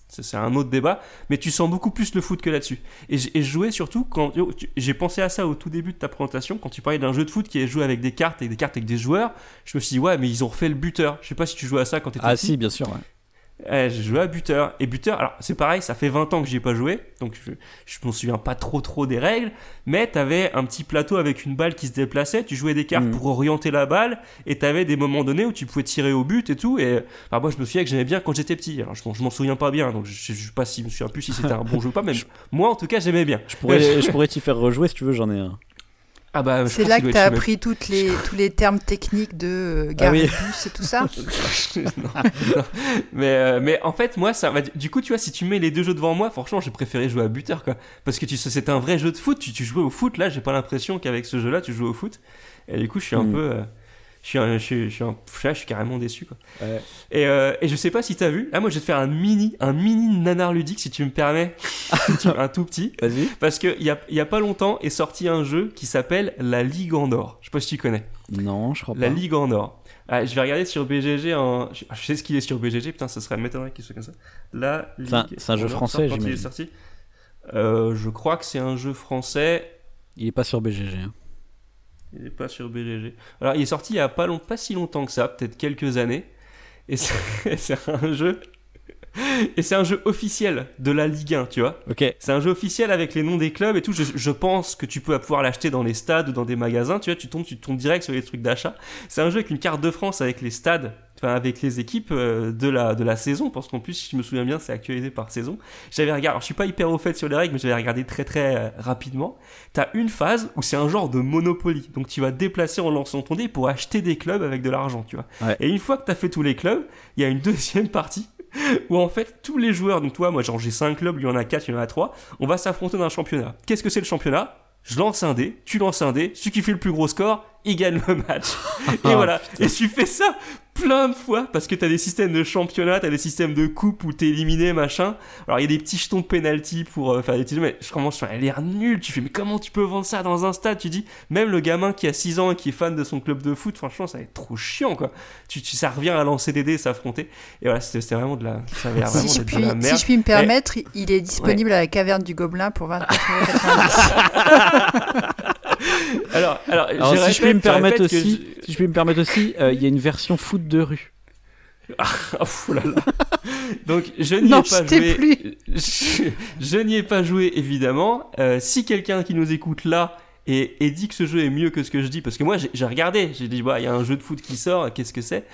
c'est, un autre débat. Mais tu sens beaucoup plus le foot que là-dessus. Et, et je jouais surtout quand, tu- j'ai pensé à ça au tout début de ta présentation, quand tu parlais d'un jeu de foot qui est joué avec des cartes et des cartes avec des joueurs, je me suis dit ouais mais ils ont refait le buteur. Je sais pas si tu jouais à ça quand t'étais Ah petit. si, bien sûr. ouais. Eh, j'ai joué à buteur. Et buteur, alors c'est pareil, ça fait 20 ans que j'y ai pas joué, donc je, je m'en souviens pas trop trop des règles, mais t'avais un petit plateau avec une balle qui se déplaçait, tu jouais des cartes Mhm. pour orienter la balle, et t'avais des moments donnés où tu pouvais tirer au but et tout, et enfin, moi je me souviens que j'aimais bien quand j'étais petit, alors je, m'en- je m'en souviens pas bien, donc je, je sais pas si je me souviens plus si c'était un bon jeu ou pas, mais moi en tout cas j'aimais bien. Je pourrais, je pourrais t'y faire rejouer si tu veux, j'en ai un. Ah bah, C'est là que tu as appris toutes les, tous les termes techniques de euh, Ah Gary oui. Et tout ça. non, non. Mais, euh, mais en fait, moi, ça va. Du coup, tu vois, si tu mets les deux jeux devant moi, franchement, j'ai préféré jouer à buteur, quoi. Parce que tu sais, c'est un vrai jeu de foot. Tu, tu jouais au foot. Là, j'ai pas l'impression qu'avec ce jeu-là, tu joues au foot. Et du coup, je suis un Mm. peu. euh, je suis, un- je, suis, je, suis un- je suis carrément déçu, quoi. Ouais. Et, euh, et je sais pas si t'as vu. Là, moi, je vais te faire un mini, un mini nanar ludique, si tu me permets. un tout petit. Vas-y. Parce qu'il y a, y a pas longtemps est sorti un jeu qui s'appelle La Ligue en or. Je sais pas si tu connais. Non, je crois La pas. Ligue en or. Ah, je vais regarder sur BGG en. Je sais ce qu'il est sur BGG, putain, ça serait m'étonnerait qu'il soit comme ça. La Ligue C'est un- c'est un jeu français, j'imagine. Euh, je crois que c'est un jeu français. Il est pas sur BGG. hein. Il n'est pas sur BGG. Alors, il est sorti il y a pas, long, pas si longtemps que ça, peut-être quelques années. Et c'est un jeu. Et c'est un jeu officiel de la Ligue 1, tu vois. Ok. C'est un jeu officiel avec les noms des clubs et tout. Je, je pense que tu peux pouvoir l'acheter dans les stades ou dans des magasins. Tu vois, tu tombes, tu tombes direct sur les trucs d'achat. C'est un jeu avec une carte de France avec les stades, avec les équipes euh, de la de la saison. Parce qu'en plus, si je me souviens bien, c'est actualisé par saison. J'avais regardé. Alors, je suis pas hyper au fait sur les règles, mais j'avais regardé très très euh, rapidement. T'as une phase où c'est un genre de Monopoly. Donc, tu vas déplacer en lançant ton dé pour acheter des clubs avec de l'argent, tu vois. Ouais. Et une fois que t'as fait tous les clubs, il y a une deuxième partie où en fait tous les joueurs, donc toi, moi genre j'ai 5 clubs, il y en a 4, il y en a 3, on va s'affronter dans un championnat. Qu'est-ce que c'est le championnat? Je lance un dé, tu lances un dé, celui qui fait le plus gros score, il gagne le match. Et Ah, voilà. Et tu fais ça plein de fois parce que t'as des systèmes de championnat, t'as des systèmes de coupe où t'es éliminé, machin. Alors il y a des petits jetons de penalty pour euh, faire des petits mais je commence à l'air nul. Tu fais, mais comment tu peux vendre ça dans un stade? Tu dis, même le gamin qui a 6 ans et qui est fan de son club de foot, franchement, ça va être trop chiant, quoi. Tu, tu ça revient à lancer des dés, s'affronter. Et voilà, c'était vraiment de la, ça avait l'air vraiment Si puis, de la merde. si je puis me permettre, il est disponible à la caverne du Gobelin pour 29,90€. Alors, alors, Alors, je si je puis répète- me permettre aussi, si je puis me permettre aussi, euh, il y a une version foot de rue. Ah, oh là là. Donc je n'y ai pas joué. plus. Je, je n'y ai pas joué évidemment. Euh, si quelqu'un qui nous écoute là et, et dit que ce jeu est mieux que ce que je dis, parce que moi j'ai regardé, j'ai dit bah il y a un jeu de foot qui sort, qu'est-ce que c'est?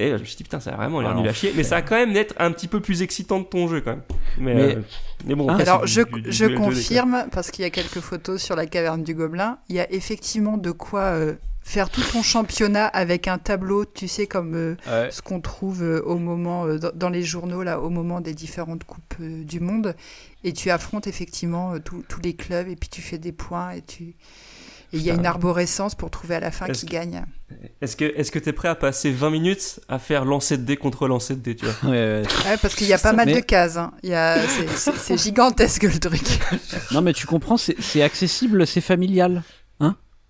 Et je me suis dit putain ça a vraiment l'air Ah, nul à chier, mais ça a quand même d'être un petit peu plus excitant de ton jeu quand même. Mais, Mais- euh, mais bon. Ah, après, Alors, je, du- du- du je duel 2D, quoi. confirme, parce qu'il y a quelques photos sur la caverne du Gobelin, il y a effectivement de quoi euh, faire tout ton championnat avec un tableau, tu sais, comme euh, ce qu'on trouve euh, au moment, euh, dans, dans les journaux, là, au moment des différentes coupes euh, du monde. Et tu affrontes effectivement euh, tous tous les clubs, et puis tu fais des points, et tu. Il y a une arborescence pour trouver à la fin qui que- gagne. Est-ce que est-ce que t'es prêt à passer 20 minutes à faire lancer de dés contre lancer de dés, tu vois? Ouais, ouais. Ouais, parce qu'il y a pas mal Mais- de cases. hein. Il y a... c'est- gigantesque le truc. Non, mais tu comprends, c'est accessible, c'est familial.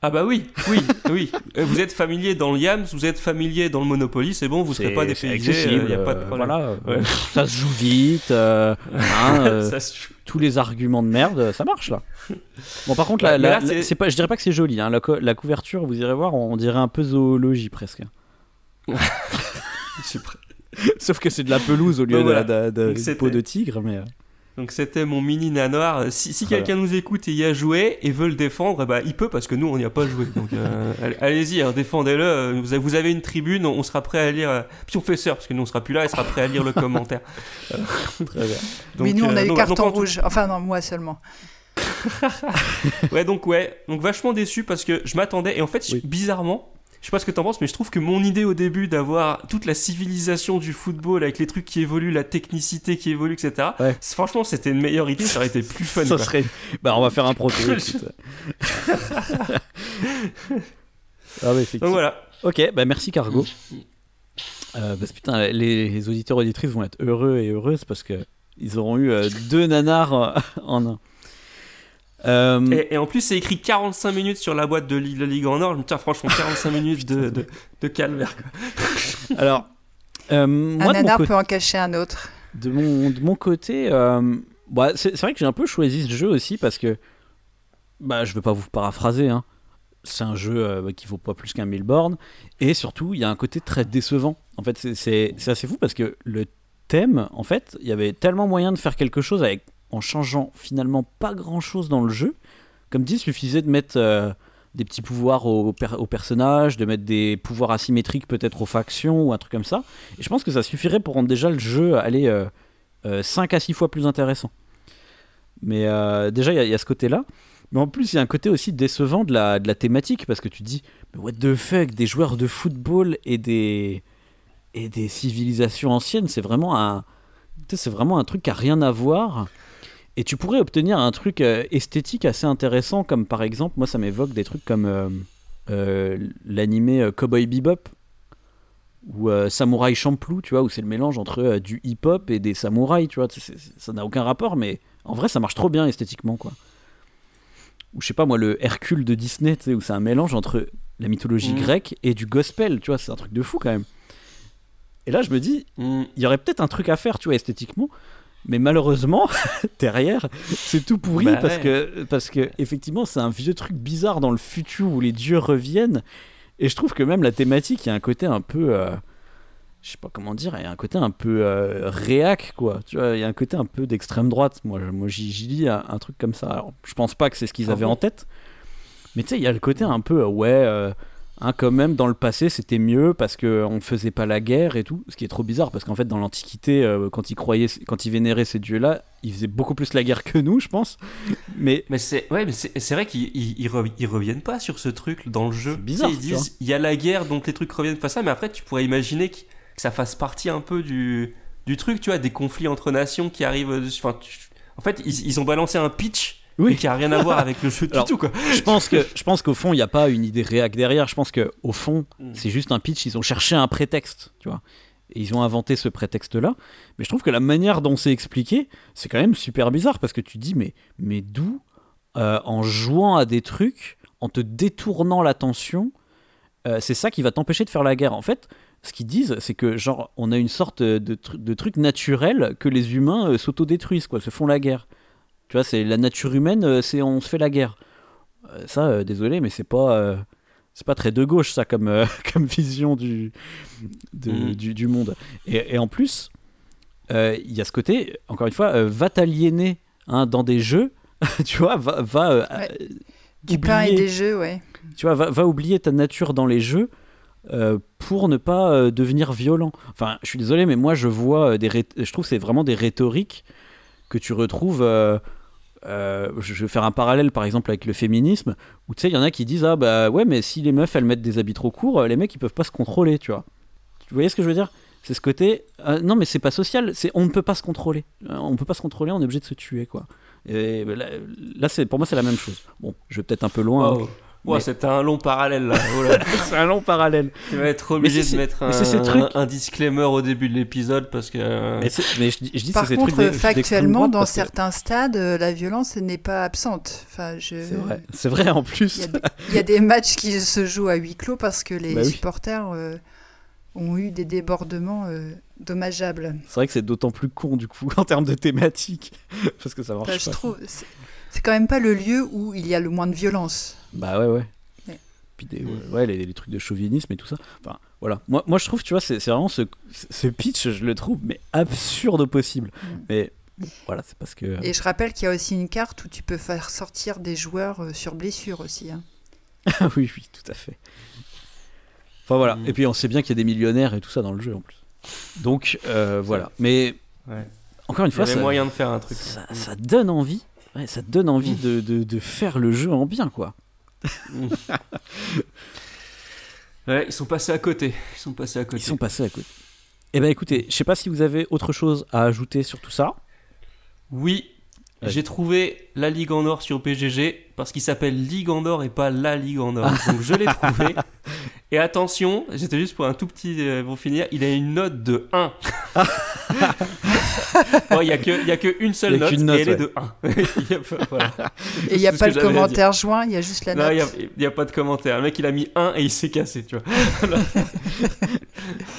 Ah bah oui, oui, oui. Euh, Vous êtes familier dans le Yams, vous êtes familier dans le Monopoly, c'est bon, vous serez pas dépaysé, il y a pas de euh, problème. Voilà, Ouais. euh, ça se joue vite. euh, hein, euh, tous les arguments de merde, ça marche là. Bon, par contre, Ouais, la- mais la- là, c'est- la- c'est pas, je dirais pas que c'est joli. Hein, la, co- la couverture, vous irez voir, on dirait un peu zoologie presque. Sauf que c'est de la pelouse au lieu de voilà. de, de- peau de tigre, mais. Donc c'était mon mini nanoir. Si, quelqu'un nous écoute et y a joué et veut le défendre, bah, il peut parce que nous on n'y a pas joué. Donc euh, allez- allez-y, hein, défendez-le. Vous avez, une tribune, on sera prêt à lire. euh, Puis on fait sœur parce que nous on sera plus là, il sera prêt à lire le commentaire. Très bien. Donc, Mais nous, on euh, a eu donc, carton donc, rouge. Enfin, non, moi seulement. Ouais, donc ouais, donc vachement déçu parce que je m'attendais et en fait, Oui. bizarrement, je sais pas ce que t'en penses, mais je trouve que mon idée au début d'avoir toute la civilisation du football avec les trucs qui évoluent, la technicité qui évolue, etc. Ouais. Franchement, c'était une meilleure idée, ça aurait été plus fun. Ça quoi. serait. Bah, on va faire un proto. ah, ouais, effectivement. Donc voilà. Ok, bah merci Cargo. Euh, parce que putain, les, les auditeurs auditrices vont être heureux et heureuses parce que ils auront eu euh, deux nanars euh, en un. Euh, Et, et en plus, c'est écrit 45 minutes sur la boîte de la Ligue en Or. Je me dis, tiens, franchement, 45 minutes de, de, de calvaire. quoi. Alors, euh, moi de mon, nanar côté, peut en cacher un autre. de mon, de mon côté, euh, bah, c'est vrai que j'ai un peu choisi ce jeu aussi parce que, bah, je veux pas vous paraphraser, hein. c'est un jeu euh, qui vaut pas plus qu'un 1000 bornes et surtout il y a un côté très décevant. En fait, c'est assez fou parce que le thème, en fait, il y avait tellement moyen de faire quelque chose avec en changeant finalement pas grand chose dans le jeu. Comme dit, il suffisait de mettre euh, des petits pouvoirs aux, aux personnages, de mettre des pouvoirs asymétriques peut-être aux factions ou un truc comme ça. Et je pense que ça suffirait pour rendre déjà le jeu aller euh, 5 à 6 fois plus intéressant. Mais euh, déjà, il y, a- ce côté-là. Mais en plus, il y a un côté aussi décevant de la, thématique parce que tu te dis, mais what the fuck, des joueurs de football et des, et des civilisations anciennes, c'est vraiment un, vraiment un truc qui a rien à voir. Et tu pourrais obtenir un truc euh, esthétique assez intéressant, comme par exemple, moi ça m'évoque des trucs comme euh, euh, l'animé euh, Cowboy Bebop ou Samurai Champloo, tu vois, où c'est le mélange entre du hip-hop et des samouraïs, tu vois. ça n'a aucun rapport, mais en vrai ça marche trop bien esthétiquement, quoi. Ou je sais pas moi, le Hercule de Disney, tu sais, où c'est un mélange entre la mythologie Mhm. grecque et du gospel, tu vois, c'est un truc de fou quand même. Et là je me dis, Mm. il y aurait peut-être un truc à faire, tu vois, esthétiquement. Mais malheureusement, derrière, c'est tout pourri Bah parce ouais. que parce que effectivement, c'est un vieux truc bizarre dans le futur où les dieux reviennent. Et je trouve que même la thématique, il y a un côté un peu, euh, je sais pas comment dire, il y a un côté un peu euh, réac, quoi. Tu vois, il y a un côté un peu d'extrême droite. Moi, moi, j'y j'y lis un, un truc comme ça. Alors, je pense pas que c'est ce qu'ils Ah avaient bon en tête. Mais tu sais, il y a le côté un peu, euh, ouais. Hein, quand même, dans le passé, c'était mieux parce qu'on ne faisait pas la guerre et tout. Ce qui est trop bizarre parce qu'en fait, dans l'Antiquité, euh, quand ils croyaient, quand ils vénéraient ces dieux-là, ils faisaient beaucoup plus la guerre que nous, je pense. Mais Mais c'est ouais, mais c'est c'est vrai qu'ils ils, ils rev- ils reviennent pas sur ce truc dans le jeu. Bizarre, Tu sais, Ils disent il y a la guerre donc les trucs reviennent pas ça, mais après tu pourrais imaginer que, que ça fasse partie un peu du du truc, tu vois, des conflits entre nations qui arrivent. Enfin, tu- en fait, ils, ils ont balancé un pitch Oui. qui a rien à voir avec le jeu du tout quoi. je pense que je pense qu'au fond il n'y a pas une idée réac derrière je pense que au fond Mm. c'est juste un pitch ils ont cherché un prétexte tu vois et ils ont inventé ce prétexte là mais je trouve que la manière dont c'est expliqué c'est quand même super bizarre parce que tu dis mais mais d'où euh, en jouant à des trucs en te détournant l'attention euh, c'est ça qui va t'empêcher de faire la guerre en fait ce qu'ils disent, c'est que genre on a une sorte de truc naturel que les humains euh, s'autodétruisent, quoi, se font la guerre. Tu vois, c'est la nature humaine, euh, c'est on se fait la guerre. Euh, ça, euh, désolé, mais c'est pas, euh, c'est pas très de gauche ça comme, euh, comme vision du, de- Mhm. du, du monde. Et, et en plus, euh, il y a ce côté, encore une fois, euh, va t'aliéner hein, dans des jeux, tu vois, va, va Ouais. Du pain et oublier- des jeux, ouais. tu vois, va, va oublier ta nature dans les jeux euh, pour ne pas euh, devenir violent. Enfin, je suis désolé, mais moi je vois euh, des, je trouve que c'est vraiment des rhétoriques que tu retrouves. euh, euh, je vais faire un parallèle par exemple avec le féminisme, où tu sais, il y en a qui disent ah bah ouais, mais si les meufs elles mettent des habits trop courts, les mecs ils peuvent pas se contrôler, tu vois. Vous voyez ce que je veux dire? C'est ce côté. euh, non, mais c'est pas social, c'est on ne peut pas se contrôler. Euh, on ne peut pas se contrôler, on est obligé de se tuer, quoi. Et là, là, c'est pour moi c'est la même chose. Bon, je vais peut-être un peu loin. hein. Wow. Mais- c'était un long parallèle là. Oh là. c'est un long parallèle. tu vas être obligé de mettre un, disclaimer au début de l'épisode parce que. euh, Mais, mais je, dis- je dis Par c'est ces contre, trucs factuellement, dans que- certains stades, euh, la violence n'est pas absente. Enfin, je... C'est vrai, c'est vrai en plus. il y a des matchs qui se jouent à huis clos parce que les Bah oui. supporters euh, ont eu des débordements euh, dommageables. C'est vrai que c'est d'autant plus con du coup en termes de thématique parce que ça marche Enfin, je pas. trouve, c'est c'est quand même pas le lieu où il y a le moins de violence. Bah ouais ouais. Ouais. Puis des, ouais, ouais, les, les trucs de chauvinisme et tout ça. Enfin voilà. Moi, moi je trouve tu vois c'est c'est vraiment ce, ce pitch je le trouve mais absurde au possible. Mm. Mais voilà c'est parce que Et je rappelle qu'il y a aussi une carte où tu peux faire sortir des joueurs euh, sur blessure aussi. hein. oui oui tout à fait. Enfin voilà. Mm. Et puis on sait bien qu'il y a des millionnaires et tout ça dans le jeu en plus. Donc euh, voilà. Mais Ouais. encore une Il y fois ça, moyen de faire un truc. ça, ça donne envie. Ouais, ça donne envie Mm. de, de, de faire le jeu en bien quoi. Ouais, ils sont passés à côté. Ils sont passés à côté. Ils sont passés à côté. Eh ben écoutez, je sais pas si vous avez autre chose à ajouter sur tout ça. Oui, Ouais. j'ai trouvé la Ligue en or sur PGG parce qu'il s'appelle Ligue en or et pas la Ligue en or. Donc je l'ai trouvé. Et attention, j'étais juste pour un tout petit euh, pour finir, il a une note de 1. Bon, Il n'y a que il y a que une seule Il y a note, qu'une note, et elle est de 1. Il y a pas- voilà. Et il n'y a pas dire. commentaire joint, il y a juste la Non, note. il n'y a, il y a pas de commentaire. Le mec, il a mis 1 et il s'est cassé, tu vois. Voilà,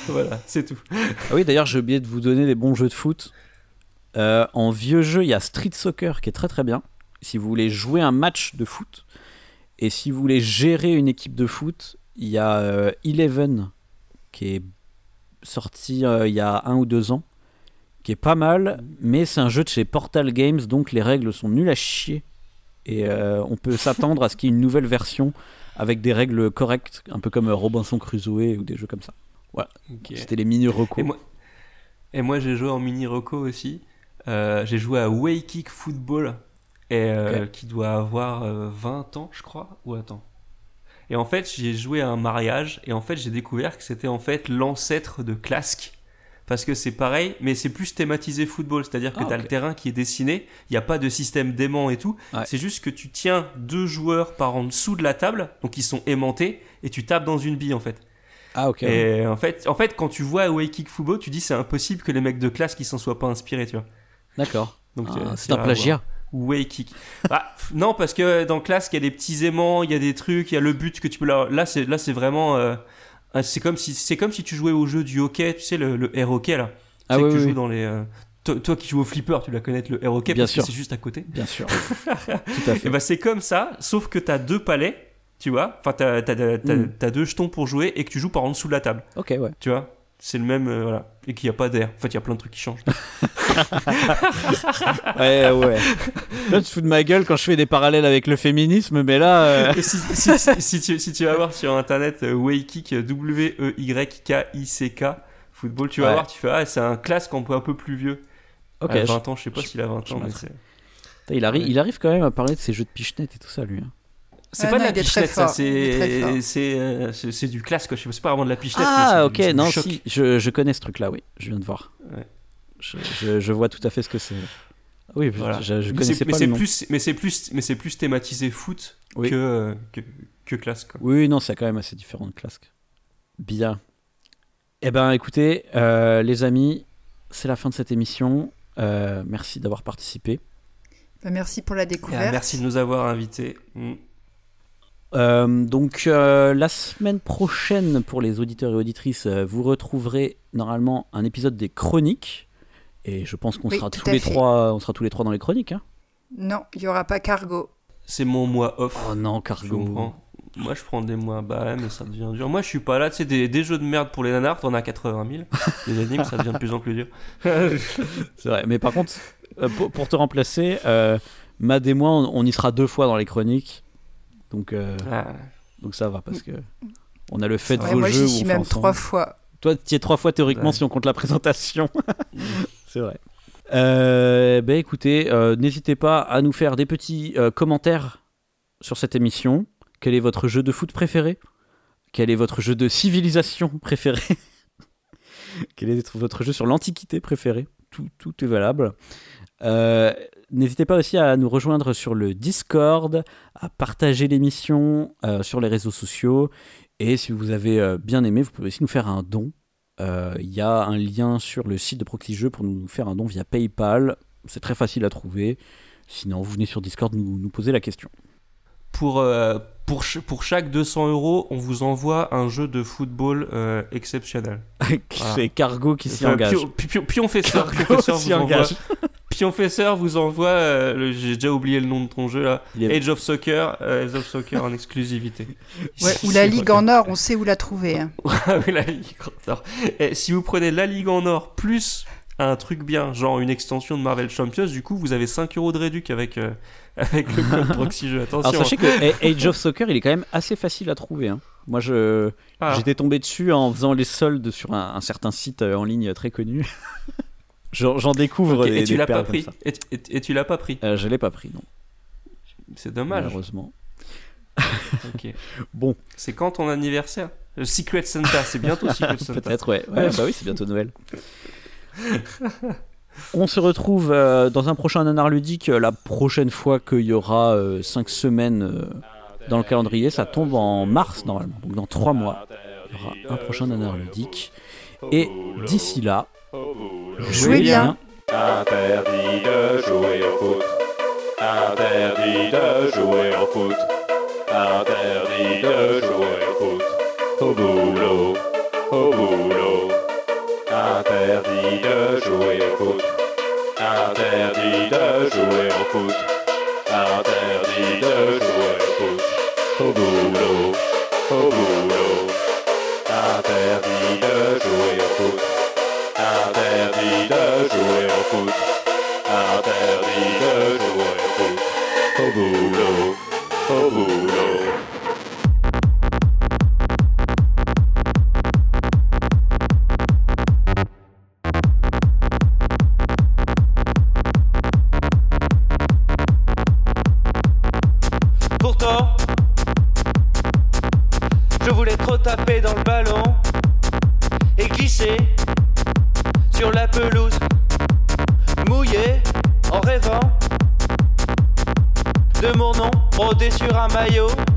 Voilà, c'est tout. Ah oui, d'ailleurs, j'ai oublié de vous donner des bons jeux de foot. Euh, en vieux jeu, il y a Street Soccer qui est très très bien. Si vous voulez jouer un match de foot et si vous voulez gérer une équipe de foot, il y a euh, Eleven qui est sorti euh, il y a un ou deux ans, qui est pas mal, mais c'est un jeu de chez Portal Games, donc les règles sont nulles à chier. Et euh, on peut s'attendre à ce qu'il y ait une nouvelle version avec des règles correctes, un peu comme Robinson Crusoe ou des jeux comme ça. Ok. C'était les mini recos. Et moi, j'ai joué en mini reco aussi. Euh, j'ai joué à Way Kick Football, et, euh, qui doit avoir euh, 20 ans, je crois. Ou attends. Et en fait, j'ai joué à un mariage, et en fait, j'ai découvert que c'était en fait l'ancêtre de Clask. Parce que c'est pareil, mais c'est plus thématisé football, c'est-à-dire que Ah, tu as le terrain qui est dessiné, il n'y a pas de système d'aimant et tout, Ouais. c'est juste que tu tiens deux joueurs par en dessous de la table, donc ils sont aimantés, et tu tapes dans une bille en fait. Ah ok. Et en fait, en fait, quand tu vois Away Kick Football, tu dis c'est impossible que les mecs de classe qui s'en soient pas inspirés, tu vois. D'accord. Donc Ah, euh, c'est un plagiat. Way Kick. Bah, non, parce que dans classe, il y a des petits aimants, il y a des trucs, il y a le but que tu peux là. Là, c'est là, c'est vraiment. euh, euh, c'est comme si c'est comme si tu jouais au jeu du hockey, tu sais le, le air hockey là. Ah tu sais oui, que tu oui, joues oui. dans les. euh, toi, toi qui joues au flipper, tu dois connaître le air hockey Bien parce sûr. que c'est juste à côté. Bien sûr. Tout à fait. Et bah c'est comme ça, sauf que t'as deux palets, tu vois. Enfin, t'as t'as- t'as- t'as- Mm. t'as deux jetons pour jouer et que tu joues par en dessous de la table. Ok, ouais. Tu vois? C'est le même, euh, voilà. Et qu'il n'y a pas d'air. En fait, il y a plein de trucs qui changent. Ouais, ouais. Là, tu te fous de ma gueule quand je fais des parallèles avec le féminisme, mais là. euh, si, si- si- si tu, si tu vas voir sur internet euh, Waykick, W-E-Y-K-I-C-K, football, tu vas Ouais. voir, tu fais Ah, c'est un classe qu'on peut un peu plus vieux. Ok. À je- 20 ans, je sais pas s'il a 20 je ans, mais c'est. Il arrive, Ouais. il arrive quand même à parler de ses jeux de pichenette et tout ça, lui. hein. C'est Ouais, pas non, de la pichenette, ça, c'est euh, c'est- du classe, quoi. Je sais pas, c'est pas vraiment de la pichenette. mais Ah, ok, du- c'est du non, si, je, je connais ce truc-là, oui. Je viens de voir. Ouais. Je, je- je vois tout à fait ce que c'est. Oui, Voilà. je, je Mais connaissais c'est- mais pas le nom. plus, mais c'est plus, mais c'est plus thématisé foot Oui. que, que que classe quoi. Oui, non, c'est quand même assez différent de Clask. Bien. Eh ben, écoutez, euh, les amis, c'est la fin de cette émission. Euh, merci d'avoir participé. Bah, merci pour la Et, découverte. ah, merci de nous avoir invités. Mm. Euh, donc euh, la semaine prochaine pour les auditeurs et auditrices, euh, vous retrouverez normalement un épisode des chroniques et je pense qu'on Oui, sera tous les fait. trois, on sera tous les trois dans les chroniques. Hein Non, il y aura pas cargo. C'est mon mois off. oh non, cargo. Moi, je prends des mois bas, ouais, mais ça devient dur. Moi, je suis pas là. Tu sais, des, des jeux de merde pour les nanars, t'en as 80 000. Les animes, ça devient de plus en plus dur. C'est vrai. Mais par contre, pour, pour te remplacer, euh, Mad et moi, on, on y sera deux fois dans les chroniques. Donc, euh, Ah, donc ça va parce que on a le fait de vos moi, jeux. j'y où suis même ensemble. trois fois. Toi, tu y es trois fois théoriquement Ouais. si on compte la présentation. C'est vrai. Euh, ben écoutez, euh, n'hésitez pas à nous faire des petits euh, commentaires sur cette émission. Quel est votre jeu de foot préféré? Quel est votre jeu de civilisation préféré? Quel est votre jeu sur l'Antiquité préféré? Tout, tout est valable. Euh, N'hésitez pas aussi à nous rejoindre sur le Discord, à partager l'émission euh, sur les réseaux sociaux. Et si vous avez euh, bien aimé, vous pouvez aussi nous faire un don. Euh, Il y a un lien sur le site de Proxy Jeux pour nous faire un don via PayPal. C'est très facile à trouver. Sinon, vous venez sur Discord nous, nous poser la question. pour, pour, ch- pour chaque 200 euros, on vous envoie un jeu de football euh, exceptionnel. C'est Cargo qui s'y engage. Pion- Pionfesseur, Cargo Pionfesseur s'y engage. Pionfesseur vous envoie, euh, le- j'ai déjà oublié le nom de ton jeu là, Il est- Age of Soccer, euh, Age of Soccer en exclusivité. Ouais, ou la Ligue en or, on sait où la trouver. hein. Ah oui, la Ligue en Or. Et si vous prenez la Ligue en Or plus un truc bien, genre une extension de Marvel Champions, du coup vous avez 5 euros de réduc avec, euh, avec le code Proxy Jeu. Attention. Alors sachez que A- Age of Soccer, il est quand même assez facile à trouver. hein. Moi, je Ah. j'étais tombé dessus en faisant les soldes sur un, un certain site euh, en ligne très connu. J'en découvre Ok, des, et tu des l'as pas perles pris comme ça. et, et- et tu l'as pas pris. Je l'ai pas pris, non. C'est dommage. Malheureusement. Ok. Bon, C'est quand ton anniversaire? Le Secret Santa, c'est bientôt Secret Santa. peut-être, ouais. ouais. Bah oui, c'est bientôt Noël. On se retrouve euh, dans un prochain nanar ludique euh, la prochaine fois qu'il y aura 5 semaines euh, dans le calendrier. Ça tombe en mars normalement, donc dans 3 mois. Il y aura un prochain nanar ludique. Et d'ici là, Jouez bien. Interdit de jouer au foot. Interdit de jouer au foot. Interdit de jouer au foot. Au boulot, au boulot. Interdit de jouer au foot. Interdit de jouer au foot. Interdit de jouer au foot. Au boulot, au boulot. Interdit de jouer au foot. Au sur un maillot